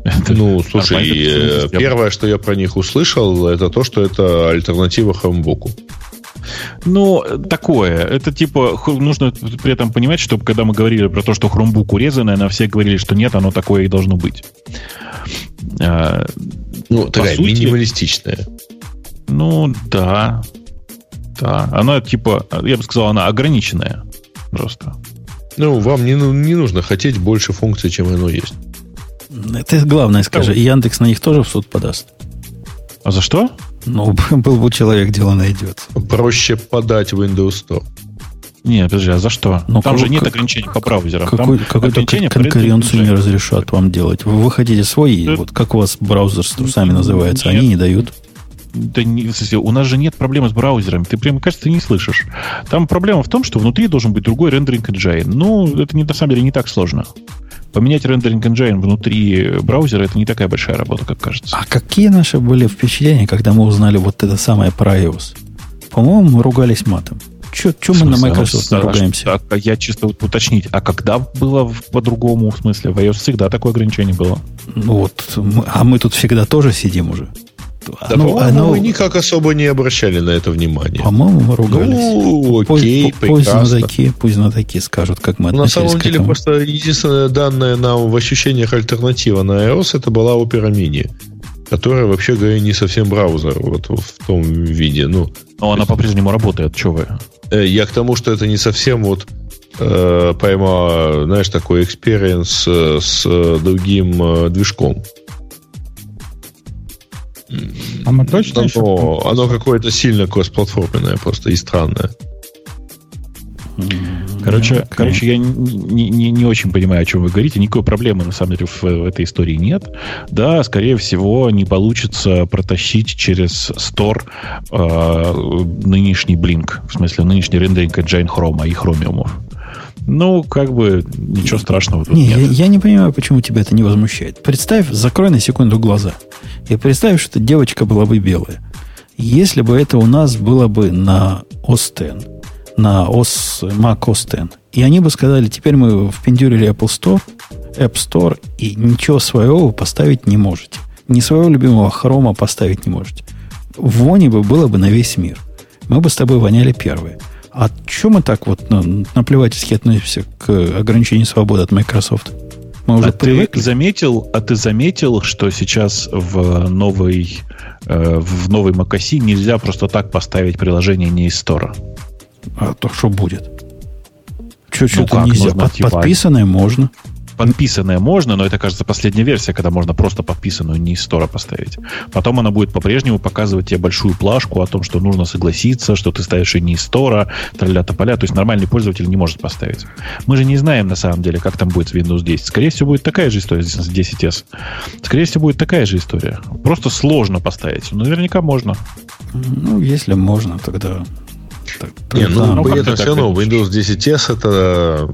Speaker 3: Это ну, слушай, э, первое, что я про них услышал, это то, что это альтернатива Chromebook.
Speaker 5: Ну, такое. Это типа, нужно при этом понимать, что когда мы говорили про то, что хромбук урезанное, на все говорили, что нет, оно такое и должно быть.
Speaker 3: А, ну, такая сути, минималистичная.
Speaker 5: Ну, да. Да. Она типа, я бы сказал, она ограниченная. Просто.
Speaker 3: Ну, вам не, ну, не нужно хотеть больше функций, чем оно есть.
Speaker 1: Это главное скажи. Яндекс на них тоже в суд подаст.
Speaker 5: А за что?
Speaker 1: Ну, был бы человек, дело найдет.
Speaker 3: Проще подать Windows 100.
Speaker 5: Не, подожди, а за что? Ну, Там как, же нет ограничений по браузерам.
Speaker 1: Какой, какую-то конкуренцию не разрешат вам делать. Вы, вы хотите свои, да. вот как у вас браузер с трусами называется, нет. они не дают.
Speaker 5: Да не, у нас же нет проблемы с браузерами. Ты прямо, кажется, ты не слышишь. Там проблема в том, что внутри должен быть другой рендеринг engine. Ну, это не, на самом деле не так сложно. Поменять рендеринг engine внутри браузера это не такая большая работа, как кажется.
Speaker 1: А какие наши были впечатления, когда мы узнали вот это самое про iOS? По-моему, мы ругались матом. Че мы на Microsoft
Speaker 5: а, ругаемся? А, я чисто уточнить, а когда было по-другому, в смысле, в iOS всегда такое ограничение было?
Speaker 1: Ну вот, а мы тут всегда тоже сидим уже.
Speaker 3: Да, оно, оно... мы никак особо не обращали на это внимание.
Speaker 1: По-моему, мы ругались. Ну, окей, пусть, прекрасно. Пусть знатоки, пусть знатоки скажут, как мы
Speaker 3: относились На самом деле, этому. просто единственное данное нам в ощущениях альтернатива на iOS, это была Opera Mini, которая, вообще говоря, не совсем браузер вот в том виде. Ну,
Speaker 5: Но она по-прежнему работает, что вы?
Speaker 3: Э, я к тому, что это не совсем вот э, пойма, знаешь, такой experience э, с другим э, движком.
Speaker 2: А мы точно
Speaker 3: оно, оно какое-то сильно кроссплатформенное просто и странное.
Speaker 5: Короче, okay. короче, я не, не, не очень понимаю, о чем вы говорите. Никакой проблемы, на самом деле, в, в этой истории нет. Да, скорее всего, не получится протащить через Store э, нынешний Blink, в смысле, нынешний rendering engine Chrome и Chromium. Ну, как бы ничего страшного тут
Speaker 1: не,
Speaker 5: нет.
Speaker 1: Я, я не понимаю, почему тебя это не возмущает. Представь, закрой на секунду глаза. И представь, что девочка была бы белая. Если бы это у нас было бы на X, на OS, Mac OS и они бы сказали, теперь мы впендюрили Apple Store, App Store, и ничего своего поставить не можете. Ни своего любимого хрома поставить не можете. Вони бы было бы на весь мир. Мы бы с тобой воняли первые. А чем мы так вот наплевательски относимся к ограничению свободы от Microsoft?
Speaker 5: Мы уже а привыкли. Ты заметил, а ты заметил, что сейчас в новой э, в новой macOS нельзя просто так поставить приложение не из стора?
Speaker 1: А то что будет? Что, ну что-то нельзя. Под, подписанное можно
Speaker 5: подписанное можно, но это, кажется, последняя версия, когда можно просто подписанную не из стора поставить. Потом она будет по-прежнему показывать тебе большую плашку о том, что нужно согласиться, что ты ставишь и не из стора, траля поля. То есть нормальный пользователь не может поставить. Мы же не знаем, на самом деле, как там будет с Windows 10. Скорее всего, будет такая же история с 10s. Скорее всего, будет такая же история. Просто сложно поставить. Но наверняка можно.
Speaker 1: Ну, если можно, тогда
Speaker 3: Не, ну, ну это все равно Windows 10s это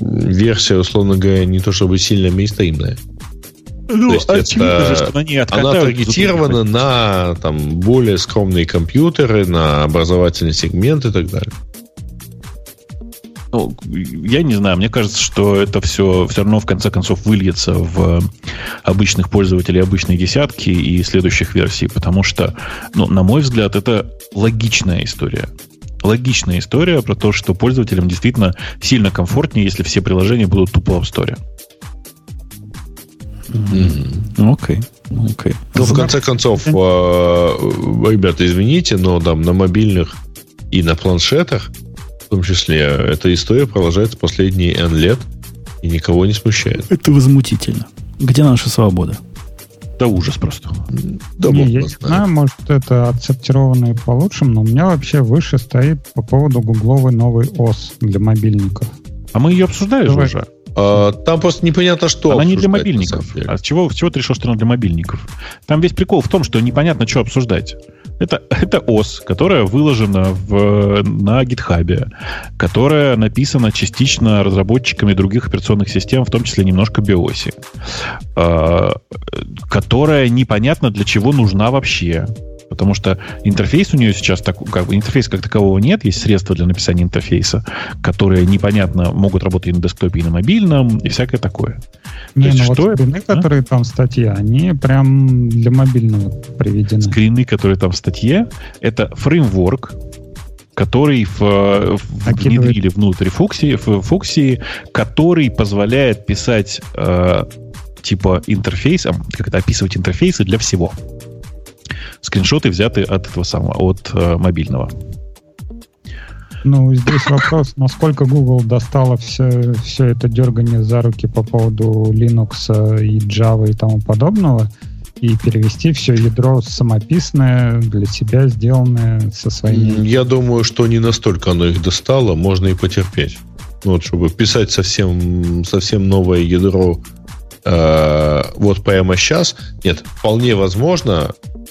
Speaker 3: версия, условно говоря, не то чтобы сильно мейнстримная. Ну, То есть очевидно это, же, что они Она таргетирована на там, более скромные компьютеры, на образовательный сегмент и так далее.
Speaker 5: Ну, я не знаю, мне кажется, что это все все равно в конце концов выльется в обычных пользователей обычной десятки и следующих версий, потому что, ну, на мой взгляд, это логичная история. Логичная история про то, что пользователям действительно сильно комфортнее, если все приложения будут тупо в Store.
Speaker 3: Окей. Окей. Ну, в конце концов, а, ребята, извините, но там на мобильных и на планшетах, в том числе, эта история продолжается последние N лет и никого не смущает.
Speaker 1: Это возмутительно. Где наша свобода?
Speaker 5: Да ужас просто.
Speaker 2: Да, не, я не знаю, может, это отсортировано по лучшим, но у меня вообще выше стоит по поводу гугловой новой ОС для мобильников.
Speaker 5: А мы ее обсуждали Давай. уже.
Speaker 3: А, там просто непонятно, что.
Speaker 5: Она не для мобильников. А с чего, с чего ты решил, что она для мобильников? Там весь прикол в том, что непонятно, что обсуждать. Это, это ОС, которая выложена в, на GitHub, которая написана частично разработчиками других операционных систем, в том числе немножко биоси, э, которая непонятно для чего нужна вообще. Потому что интерфейс у нее сейчас так, как бы интерфейса как такового нет, есть средства для написания интерфейса, которые непонятно могут работать и на десктопе, и на мобильном, и всякое такое.
Speaker 2: Не, То ну вот что скрины, это? которые там в статье, они прям для мобильного приведены.
Speaker 5: Скрины, которые там в статье, это фреймворк, который в, в, внедрили внутрь Фуксии, в Фуксии, который позволяет писать э, типа интерфейс, как это описывать интерфейсы для всего скриншоты взяты от этого самого, от э, мобильного.
Speaker 2: Ну, здесь вопрос, насколько Google достало все, все это дергание за руки по поводу Linux и Java и тому подобного, и перевести все ядро самописное, для себя сделанное со своими...
Speaker 3: Я думаю, что не настолько оно их достало, можно и потерпеть. Ну, вот, чтобы писать совсем, совсем новое ядро э, вот прямо сейчас. Нет, вполне возможно, Э,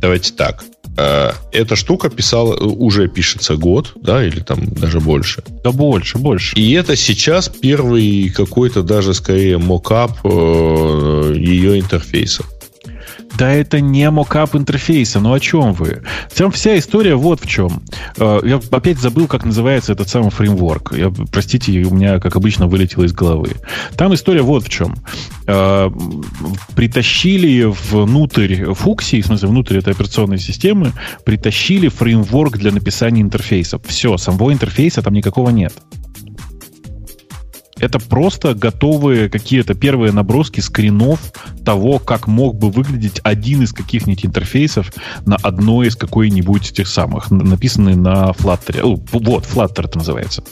Speaker 3: давайте так. Э, эта штука писала, уже пишется год, да, или там даже больше.
Speaker 5: Да больше, больше.
Speaker 3: И это сейчас первый какой-то даже скорее мокап э, ее интерфейса.
Speaker 5: Да это не мокап интерфейса, ну о чем вы? Там вся история вот в чем. Э, я опять забыл, как называется этот самый фреймворк. Я, простите, у меня, как обычно, вылетело из головы. Там история вот в чем. Э, притащили внутрь фуксии, в смысле, внутрь этой операционной системы, притащили фреймворк для написания интерфейсов. Все, самого интерфейса там никакого нет. Это просто готовые какие-то первые наброски скринов того, как мог бы выглядеть один из каких-нибудь интерфейсов на одной из какой-нибудь этих самых, написанный на Flutter. О, вот, Flutter это называется.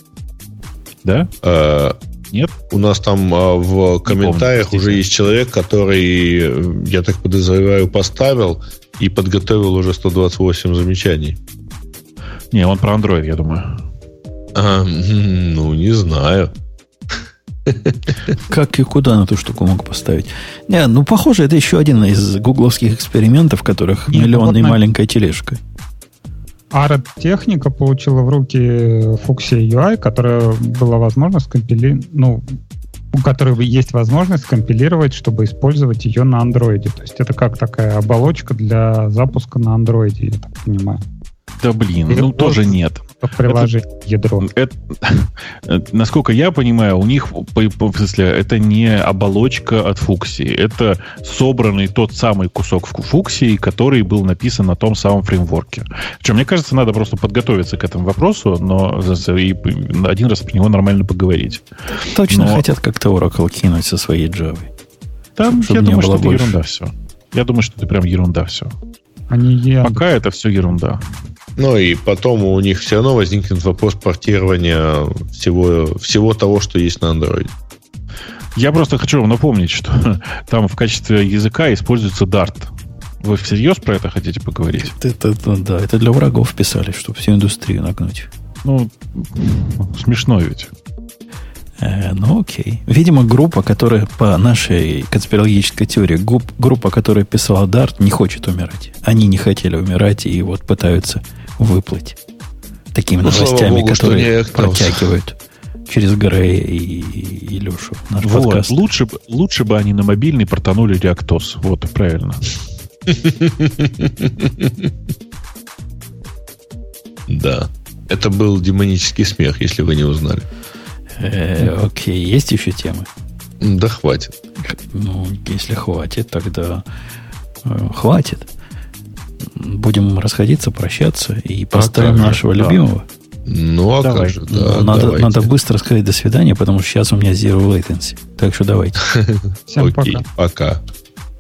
Speaker 5: Да?
Speaker 3: Э, Нет? У нас там а, в комментариях помню, уже есть человек, который, я так подозреваю, поставил и подготовил уже 128 замечаний.
Speaker 5: Не, он про Android, я думаю.
Speaker 3: А, ну, не знаю.
Speaker 1: Как и куда на ту штуку мог поставить? Не, ну, похоже, это еще один из гугловских экспериментов, в которых Нет, миллион вот и на... маленькая тележка.
Speaker 2: Арт техника получила в руки Fuxia UI, которая была возможность компили... ну, у которой есть возможность компилировать, чтобы использовать ее на андроиде. То есть это как такая оболочка для запуска на андроиде, я так понимаю.
Speaker 5: Да блин, ну тоже нет.
Speaker 2: Приложить это, ядро.
Speaker 5: Это, насколько я понимаю, у них, по, по, в смысле, это не оболочка от фуксии. Это собранный тот самый кусок фуксии, который был написан на том самом фреймворке. Причем, мне кажется, надо просто подготовиться к этому вопросу, но и один раз про него нормально поговорить.
Speaker 1: Точно но... хотят как-то Oracle кинуть со своей Java.
Speaker 5: Там, я думаю, что это ерунда все. Я думаю, что это прям ерунда все. Они Пока это все ерунда.
Speaker 3: Ну и потом у них все равно возникнет вопрос портирования всего, всего того, что есть на Android.
Speaker 5: Я просто хочу вам напомнить, что там в качестве языка используется Dart. Вы всерьез про это хотите поговорить?
Speaker 1: Это, это, да, это для врагов писали, чтобы всю индустрию нагнуть.
Speaker 5: Ну, смешно ведь.
Speaker 1: Э, ну, окей. Видимо, группа, которая по нашей конспирологической теории, группа, которая писала Dart, не хочет умирать. Они не хотели умирать и вот пытаются выплыть. Такими ну, новостями, Богу, которые протягивают через Грея и Илюшу.
Speaker 5: Наш вот, подкаст. Лучше, лучше бы они на мобильный протонули реактос. Вот, правильно.
Speaker 3: Да. Это был демонический смех, если вы не узнали.
Speaker 1: Э, окей, есть еще темы?
Speaker 3: Да хватит.
Speaker 1: Ну, если хватит, тогда э, хватит. Будем расходиться, прощаться и поставим а нашего же, любимого.
Speaker 3: Ну, а как же, да.
Speaker 1: Надо, надо быстро сказать до свидания, потому что сейчас у меня zero latency. Так что давайте.
Speaker 3: Всем Окей, пока.